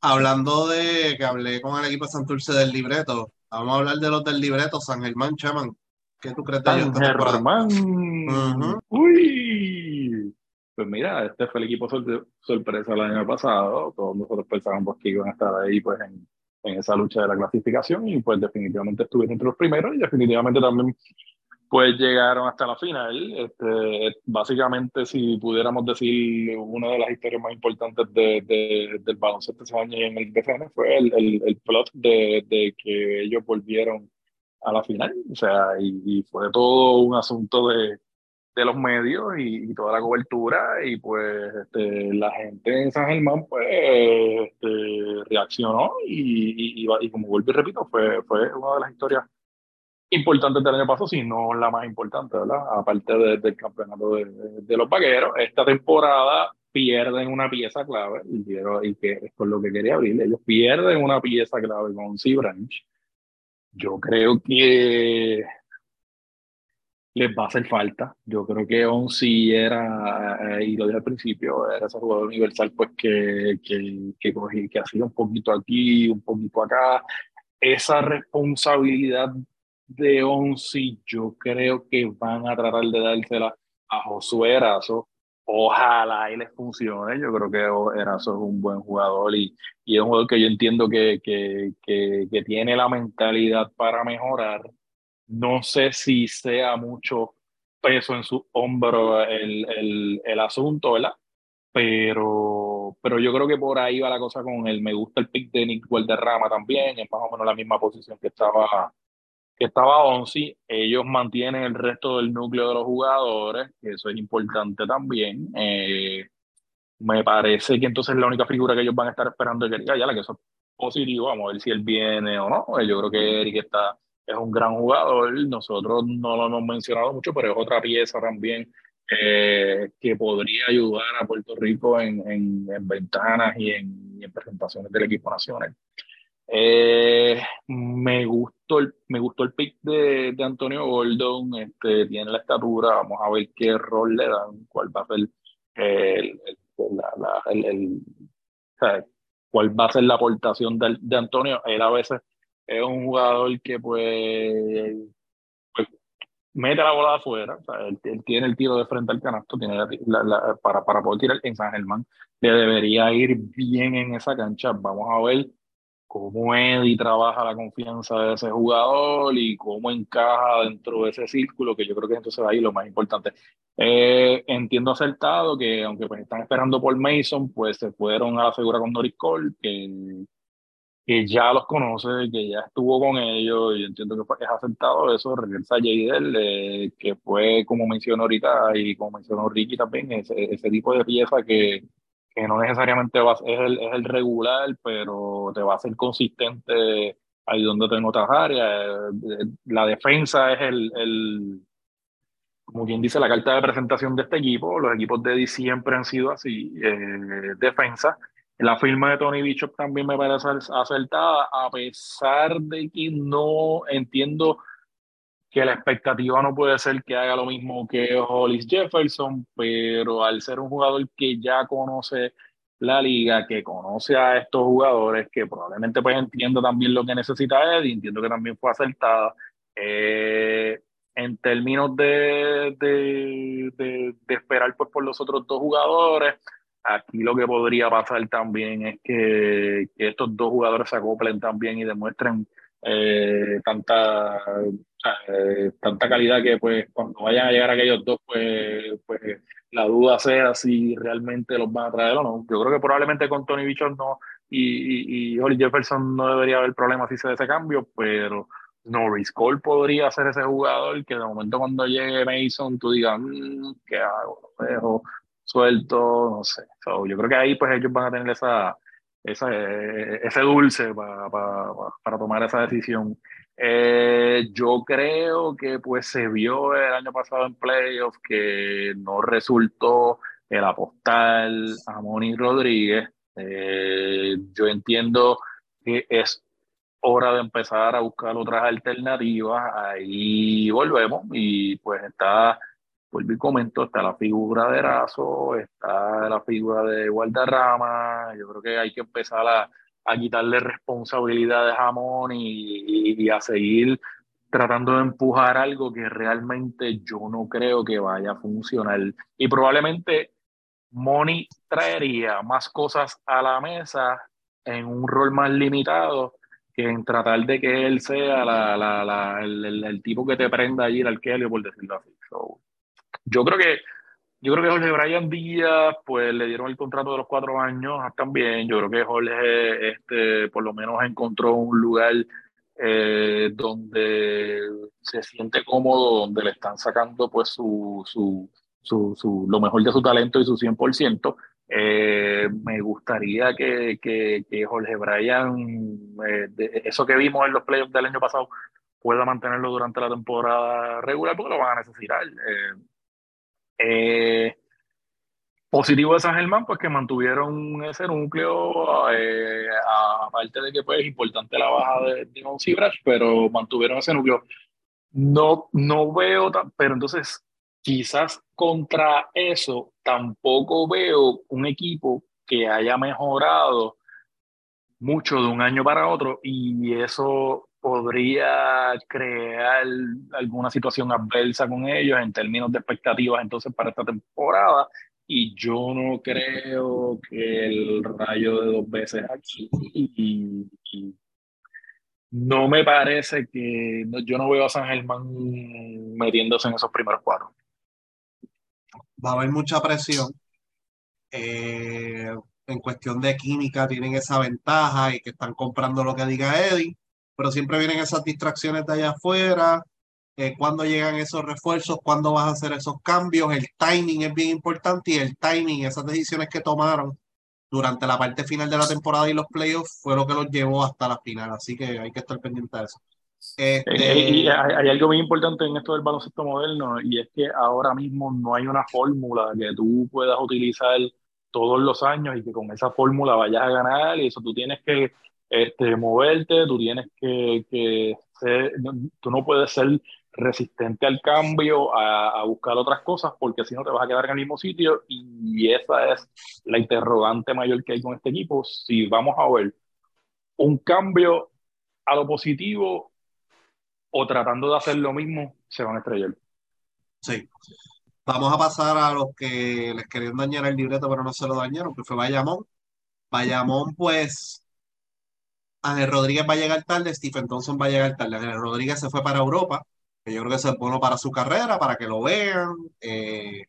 Hablando de que hablé con el equipo de Santurce del libreto, vamos a hablar de los del libreto, San Germán, Chaman. ¿Qué tú crees de ellos San? Germán. Ujú. Uy. Pues mira, este fue el equipo sor- sorpresa el año pasado. Todos nosotros pensábamos que iban a estar ahí pues en, en esa lucha de la clasificación y pues definitivamente estuvieron entre los primeros y definitivamente también pues llegaron hasta la final. Este, básicamente, si pudiéramos decir una de las historias más importantes de, de- del baloncesto ese año en el BCN fue el, el, el plot de, de que ellos volvieron a la final. O sea, y, y fue todo un asunto de, de los medios y, y toda la cobertura y pues este, la gente en San Germán pues este, reaccionó y, y, y, como vuelvo y repito, fue, fue una de las historias importantes del año pasado, si no la más importante, ¿verdad? Aparte de- del campeonato de, de- de los vaqueros, esta temporada pierden una pieza clave y, quiero, y que es con lo que quería abrir, ellos pierden una pieza clave con Sea Branch. Yo creo que les va a hacer falta. Yo creo que Onsi era, eh, y lo dije al principio, era ese jugador universal pues que, que, que, cogí- que hacía un poquito aquí, un poquito acá. Esa responsabilidad de Onsi, yo creo que van a tratar de dársela a Josué Erazo. Ojalá y les funcione. Yo creo que Erazo es un buen jugador y, y es un jugador que yo entiendo que, que, que, que tiene la mentalidad para mejorar. No sé si sea mucho peso en su hombro el, el, el asunto, ¿verdad? Pero, pero yo creo que por ahí va la cosa con él. Me gusta el pick de Nick Valderrama también, es más o menos la misma posición que estaba, que estaba Onsi. Ellos mantienen el resto del núcleo de los jugadores, que eso es importante también. Eh, me parece que entonces la única figura que ellos van a estar esperando es Eric Ayala, que eso es positivo. Vamos a ver si él viene o no. Yo creo que Eric está, es un gran jugador. Nosotros no lo hemos mencionado mucho, pero es otra pieza también eh, que podría ayudar a Puerto Rico en, en, en ventanas y en, presentaciones del equipo nacional. Eh, me gustó el, me gustó el pick de, de Antonio Gordon, este, tiene la estatura, vamos a ver qué rol le dan, cuál va a ser el, el, la, el, cuál va a ser la aportación de, de, Antonio. Él a veces es un jugador que pues, pues mete la bola afuera, él, tiene el tiro de frente al canasto, tiene para, para poder tirar en San Germán, le debería ir bien en esa cancha. Vamos a ver cómo Eddie trabaja la confianza de ese jugador y cómo encaja dentro de ese círculo, que yo creo que entonces ahí lo más importante. Eh, entiendo acertado que aunque pues están esperando por Mason, pues se fueron a la segura con Norris Cole, que, que ya los conoce, que ya estuvo con ellos, y entiendo que es acertado eso, regresa Jadel, eh, que fue como mencionó ahorita y como mencionó Ricky también, ese, ese tipo de pieza que que no necesariamente va, es, el, es el regular, pero te va a ser consistente ahí donde tengo otras áreas. La defensa es el, el, como quien dice, la carta de presentación de este equipo. Los equipos de Eddie siempre han sido así, eh, defensa. La firma de Tony Bishop también me parece acertada, a pesar de que no entiendo que la expectativa no puede ser que haga lo mismo que Hollis Jefferson, pero al ser un jugador que ya conoce la liga, que conoce a estos jugadores, que probablemente pues entienda también lo que necesita Eddie, entiendo que también fue acertada. Eh, en términos de, de, de, esperar pues, por los otros dos jugadores, aquí lo que podría pasar también es que, que estos dos jugadores se acoplen también y demuestren eh, tanta, eh, tanta calidad que pues cuando vayan a llegar aquellos dos, pues, pues la duda sea si realmente los van a traer o no. Yo creo que probablemente con Tony Bichon no y, y, y Jefferson no debería haber problema si se da ese cambio, pero Norris Cole podría ser ese jugador que de momento cuando llegue Mason tú digas, mm, ¿qué hago? ¿Lo dejo suelto? No sé. yo creo que ahí pues ellos van a tener esa, esa ese dulce para, para, para tomar esa decisión. Eh, yo creo que pues se vio el año pasado en playoffs que no resultó el apostar a Moni Rodríguez. Eh, yo entiendo que es hora de empezar a buscar otras alternativas. Ahí volvemos y pues está, vuelvo y comento, está la figura de Erazo, está la figura de Guardarrama. Yo creo que hay que empezar a, a quitarle responsabilidades a Moni y, y, a seguir tratando de empujar algo que realmente yo no creo que vaya a funcionar. Y probablemente Moni traería más cosas a la mesa en un rol más limitado que en tratar de que él sea la, la, la, el, el, tipo que te prenda a ir al Kelly, por decirlo así. So, yo creo que yo creo que Jorge Brian Díaz, pues le dieron el contrato de los cuatro años también. Yo creo que Jorge, este, por lo menos encontró un lugar eh, donde se siente cómodo, donde le están sacando pues su, su, su, su lo mejor de su talento y su 100%. Eh, me gustaría que, que, que Jorge Bryan, eh, eso que vimos en los playoffs del año pasado, pueda mantenerlo durante la temporada regular, porque lo van a necesitar. Eh, positivo de San Germán, pues que mantuvieron ese núcleo, aparte de que pues es importante la baja de Dimon pero mantuvieron ese núcleo. No, no veo, pero entonces quizás contra eso tampoco veo un equipo que haya mejorado mucho de un año para otro y eso podría crear alguna situación adversa con ellos en términos de expectativas entonces para esta temporada y yo no creo que el rayo de dos veces aquí y, y no me parece que yo no veo a San Germán metiéndose en esos primeros cuatro va a haber mucha presión. Eh, en cuestión de química tienen esa ventaja y que están comprando lo que diga Eddie, pero siempre vienen esas distracciones de allá afuera. Eh, cuando llegan esos refuerzos, cuándo vas a hacer esos cambios, el timing es bien importante y el timing, esas decisiones que tomaron durante la parte final de la temporada y los playoffs fue lo que los llevó hasta la final, así que hay que estar pendiente de eso. Este... Y hay, algo muy importante en esto del baloncesto moderno y es que ahora mismo no hay una fórmula que tú puedas utilizar todos los años y que con esa fórmula vayas a ganar y eso tú tienes que este, moverte, tú tienes que, que ser, tú no puedes ser resistente al cambio, a, a, buscar otras cosas, porque si no te vas a quedar en el mismo sitio y esa es la interrogante mayor que hay con este equipo. Si vamos a ver un cambio a lo positivo o tratando de hacer lo mismo, se van a estrellar. Sí. Vamos a pasar a los que les querían dañar el libreto, pero no se lo dañaron, que fue Bayamón. Bayamón, pues, Ángel Rodríguez va a llegar tarde, Stephen Thompson va a llegar tarde. Ángel Rodríguez se fue para Europa, que yo creo que eso es bueno para su carrera, para que lo vean. Eh,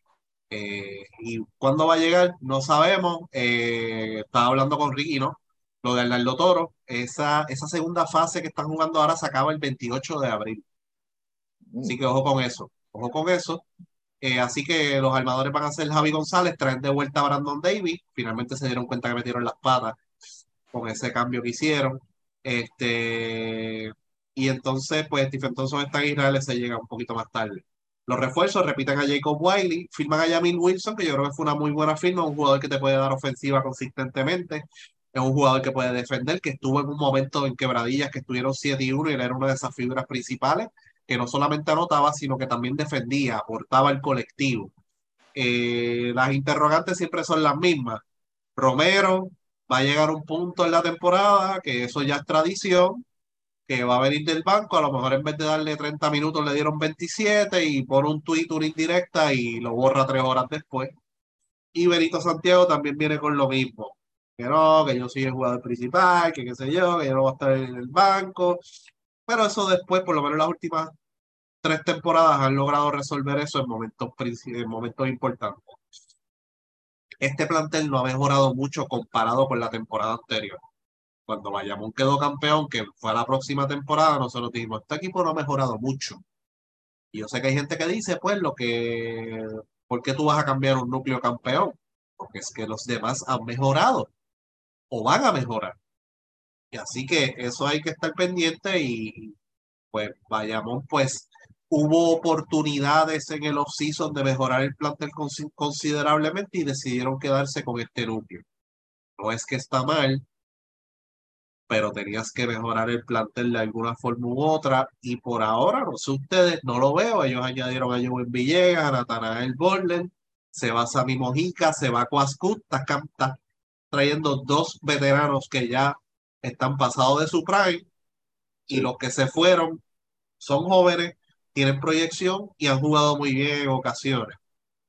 eh, y cuándo va a llegar, no sabemos. Eh, estaba hablando con Ricky, ¿no? lo de Arnaldo Toro, esa, esa segunda fase que están jugando ahora se acaba el 28 de abril. Así que ojo con eso, ojo con eso. Eh, así que los armadores van a ser Javi González, traen de vuelta a Brandon Davis. Finalmente se dieron cuenta que metieron las patas con ese cambio que hicieron. Este, y entonces, pues Stephen Thompson está en Israel, se llega un poquito más tarde. Los refuerzos repiten a Jacob Wiley, firman a Jamil Wilson, que yo creo que fue una muy buena firma, un jugador que te puede dar ofensiva consistentemente, es un jugador que puede defender, que estuvo en un momento en quebradillas que estuvieron 7 y 1 y era una de esas figuras principales, que no solamente anotaba, sino que también defendía, aportaba el colectivo. Eh, las interrogantes siempre son las mismas. Romero va a llegar un punto en la temporada, que eso ya es tradición, que va a venir del banco, a lo mejor en vez de darle 30 minutos le dieron 27 y pone un tweet, una indirecta y lo borra tres horas después. Y Benito Santiago también viene con lo mismo. Que no, que yo soy el jugador principal, que qué sé yo, que yo no voy a estar en el banco. Pero eso después, por lo menos las últimas tres temporadas, han logrado resolver eso en momentos, en momentos importantes. Este plantel no ha mejorado mucho comparado con la temporada anterior cuando Bayamón quedó campeón, que fue la próxima temporada, nosotros dijimos, este equipo no ha mejorado mucho. Y yo sé que hay gente que dice, pues, lo que, ¿por qué tú vas a cambiar un núcleo campeón? Porque es que los demás han mejorado o van a mejorar. Y así que eso hay que estar pendiente y pues Bayamón, pues, hubo oportunidades en el off-season de mejorar el plantel considerablemente y decidieron quedarse con este núcleo. No es que está mal, pero tenías que mejorar el plantel de alguna forma u otra. Y por ahora, no sé ustedes, no lo veo. Ellos añadieron a Joven Villegas, a Natanael Borland, se va Sammy Mojica, se va Cuascut, está, trayendo dos veteranos que ya están pasados de su prime. Y los que se fueron son jóvenes, tienen proyección y han jugado muy bien en ocasiones.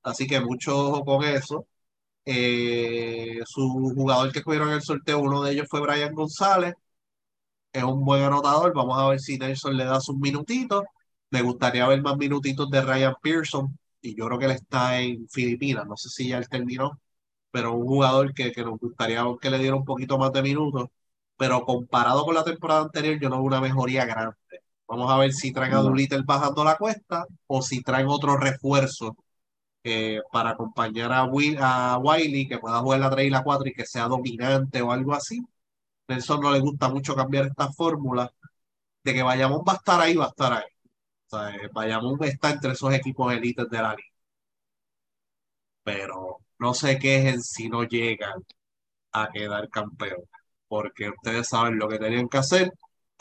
Así que mucho ojo con eso. Eh, su jugador que cogieron en el sorteo, uno de ellos fue Brian González. Es un buen anotador. Vamos a ver si Nelson le da sus minutitos. Me gustaría ver más minutitos de Ryan Pearson. Y yo creo que él está en Filipinas. No sé si ya él terminó. Pero un jugador que, que nos gustaría que le diera un poquito más de minutos. Pero comparado con la temporada anterior, yo no veo una mejoría grande. Vamos a ver si traen a Doolittle bajando la cuesta o si traen otro refuerzo eh, para acompañar a, Will, a Wiley, que pueda jugar la 3 y la 4 y que sea dominante o algo así. Nelson no le gusta mucho cambiar esta fórmula de que Bayamón va a estar ahí, va a estar ahí. O sea, eh, Bayamón está entre esos equipos élites de la liga. Pero no se quejen si no llegan a quedar campeón, porque ustedes saben lo que tenían que hacer.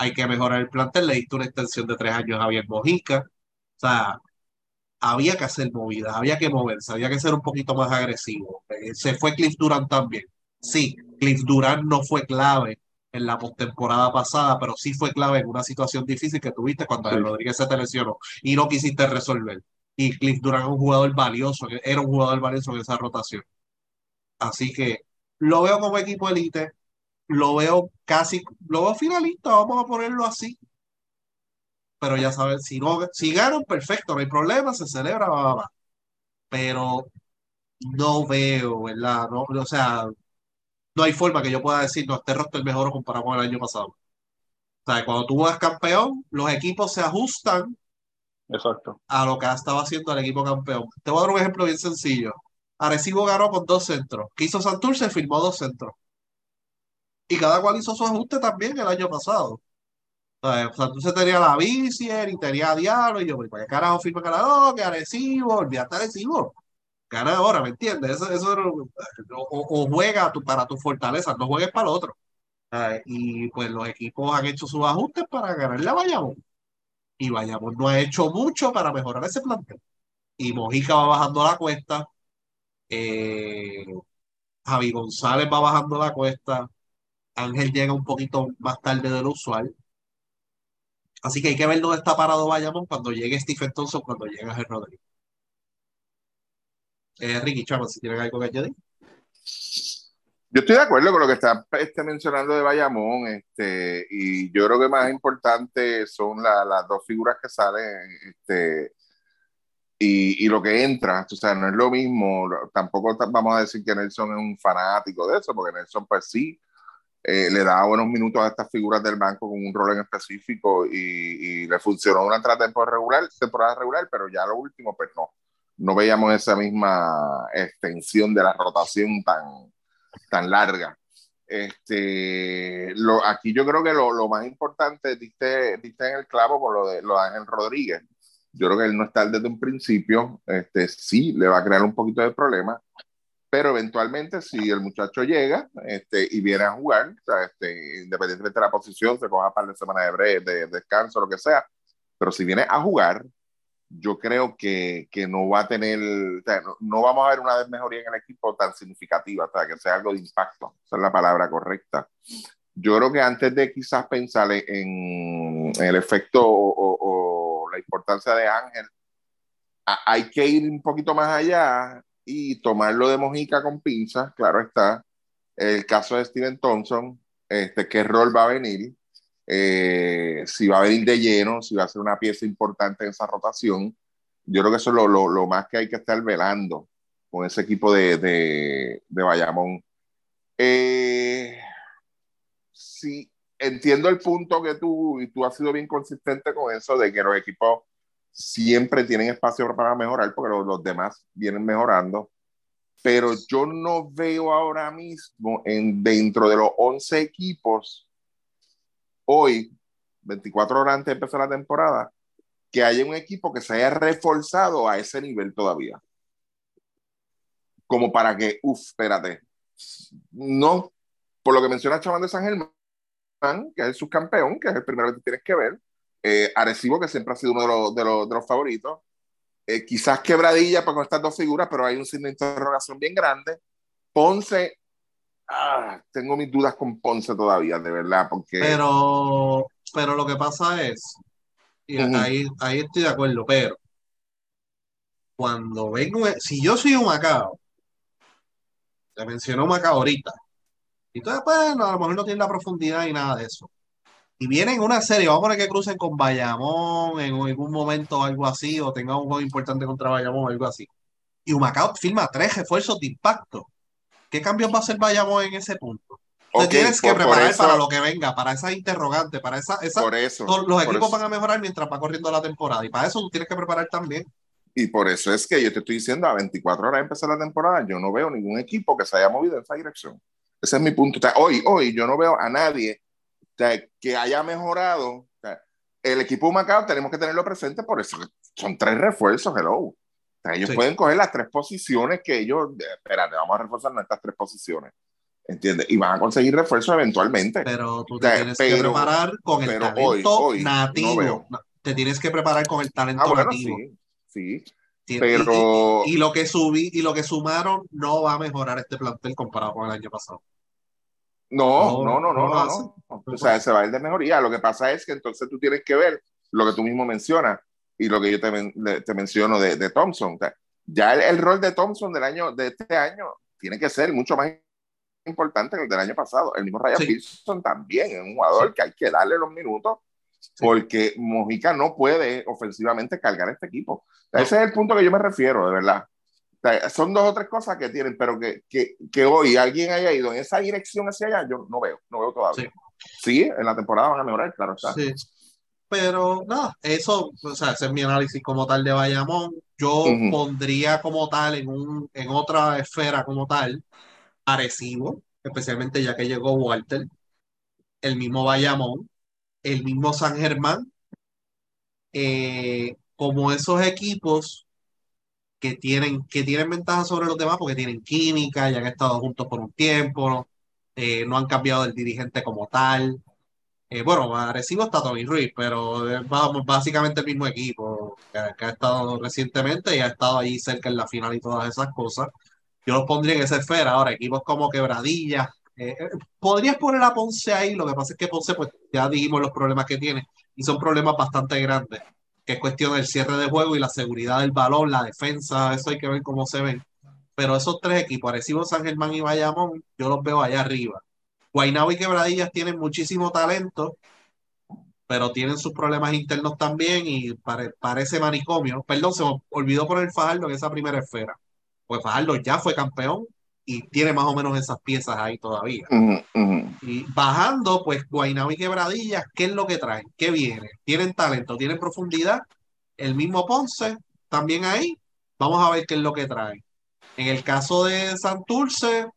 Hay que mejorar el plantel. Le diste una extensión de tres años a Javier Mojica. O sea, había que hacer movidas, había que moverse, había que ser un poquito más agresivo. Eh, se fue Cliff Durant también. Sí, Cliff Durant no fue clave en la postemporada pasada, pero sí fue clave en una situación difícil que tuviste cuando Rodríguez se te lesionó y no quisiste resolver. Y Cliff Durant es un jugador valioso, era un jugador valioso en esa rotación. Así que lo veo como equipo elite, lo veo casi, lo veo finalista, vamos a ponerlo así pero ya saben, si, no, si ganan, perfecto, no hay problema, se celebra, va, va, Pero no veo, ¿verdad? No, o sea, no hay forma que yo pueda decir, no, este roster mejor comparado con el año pasado. O sea, cuando tú vas campeón, los equipos se ajustan Exacto. a lo que ha estado haciendo el equipo campeón. Te voy a dar un ejemplo bien sencillo. Arecibo ganó con dos centros. ¿Qué hizo Santurce? Firmó dos centros. Y cada cual hizo su ajuste también el año pasado. O sea, se tenía la bici y tenía a Diablo, y yo, ¿para qué carajo firma cada dos? Que Arecibo, olvídate Arecibo. Gana ahora, ¿me entiendes? Eso, eso o, juega para tu fortaleza, no juegues para el otro. y pues los equipos han hecho sus ajustes para ganarle a Bayamón. Y Bayamón no ha hecho mucho para mejorar ese plantel. Y Mojica va bajando la cuesta. Eh, Javi González va bajando la cuesta. Ángel llega un poquito más tarde de lo usual. Así que hay que ver dónde está parado Bayamón cuando llegue Stephen Thompson, cuando llegue el Rodríguez. Eh, Ricky Chama, si tienen algo que añadir. Yo estoy de acuerdo con lo que está este, mencionando de Bayamón, este, y yo creo que más importante son las dos figuras que salen, este, y, y, lo que entra, o sea, no es lo mismo, tampoco vamos a decir que Nelson es un fanático de eso, porque Nelson pues sí, eh, le daba buenos minutos a estas figuras del banco con un rol en específico y, le funcionó durante la temporada regular, temporada regular, pero ya lo último, pues no, no veíamos esa misma extensión de la rotación tan, tan larga. Este, lo, aquí yo creo que lo, lo más importante, diste, diste, en el clavo con lo de, lo de Ángel Rodríguez. Yo creo que él no está desde un principio, este, sí, le va a crear un poquito de problema, pero eventualmente si el muchacho llega este, y viene a jugar, o sea, este, independientemente de la posición, se coja par de semanas de, breve, de, de descanso, lo que sea, pero si viene a jugar, yo creo que, que no va a tener, o sea, no, no, vamos a ver una mejoría en el equipo tan significativa, o sea, que sea algo de impacto, esa es la palabra correcta. Yo creo que antes de quizás pensar en, en el efecto o, o, o, la importancia de Ángel, hay que ir un poquito más allá y tomarlo de Mojica con pinzas, claro está. El caso de Steven Thompson, este, qué rol va a venir, eh, si va a venir de lleno, si va a ser una pieza importante en esa rotación. Yo creo que eso es lo, lo, lo más que hay que estar velando con ese equipo de, de, de Bayamón. Eh, sí, entiendo el punto que tú, y tú has sido bien consistente con eso, de que los equipos siempre tienen espacio para mejorar, porque los, demás vienen mejorando pero yo no veo ahora mismo en, dentro de los 11 equipos hoy, 24 horas antes de empezar la temporada, que haya un equipo que se haya reforzado a ese nivel todavía. Como para que, uff, espérate. No, por lo que menciona Chaván de San Germán, que es el subcampeón, que es el primero que tienes que ver. Eh, Arecibo, que siempre ha sido uno de los, de los, de los favoritos. Eh, quizás quebradilla pues, con estas dos figuras, pero hay un signo de interrogación bien grande. Ponce, ah, tengo mis dudas con Ponce todavía, de verdad, porque... Pero, pero lo que pasa es, y uh -huh. ahí, ahí estoy de acuerdo, pero cuando vengo, si yo soy un Macao, te mencionó Macao ahorita, y entonces, bueno, a lo mejor no tiene la profundidad y nada de eso. Y vienen una serie, vamos a poner que crucen con Bayamón en algún momento o algo así, o tengan un juego importante contra Bayamón o algo así. Y Humacao firma tres refuerzos de impacto. ¿Qué cambios va a hacer Bayamón en ese punto? Okay, tienes que preparar eso, para lo que venga, para esas interrogantes, para esa, esa por eso, los equipos van a mejorar mientras va corriendo la temporada y para eso tú tienes que preparar también. Y por eso es que yo te estoy diciendo, a 24 horas de empezar la temporada, yo no veo ningún equipo que se haya movido en esa dirección. Ese es mi punto. Hoy, hoy yo no veo a nadie sea, que haya mejorado. O sea, el equipo de Macao tenemos que tenerlo presente por eso. Son tres refuerzos, hello. O sea, ellos sí. pueden coger las tres posiciones que ellos, espérate, vamos a reforzar nuestras tres posiciones. ¿Entiendes? Y van a conseguir refuerzos eventualmente. Pero tú te tienes pero, que preparar con el talento hoy, hoy nativo. No te tienes que preparar con el talento ah, bueno, nativo. Sí, sí. Pero... Y, y, y, lo que subí y lo que sumaron no va a mejorar este plantel comparado con el año pasado. No, no, no, no, no, no, no. O sea, se va a ir de mejoría. Lo que pasa es que entonces tú tienes que ver lo que tú mismo mencionas y lo que yo te, te menciono de, de Thompson. O sea, ya el, el, rol de Thompson del año, de este año tiene que ser mucho más importante que el del año pasado. El mismo Ryan sí. Pearson también es un jugador sí. que hay que darle los minutos sí. porque Mojica no puede ofensivamente cargar este equipo. Ese es el punto que yo me refiero, de verdad. Son dos o tres cosas que tienen, pero que, que, que, hoy alguien haya ido en esa dirección hacia allá, yo no veo, no veo todavía. Sí, en la temporada van a mejorar, claro está. Sí. Pero nada, eso, o sea, ese es mi análisis como tal de Bayamón. Yo uh -huh. pondría como tal en, un, en otra esfera como tal, Arecibo, especialmente ya que llegó Walter, el mismo Bayamón, el mismo San Germán, eh, como esos equipos que tienen, que tienen ventaja sobre los demás porque tienen química, ya han estado juntos por un tiempo, no, eh, han cambiado el dirigente como tal. Eh, bueno, Arecibo está Tony Ruiz, pero es básicamente el mismo equipo que, ha estado recientemente y ha estado ahí cerca en la final y todas esas cosas. Yo los pondría en esa esfera. Ahora, equipos como Quebradilla. Eh, eh podrías poner a Ponce ahí, lo que pasa es que Ponce, pues ya dijimos los problemas que tiene y son problemas bastante grandes que es cuestión del cierre de juego y la seguridad del balón, la defensa, eso hay que ver cómo se ven. Pero esos tres equipos, Arecibo, San Germán y Bayamón, yo los veo allá arriba. Guaynabo y Quebradillas tienen muchísimo talento, pero tienen sus problemas internos también y pare, parece manicomio. Perdón, se me olvidó poner Fajardo en esa primera esfera. Pues Fajardo ya fue campeón y tiene más o menos esas piezas ahí todavía. Uh -huh, uh -huh. Y bajando, pues Guaynabo y Quebradillas, ¿qué es lo que traen? ¿Qué viene? Tienen talento, tienen profundidad. El mismo Ponce, también ahí, Vamos a ver qué es lo que trae. En el caso de Santurce,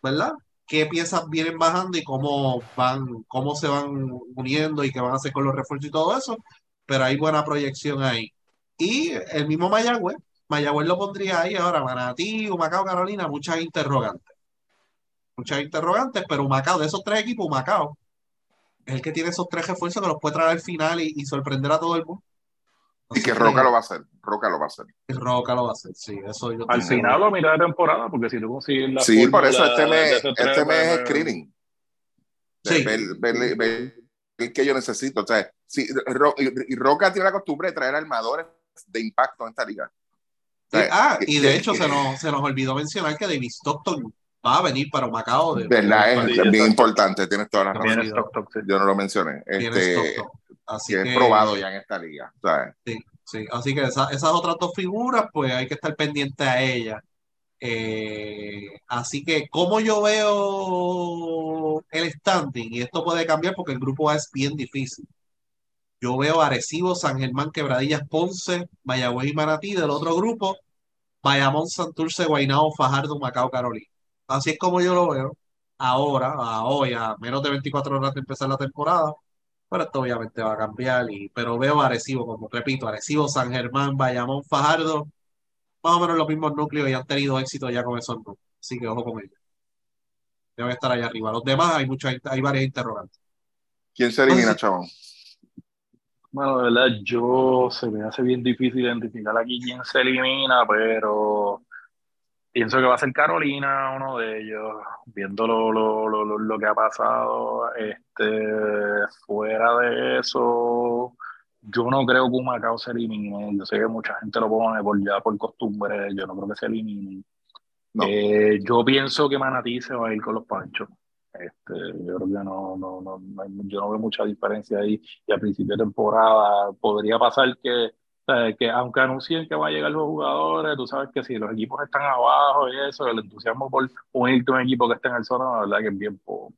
¿verdad? ¿Qué piezas vienen bajando y cómo van, cómo se van uniendo y qué van a hacer con los refuerzos y todo eso? Pero hay buena proyección ahí. Y el mismo Mayagüez, Mayagüez lo pondría ahí ahora, Manatí, Humacao, Carolina, muchas interrogantes. Muchas interrogantes, pero Humacao, de esos tres equipos, Humacao es el que tiene esos tres refuerzos que los puede traer al final y, sorprender a todo el mundo. y que Roca lo va a hacer. Roca lo va a hacer. Roca lo va a hacer, sí. Eso Al final lo mira de temporada, porque si tú consigues la. Sí, por eso este mes, este mes es screening. Sí. Ver, el que yo necesito. O sea, sí, y Roca tiene la costumbre de traer armadores de impacto en esta liga. Ah, y de hecho se nos, se nos olvidó mencionar que David Stockton va a venir para Macao. De, ¿Verdad? es bien importante, tienes toda la razón. Yo no lo mencioné. Este, Así que, es probado ya en esta liga. Sí, sí. Así que esas otras dos figuras, pues hay que estar pendiente a ellas. Eh, así que, como yo veo el standing, y esto puede cambiar porque el grupo A es bien difícil. Yo veo Arecibo, San Germán, Quebradillas, Ponce, Mayagüez y Manatí del otro grupo, Bayamón, Santurce, Guaynabo, Fajardo, Macao, Carolina. Así es como yo lo veo. Ahora, a hoy, a menos de 24 horas de empezar la temporada. Pero esto obviamente va a cambiar. Y, pero veo a Arecibo, como repito, Arecibo, San Germán, Bayamón, Fajardo. Más o menos los mismos núcleos y han tenido éxito ya con esos núcleos. Así que ojo con ellos. Deben estar allá arriba. Los demás hay muchas, hay varias interrogantes. ¿Quién se elimina, chabón? Bueno, de verdad, yo se me hace bien difícil identificar aquí quién se elimina, pero Pienso que va a ser Carolina uno de ellos, viendo lo, lo, lo, lo que ha pasado. Este, fuera de eso, yo no creo que un Macao se elimine. Yo sé que mucha gente lo pone por ya por costumbre, yo no creo que se elimine. Eh, yo pienso que Manatí se va a ir con los panchos. Este, yo creo que no, no, no, yo no veo mucha diferencia ahí. Y a principio de temporada podría pasar que que aunque anuncien que va a llegar los jugadores, tú sabes que si los equipos están abajo y eso, el entusiasmo por unirte a un equipo que esté en el zona, la verdad que es bien poco.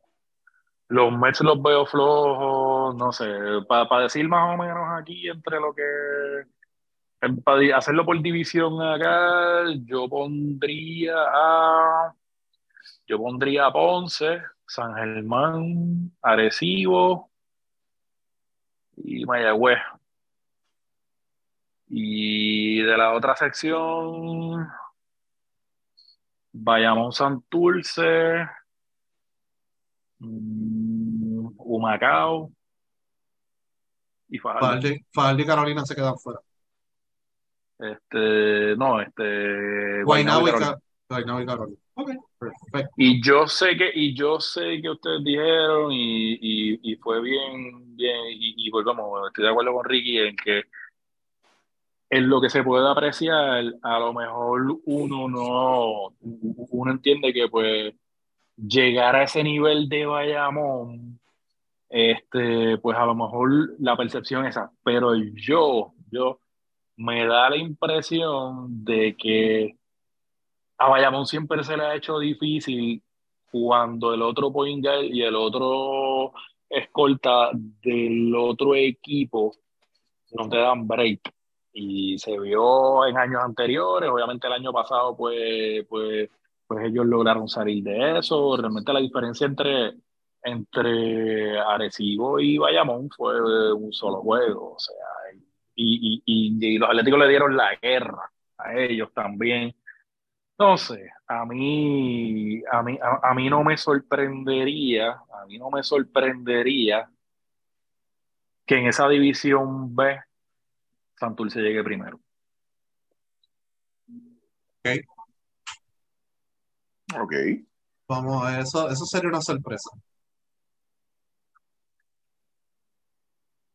Los Mets los veo flojos, no sé, para decir más o menos aquí entre lo que para hacerlo por división acá, yo pondría a yo pondría a Ponce, San Germán, Arecibo y Mayagüez. Y de la otra sección, Bayamón Santurce, um, Humacao y Fajardo. Fajardo y Carolina se quedan fuera. Este, no, este. Guaynabo y, Carolina. Okay, perfecto. Y yo sé que, y yo sé que ustedes dijeron, y, y, fue bien, bien, y, y volvamos, estoy de acuerdo con Ricky en que en lo que se puede apreciar, a lo mejor uno no, uno entiende que pues llegar a ese nivel de Bayamón, este, pues a lo mejor la percepción es esa, pero yo, yo, me da la impresión de que a Bayamón siempre se le ha hecho difícil cuando el otro point y el otro escolta del otro equipo no te dan break y se vio en años anteriores, obviamente el año pasado pues, pues, pues ellos lograron salir de eso, realmente la diferencia entre, entre Arecibo y Bayamón fue un solo juego, o sea, y, y, y, los Atléticos le dieron la guerra a ellos también. Entonces, a mí, a mí, a mí no me sorprendería, a mí no me sorprendería que en esa división B Santurce llegue primero. Ok. Ok. Vamos, eso, eso sería una sorpresa.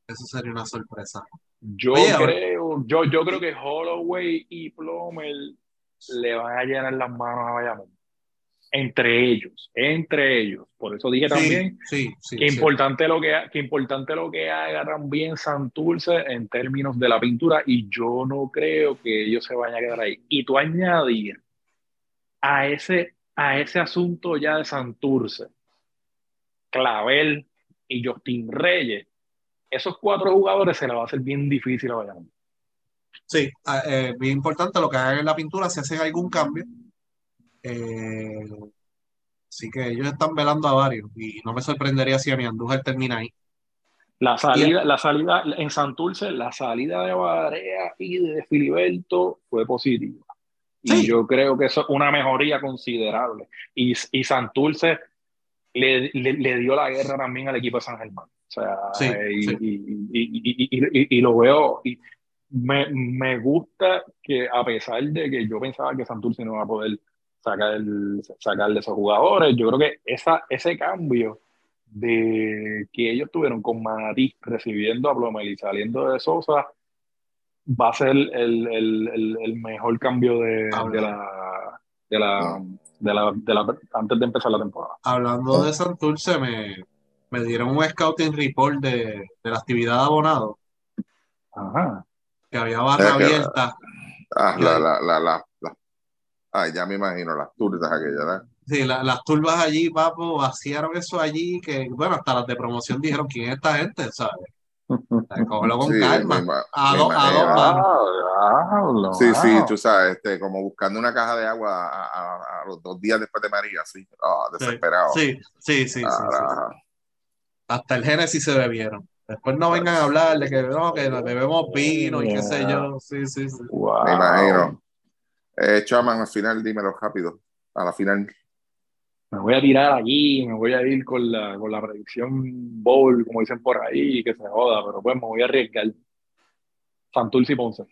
Eso sería una sorpresa. Yo creo, yo, yo creo que Holloway y Plomer le van a llenar las manos a Bayamón entre ellos, entre ellos. Por eso dije también que, importante Lo que, que importante lo que haga también Santurce en términos de la pintura y yo no creo que ellos se vayan a quedar ahí. Y tú añadir a ese, a ese asunto ya de Santurce, Clavel y Justin Reyes, esos cuatro jugadores se les va a hacer bien difícil a Bayamón. Sí, ah, eh, bien importante lo que hagan en la pintura, si hacen algún cambio. Eh, así que ellos están velando a varios y no me sorprendería si a mi Andújar termina ahí. La salida, la salida en Santurce, la salida de Barea y de Filiberto fue positiva. Y yo creo que eso es una mejoría considerable. Y, y Santurce le, le, dio la guerra también al equipo de San Germán. O sea, y, lo veo, y me, me, gusta que a pesar de que yo pensaba que Santurce no iba a poder sacar, el, sacarle esos jugadores, yo creo que esa, ese cambio de que ellos tuvieron con Manatí recibiendo a Plomel y saliendo de Sosa va a ser el, el, el, mejor cambio de, de, la, de, la, de, la, de la antes de empezar la temporada. Hablando de Santurce, me, me dieron un scouting report de, de la actividad de abonado. Ajá. Que había barra abierta. Ah, la, la, la, la, Ay, ya me imagino, las turbas aquellas, ¿verdad? Sí, las turbas allí, papo, vaciaron eso allí, que bueno, hasta las de promoción dijeron quién es esta gente, ¿sabes? Cógelo con calma. a dos, Sí, sí, tú sabes, este, como buscando una caja de agua a, los dos días después de María, sí. Oh, desesperado. Sí, sí, sí, sí, Hasta el Génesis se bebieron. Después no vengan a hablar de que, no, que bebemos vino y qué sé yo. Sí, sí, sí. Me imagino. Eh, Chaman, al final, dímelo rápido. A la final me voy a tirar aquí, me voy a ir con la, con la predicción bowl, como dicen por ahí, que se joda, pero pues me voy a arriesgar. Santurce y Ponce.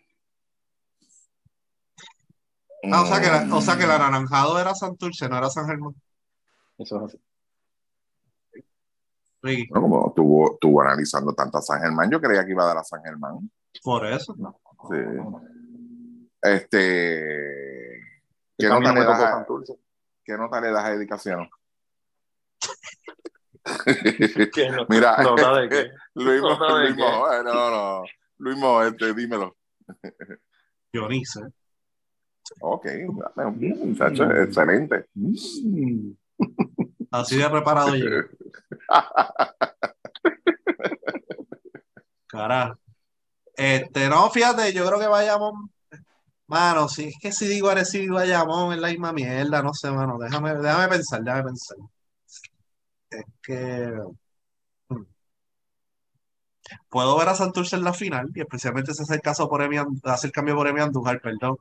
Ah, o sea, que o sea que el anaranjado era Santurce, no era San Germán. Eso es así. Sí. No, como estuvo, estuvo analizando tanto a San Germán, yo creía que iba a dar a San Germán. Por eso. No. Sí. Este. ¿Qué nota le das a? ¿Qué nota le das a dedicación? Mira, ¿Nota de qué? Luis, ¿Nota de Luis, qué? no, no, Luis Mo, este, dímelo. Dionisio. Ok, muchacho, mm. excelente. Mm. Así de preparado yo. Carajo. Este, no, fíjate, yo creo que vayamos Mano, si es que si digo Arecibo y Bayamón es la misma mierda, no sé, mano. Déjame, déjame pensar, déjame pensar. Es que. Hmm. Puedo ver a Santurce en la final, y especialmente si hace el caso por Emi, hace el cambio por Emi Andújar, perdón.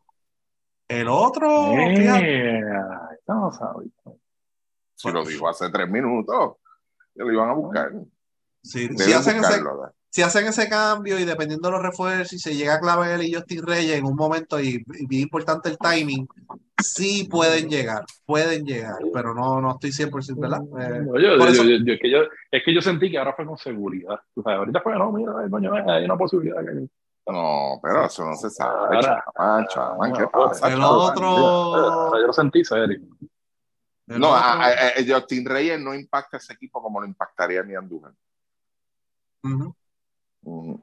El otro. Si lo dijo hace tres minutos, lo iban a buscar. si hacen ese, si hacen ese cambio y dependiendo de los refuerzos, y se llega a Clavel y Justin Reyes en un momento y, bien importante el timing, sí pueden llegar, pueden llegar, pero no, no estoy 100%, ¿verdad? Eh, es, que yo, es que yo sentí que ahora fue con seguridad. O sea, ahorita fue, no, mira, coño, hay una posibilidad que... No, pero eso no se sabe. ¿qué pasa? El otro... Yo lo sentí serio. No, a, a, Justin Reyes no impacta ese equipo como lo impactaría mi Andújar. Vamos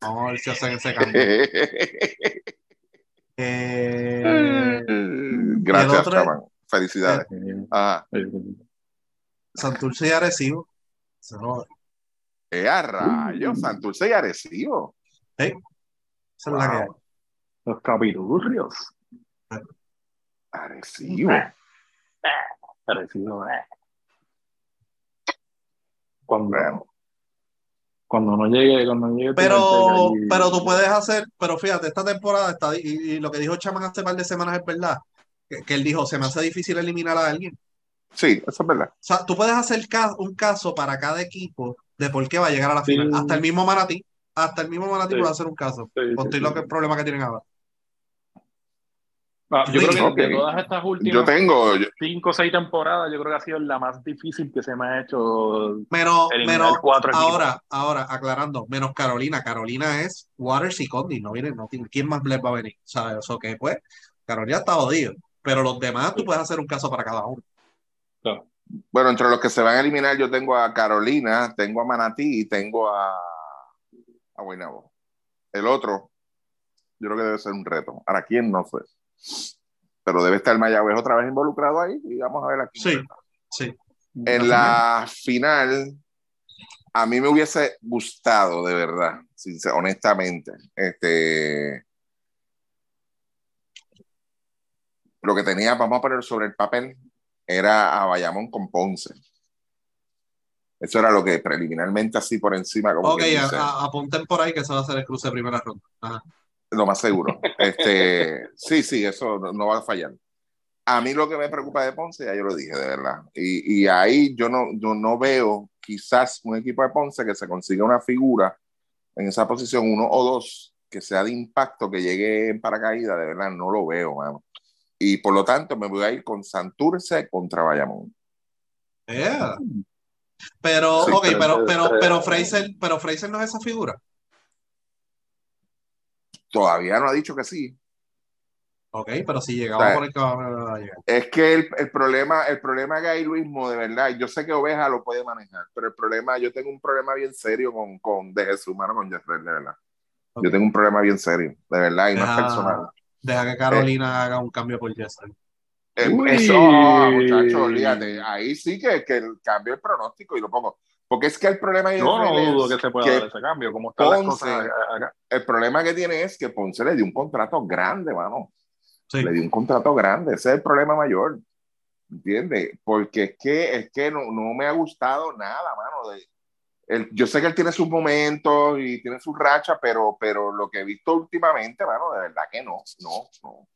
a ver si hacen ese cambio. eh, Gracias, Chaman. Felicidades. Eh, Santurce y Arecibo. Se ¡Eh, a rayos! Santurce y Arecibo. Sí. Esa es la que hay. Los capitulrios. Arecibo. Eh. Cuando, cuando no llegue, cuando llegue. Pero, pero tú puedes hacer, pero fíjate, esta temporada está, y, lo que dijo Chaman hace un par de semanas es verdad, que, él dijo, se me hace difícil eliminar a alguien. Sí, eso es verdad. O sea, tú puedes hacer un caso para cada equipo de por qué va a llegar a la final. Hasta el mismo Manatí, hasta el mismo Manatí puede hacer un caso. Sí, lo que el problema que tienen ahora. Ah, yo creo que de todas estas últimas yo tengo, cinco o seis temporadas, yo creo que ha sido la más difícil que se me ha hecho. Menos, menos cuatro ahora, ahora, aclarando, menos Carolina. Carolina es Waters y Condi, no viene, no tiene, ¿quién más les va a venir? ¿Sabes? Eso que pues, Carolina está jodido. Pero los demás tú puedes hacer un caso para cada uno. Bueno, entre los que se van a eliminar, yo tengo a Carolina, tengo a Manatí y tengo a, a Guaynabo. El otro, yo creo que debe ser un reto. Ahora, ¿quién no fue? Pero debe estar Mayagüez otra vez involucrado ahí y vamos a ver aquí. Sí, sí. En la final, a mí me hubiese gustado, de verdad, honestamente, este, lo que tenía, vamos a poner sobre el papel, era a Bayamón con Ponce. Eso era lo que preliminarmente así por encima, como Ok, apunten por ahí que eso va a ser el cruce de primera ronda. Ajá. Lo más seguro. Este, sí, sí, eso no, no va a fallar. A mí lo que me preocupa de Ponce, ya yo lo dije, de verdad. Y, y ahí yo no, yo no veo quizás un equipo de Ponce que se consiga una figura en esa posición, uno o dos, que sea de impacto, que llegue en paracaídas, de verdad, no lo veo, mano. Y por lo tanto me voy a ir con Santurce contra Bayamón. Yeah. Pero, Sí, ok, pero pero, pero Fraser, pero Fraser no es esa figura. Todavía no ha dicho que sí. Ok, pero si llegamos O sea, por el que va a llegar. Es que el, el problema, el problema que hay, Luismo, de verdad, yo sé que Oveja lo puede manejar, pero el problema, yo tengo un problema bien serio con, con de Jesús, mano, con Jeffrey, de verdad. Yo tengo un problema bien serio, de verdad, y no es Deja- personal. Deja que Carolina haga un cambio por Jester. Eh. Eso, muchachos, olvídate, ahí sí que, que el cambio el pronóstico y lo pongo. Porque es que el problema de no Jeffrey dudo es que se pueda que dar ese cambio, como están las Ponce- cosas acá. el problema que tiene es que Ponce le dio un contrato grande, mano. Sí. le dio un contrato grande, ese es el problema mayor, ¿entiendes? Porque es que, es que no, no me ha gustado nada, mano. De, el- yo sé que él tiene sus momentos y tiene sus rachas, pero, pero lo que he visto últimamente, mano, de verdad que no, no, no.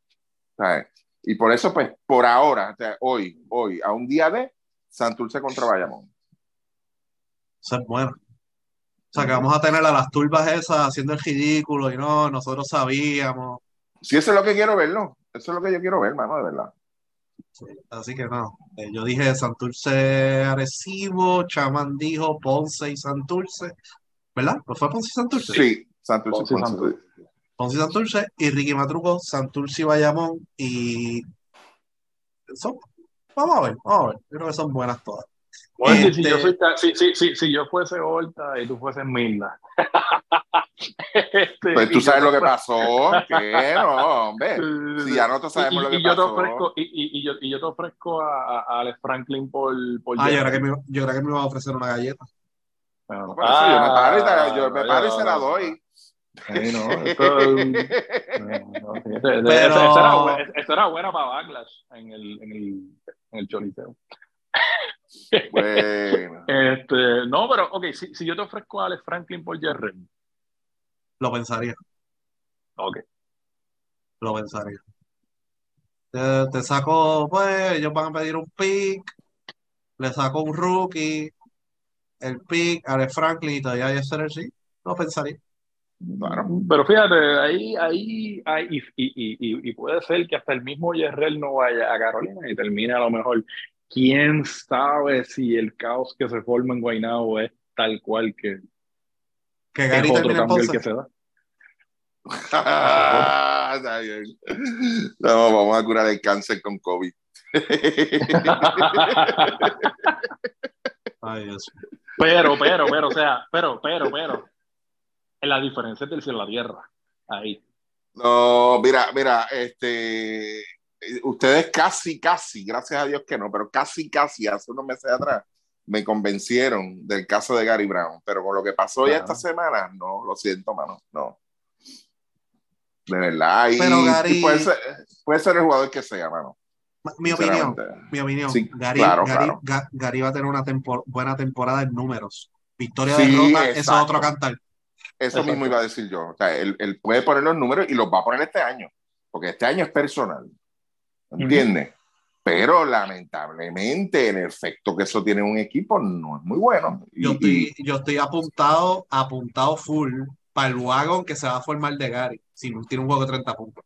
¿Sabes? Y por eso, pues, por ahora, o sea, hoy, hoy, a un día de Santurce contra Bayamón. Eso es bueno. O sea, que vamos a tener a las turbas esas haciendo el ridículo y no, nosotros sabíamos. Si eso es lo que quiero verlo, eso es lo que yo quiero ver, mano, de verdad. Sí, Así que no. Eh, yo dije Santurce Arecibo, Chaman dijo Ponce y Santurce. ¿Verdad? ¿No fue Ponce y Santurce? Sí, Santurce, Ponce y Ponce. Santurce. Ponce y Santurce y Ricky Matruco, Santurce y Bayamón y son, vamos a ver, vamos a ver. Yo creo que son buenas todas. Bueno, si- si, Este- yo ta- si, si, si, si yo fuese Horta y tú fueses Milda. Este, Pues tú sabes lo que pasó, que no, hombre. Si ya nosotros sabemos y, lo que y yo te pasó. ofrezco, y, y, y yo, y yo te ofrezco a, a- Alex Franklin por, por Ah, yo creo que me, yo creo que me iba a ofrecer una galleta. Bueno, No, eso yo me paro y, te- yo me ah, paro y se la doy. Sí, no, esto no, sí, Pero- esa era, era buena para Backlash en el, en el, en el Choliseo. Bueno, Este, no, pero, ok, si, si yo te ofrezco a Alex Franklin por Jerry, Lo pensaría, ok. lo pensaría. Te, te saco, pues, ellos van a pedir un pick, le saco un rookie, el pick, Alex Franklin y todavía hay ese sí, lo pensaría. claro. Pero fíjate, ahí, ahí, ahí y, y, y, y puede ser que hasta el mismo Yerrel no vaya a Carolina y termine a lo mejor. ¿Quién sabe si el caos que se forma en Guaynabo es tal cual que Que es Gary otro en cambio el que se da? Ah, está bien. No, vamos a curar el cáncer con COVID. Ay, Dios. Pero, pero, pero, o sea, pero, pero, pero, la diferencia es del cielo a la tierra. Ahí. No, mira, mira, este, ustedes casi, casi, gracias a Dios que no, pero casi, casi hace unos meses atrás me convencieron del caso de Gary Brown, pero con lo que pasó ya Ajá. esta semana, no, lo siento, mano, no. De verdad, y, Pero Gary- puede, ser, puede ser el jugador que sea, mano. Mi opinión, mi opinión. Sí, Gary, claro, Gary, claro. Ga- Gary va a tener una tempor- buena temporada en números. Victoria, Sí, derrota, eso es otro cantar. Eso Exacto. mismo iba a decir yo. O sea, él, él puede poner los números y los va a poner este año, porque este año es personal. ¿Entiendes? Pero lamentablemente el efecto que eso tiene en un equipo no es muy bueno. Yo y- estoy, yo estoy apuntado, apuntado full para el wagon que se va a formar de Gary, si no tiene un juego de 30 puntos.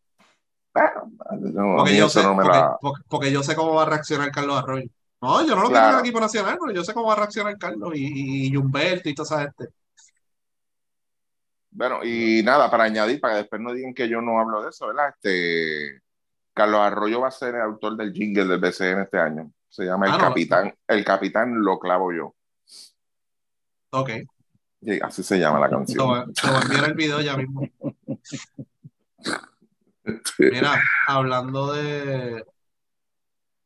bueno, no, a Porque yo, sé, no me porque, la- porque- porque yo sé cómo va a reaccionar Carlos Arroyo. No, yo no lo quiero en el equipo nacional, pero yo sé cómo va a reaccionar Carlos y, y, y Humberto y toda esa gente. Bueno, y nada, para añadir, para que después no digan que yo no hablo de eso, ¿verdad? Este, Carlos Arroyo va a ser el autor del jingle del BCN este año. Se llama Ah, El no. Capitán, El Capitán lo clavo yo. Ok, Sí, así se llama la canción. te voy a enviar el video ya mismo. Mira, hablando de.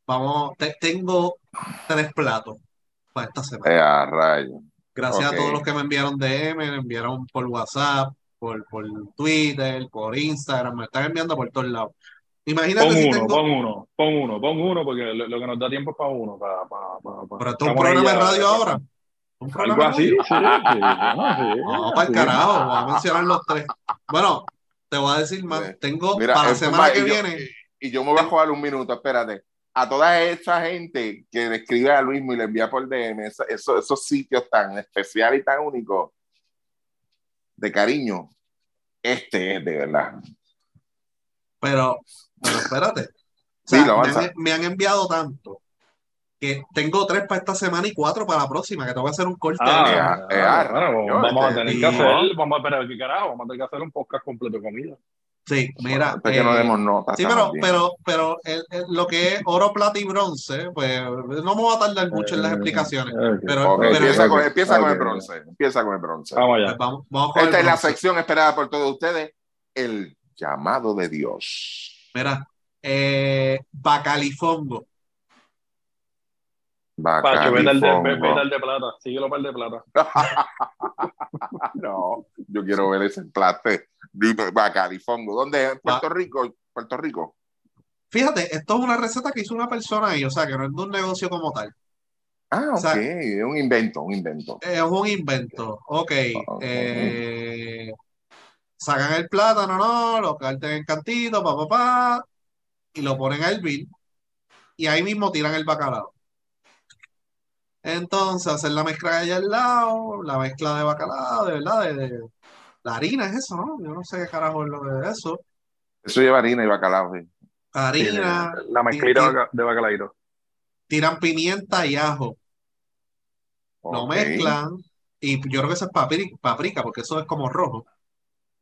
Vamos, te- tengo tres platos para esta semana. Eh, a rayo. Gracias a todos los que me enviaron DM, me enviaron por WhatsApp, por, por Twitter, por Instagram, me están enviando por todos lados. Imagínate Pon si uno, tengo. pon uno, pon uno, pon uno, porque lo, lo que nos da tiempo es para uno. Para, para, para, para- Pero esto es un programa de radio ahora. Un programa Algo de así, radio. sí, sí, no, sí. No, para el carajo, voy a mencionar los tres. Bueno, te voy a decir más. Sí. Tengo Mira, para la semana que y yo- viene. Y yo me voy a jugar un minuto, espérate. A toda esa gente que le escribe a Luis y le envía por DM, eso- eso- esos sitios tan especiales y tan únicos de cariño, este es de verdad. Pero, pero espérate. O Sí, lo me, avanza. han, me han enviado tanto que tengo tres para esta semana y cuatro para la próxima, que tengo que hacer un corte. Ah, eh, eh, ah, ah, bueno, yo, vamos a este, tener y- que hacer, vamos a esperar, ¿qué carajo? Vamos a tener que hacer un podcast completo de comida. Sí, mira. Después que no eh, demos nota. Sí, pero, bien. pero, pero el- el- lo que es oro, plata y bronce, pues no me voy a tardar mucho en las Eh, explicaciones. Pero, empieza, con, ok, empieza con el bronce. Empieza con el bronce. Vamos allá. pues vamos, vamos Esta es la sección esperada por todos ustedes: el llamado de Dios. Mira, eh, bacalifongo. Pacho, vete al de, Bacalifongo. vete al de plata. Síguelo para el de plata. No, yo quiero ver ese plato. Dime, Bacalifongo. ¿Dónde? ¿En Puerto Rico? Puerto Rico. Fíjate, esto es una receta que hizo una persona ahí, o sea, que no es de un negocio como tal. Ah, ok. O sea- es un invento, un invento. Es un invento. Ok. Ok. eh, sacan el plátano, ¿no? Lo carten en cantito, pa, pa, pa, y lo ponen a hervir. Y ahí mismo tiran el bacalao. Entonces, hacen la mezcla allá al lado, la mezcla de bacalao, de verdad, de, de- la harina es eso, ¿no? Yo no sé qué carajo es lo de eso. Eso lleva harina y bacalao. sí. Harina, Sí, la mezclita de baca- de bacalaíto. tiran pimienta y ajo, lo Ok. mezclan, y yo creo que eso es paprika, porque eso es como rojo.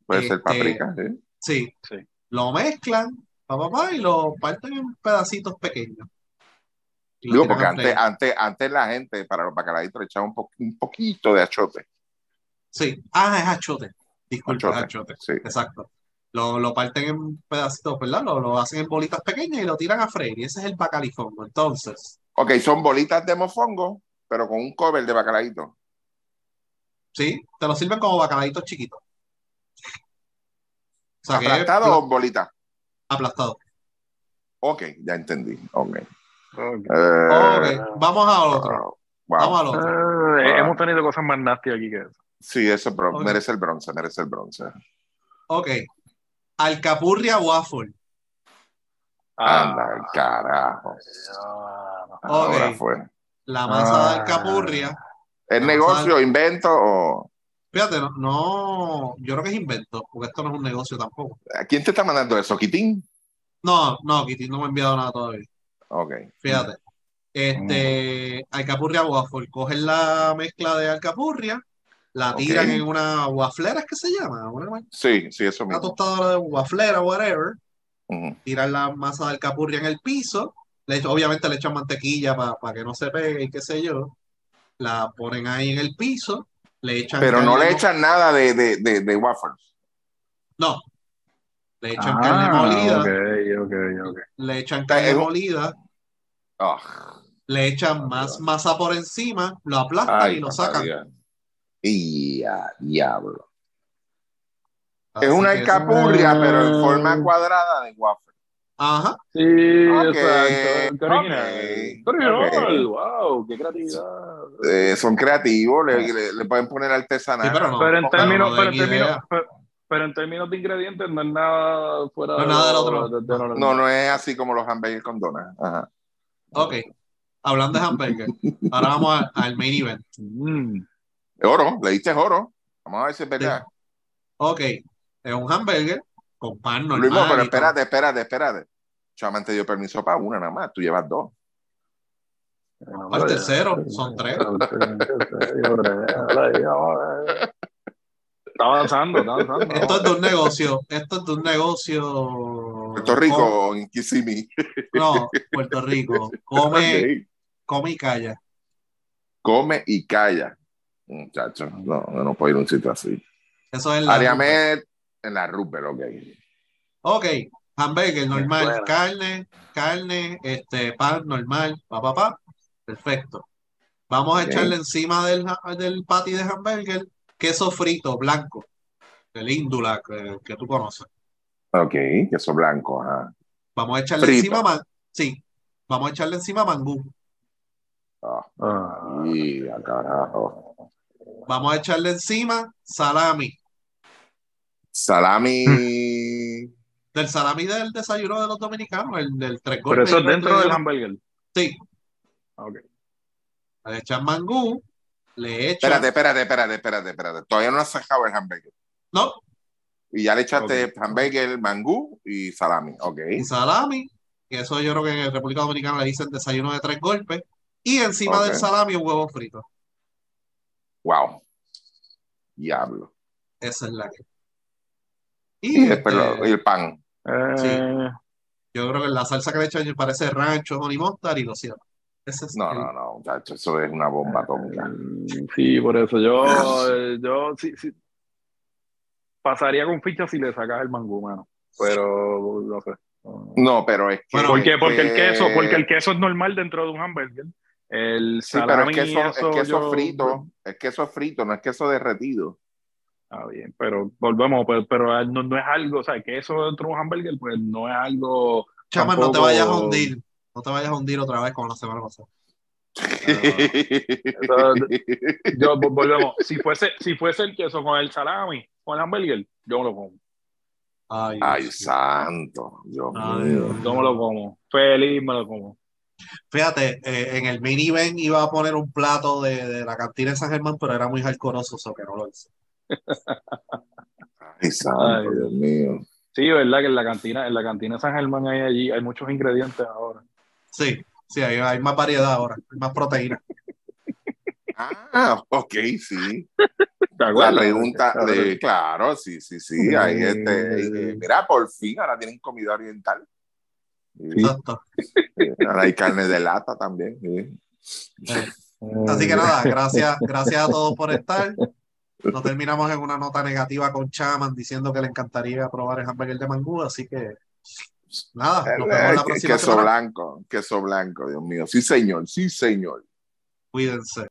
Puede ser Este, paprika, sí. Sí, Sí. lo mezclan, pa, pa, pa, y lo parten en pedacitos pequeños. Digo, porque antes, antes, antes la gente para los bacalaitos le echaba un, po- un poquito de achote. Sí, ah, es achote. Disculpe, es Achote, achote. sí. Exacto. Lo, lo parten en pedacitos, ¿verdad? Lo, lo hacen en bolitas pequeñas y lo tiran a freír. Y ese es el bacalifongo. Entonces, Ok, son bolitas de mofongo, pero con un cover de bacalaíto. sí, te lo sirven como bacalaitos chiquitos. O sea, es ¿Aplastado pla- o bolita? aplastado. Ok, ya entendí. Ok. Ok. Eh, vamos a otro. wow. Vamos al otro. Eh, Ah. Hemos tenido cosas más nasty aquí que eso. Sí, eso es merece el bronce, merece el bronce. Ok. Alcapurria waffle. Anda, el carajo. Ah, no. Ahora fue. La masa de Ah. alcapurria. ¿Es La negocio, invento o Fíjate, no, no, yo creo que es invento, porque esto no es un negocio tampoco. a quién te está mandando eso? ¿Quitín? No, no, Kitty no me ha enviado nada todavía. Ok. Fíjate. Este, alcapurria waffle. Cogen la mezcla de alcapurria, la tiran en una waflera, ¿es que se llama? Una, Sí, sí, eso una mismo. tostadora de waflera, whatever. Ujú. Tiran la masa de alcapurria en el piso. Le obviamente le echan mantequilla para que no se pegue y qué sé yo. La ponen ahí en el piso. Le echan Pero no le echan nada de, de, de, de waffles. No. Le echan Ah, carne molida. ok, ok, ok. Le echan carne molida. Ah, Le echan más masa por encima. Lo aplastan ay, y lo sacan. Dios. Y a diablo. Así Es una eso- pero en forma cuadrada de waffle. Ajá. Sí, Ok, exacto. Qué original. ok, Qué original. ok. Wow, qué creatividad. Eh, son creativos, le, le- le pueden poner artesanal. Sí, pero no. pero en términos, no pero en términos, pero, pero en términos de ingredientes no es nada fuera No de nada del lo- otro. de- de normal. No, no es así como los hamburgues con donas. Ajá. Ok. Hablando de hamburger. Ahora vamos al, al main event. Mm. Oro, le diste oro. Vamos a ver si es verdad. Ok. Es un hamburger con pan normal. Luis, pero espérate, espérate, espérate. Chaman te dio permiso para una nada más. Tú llevas dos. No, Al tercero, son tres. Está avanzando, está avanzando. Esto es de un negocio. Esto es de un negocio. Puerto Rico, en Kissimmee. No, Puerto Rico. Come, come y calla. Come y calla. Muchacho, no, no puedo ir a un sitio así. Eso es la. Ariamet en la Rupert, ok. Ok. Hamburger normal. Bueno. Carne, carne, este, pan normal. Pa, pa, pa. Perfecto. Vamos a echarle encima del, del patty de hamburger queso frito blanco, el índula que, que tú conoces. Ok, queso blanco, ajá. Vamos a echarle Frito. encima, man- sí, vamos a echarle encima mangú. Ah, y a carajo. Vamos a echarle encima salami. Salami. Del salami del desayuno de los dominicanos, el del tres pero golpes. eso es dentro de del hamburger. Sí, Ok. le echan mangú, le echan. Espérate, espérate, espérate, espérate, espérate. Todavía no has sacado el hamburger. No, Y ya le echaste Ok. hamburger, mangú y salami. Ok. y salami, que eso yo creo que en República Dominicana le dicen desayuno de tres golpes. Y encima del salami un huevo frito. Wow. Diablo. Esa es la que. Y Y después este, lo- y el pan. Eh, yo creo que la salsa que le echan parece rancho, honey mustard y lo es No, el- no, no, muchacho, eso es una bomba atómica. Mm, Sí, por eso yo, eh, yo sí, sí. pasaría con ficha si le sacas el mangú, mano. Pero no sé. No, pero es que. Bueno, ¿Por qué? Porque el que- queso, porque el queso es normal dentro de un hamburger. El Sí, pero es queso, es eso queso yo- frito. Es queso frito, no es queso derretido. Está bien, pero volvemos, pero, pero no, no es algo, o sea, que eso dentro de un hamburger, pues no es algo. Chama, no te vayas a hundir. No te vayas a hundir otra vez como la semana pasada. Yo, vol- volvemos. Si fuese, si fuese el queso con el salami, con el hamburger, yo me lo como. Ay, santo. Dios Ay, mío. Yo me lo como. Feliz me lo como. Fíjate, eh, en el minivan iba a poner un plato de, de la cantina de San Germán, pero era muy alcoroso, eso que no lo hice. Ay, santo, Ay, Dios mío. Sí, verdad que en la cantina, en la cantina de San Germán hay allí, hay muchos ingredientes ahora. Sí, sí, hay, hay más variedad ahora, hay más proteína. Ah, ok, sí. ¿Te La pregunta Claro. de, claro, sí, sí, sí. Ahí este, mira, por fin ahora tienen comida oriental. Sí, Exacto. ahora hay carne de lata también. sí. Eh, Así que nada, gracias, gracias a todos por estar. No terminamos en una nota negativa con Chaman diciendo que le encantaría probar el hamburger de mangú, así que nada, nos vemos la Eh, próxima queso semana. blanco, queso blanco, Dios mío. Sí, señor, sí, señor. Cuídense.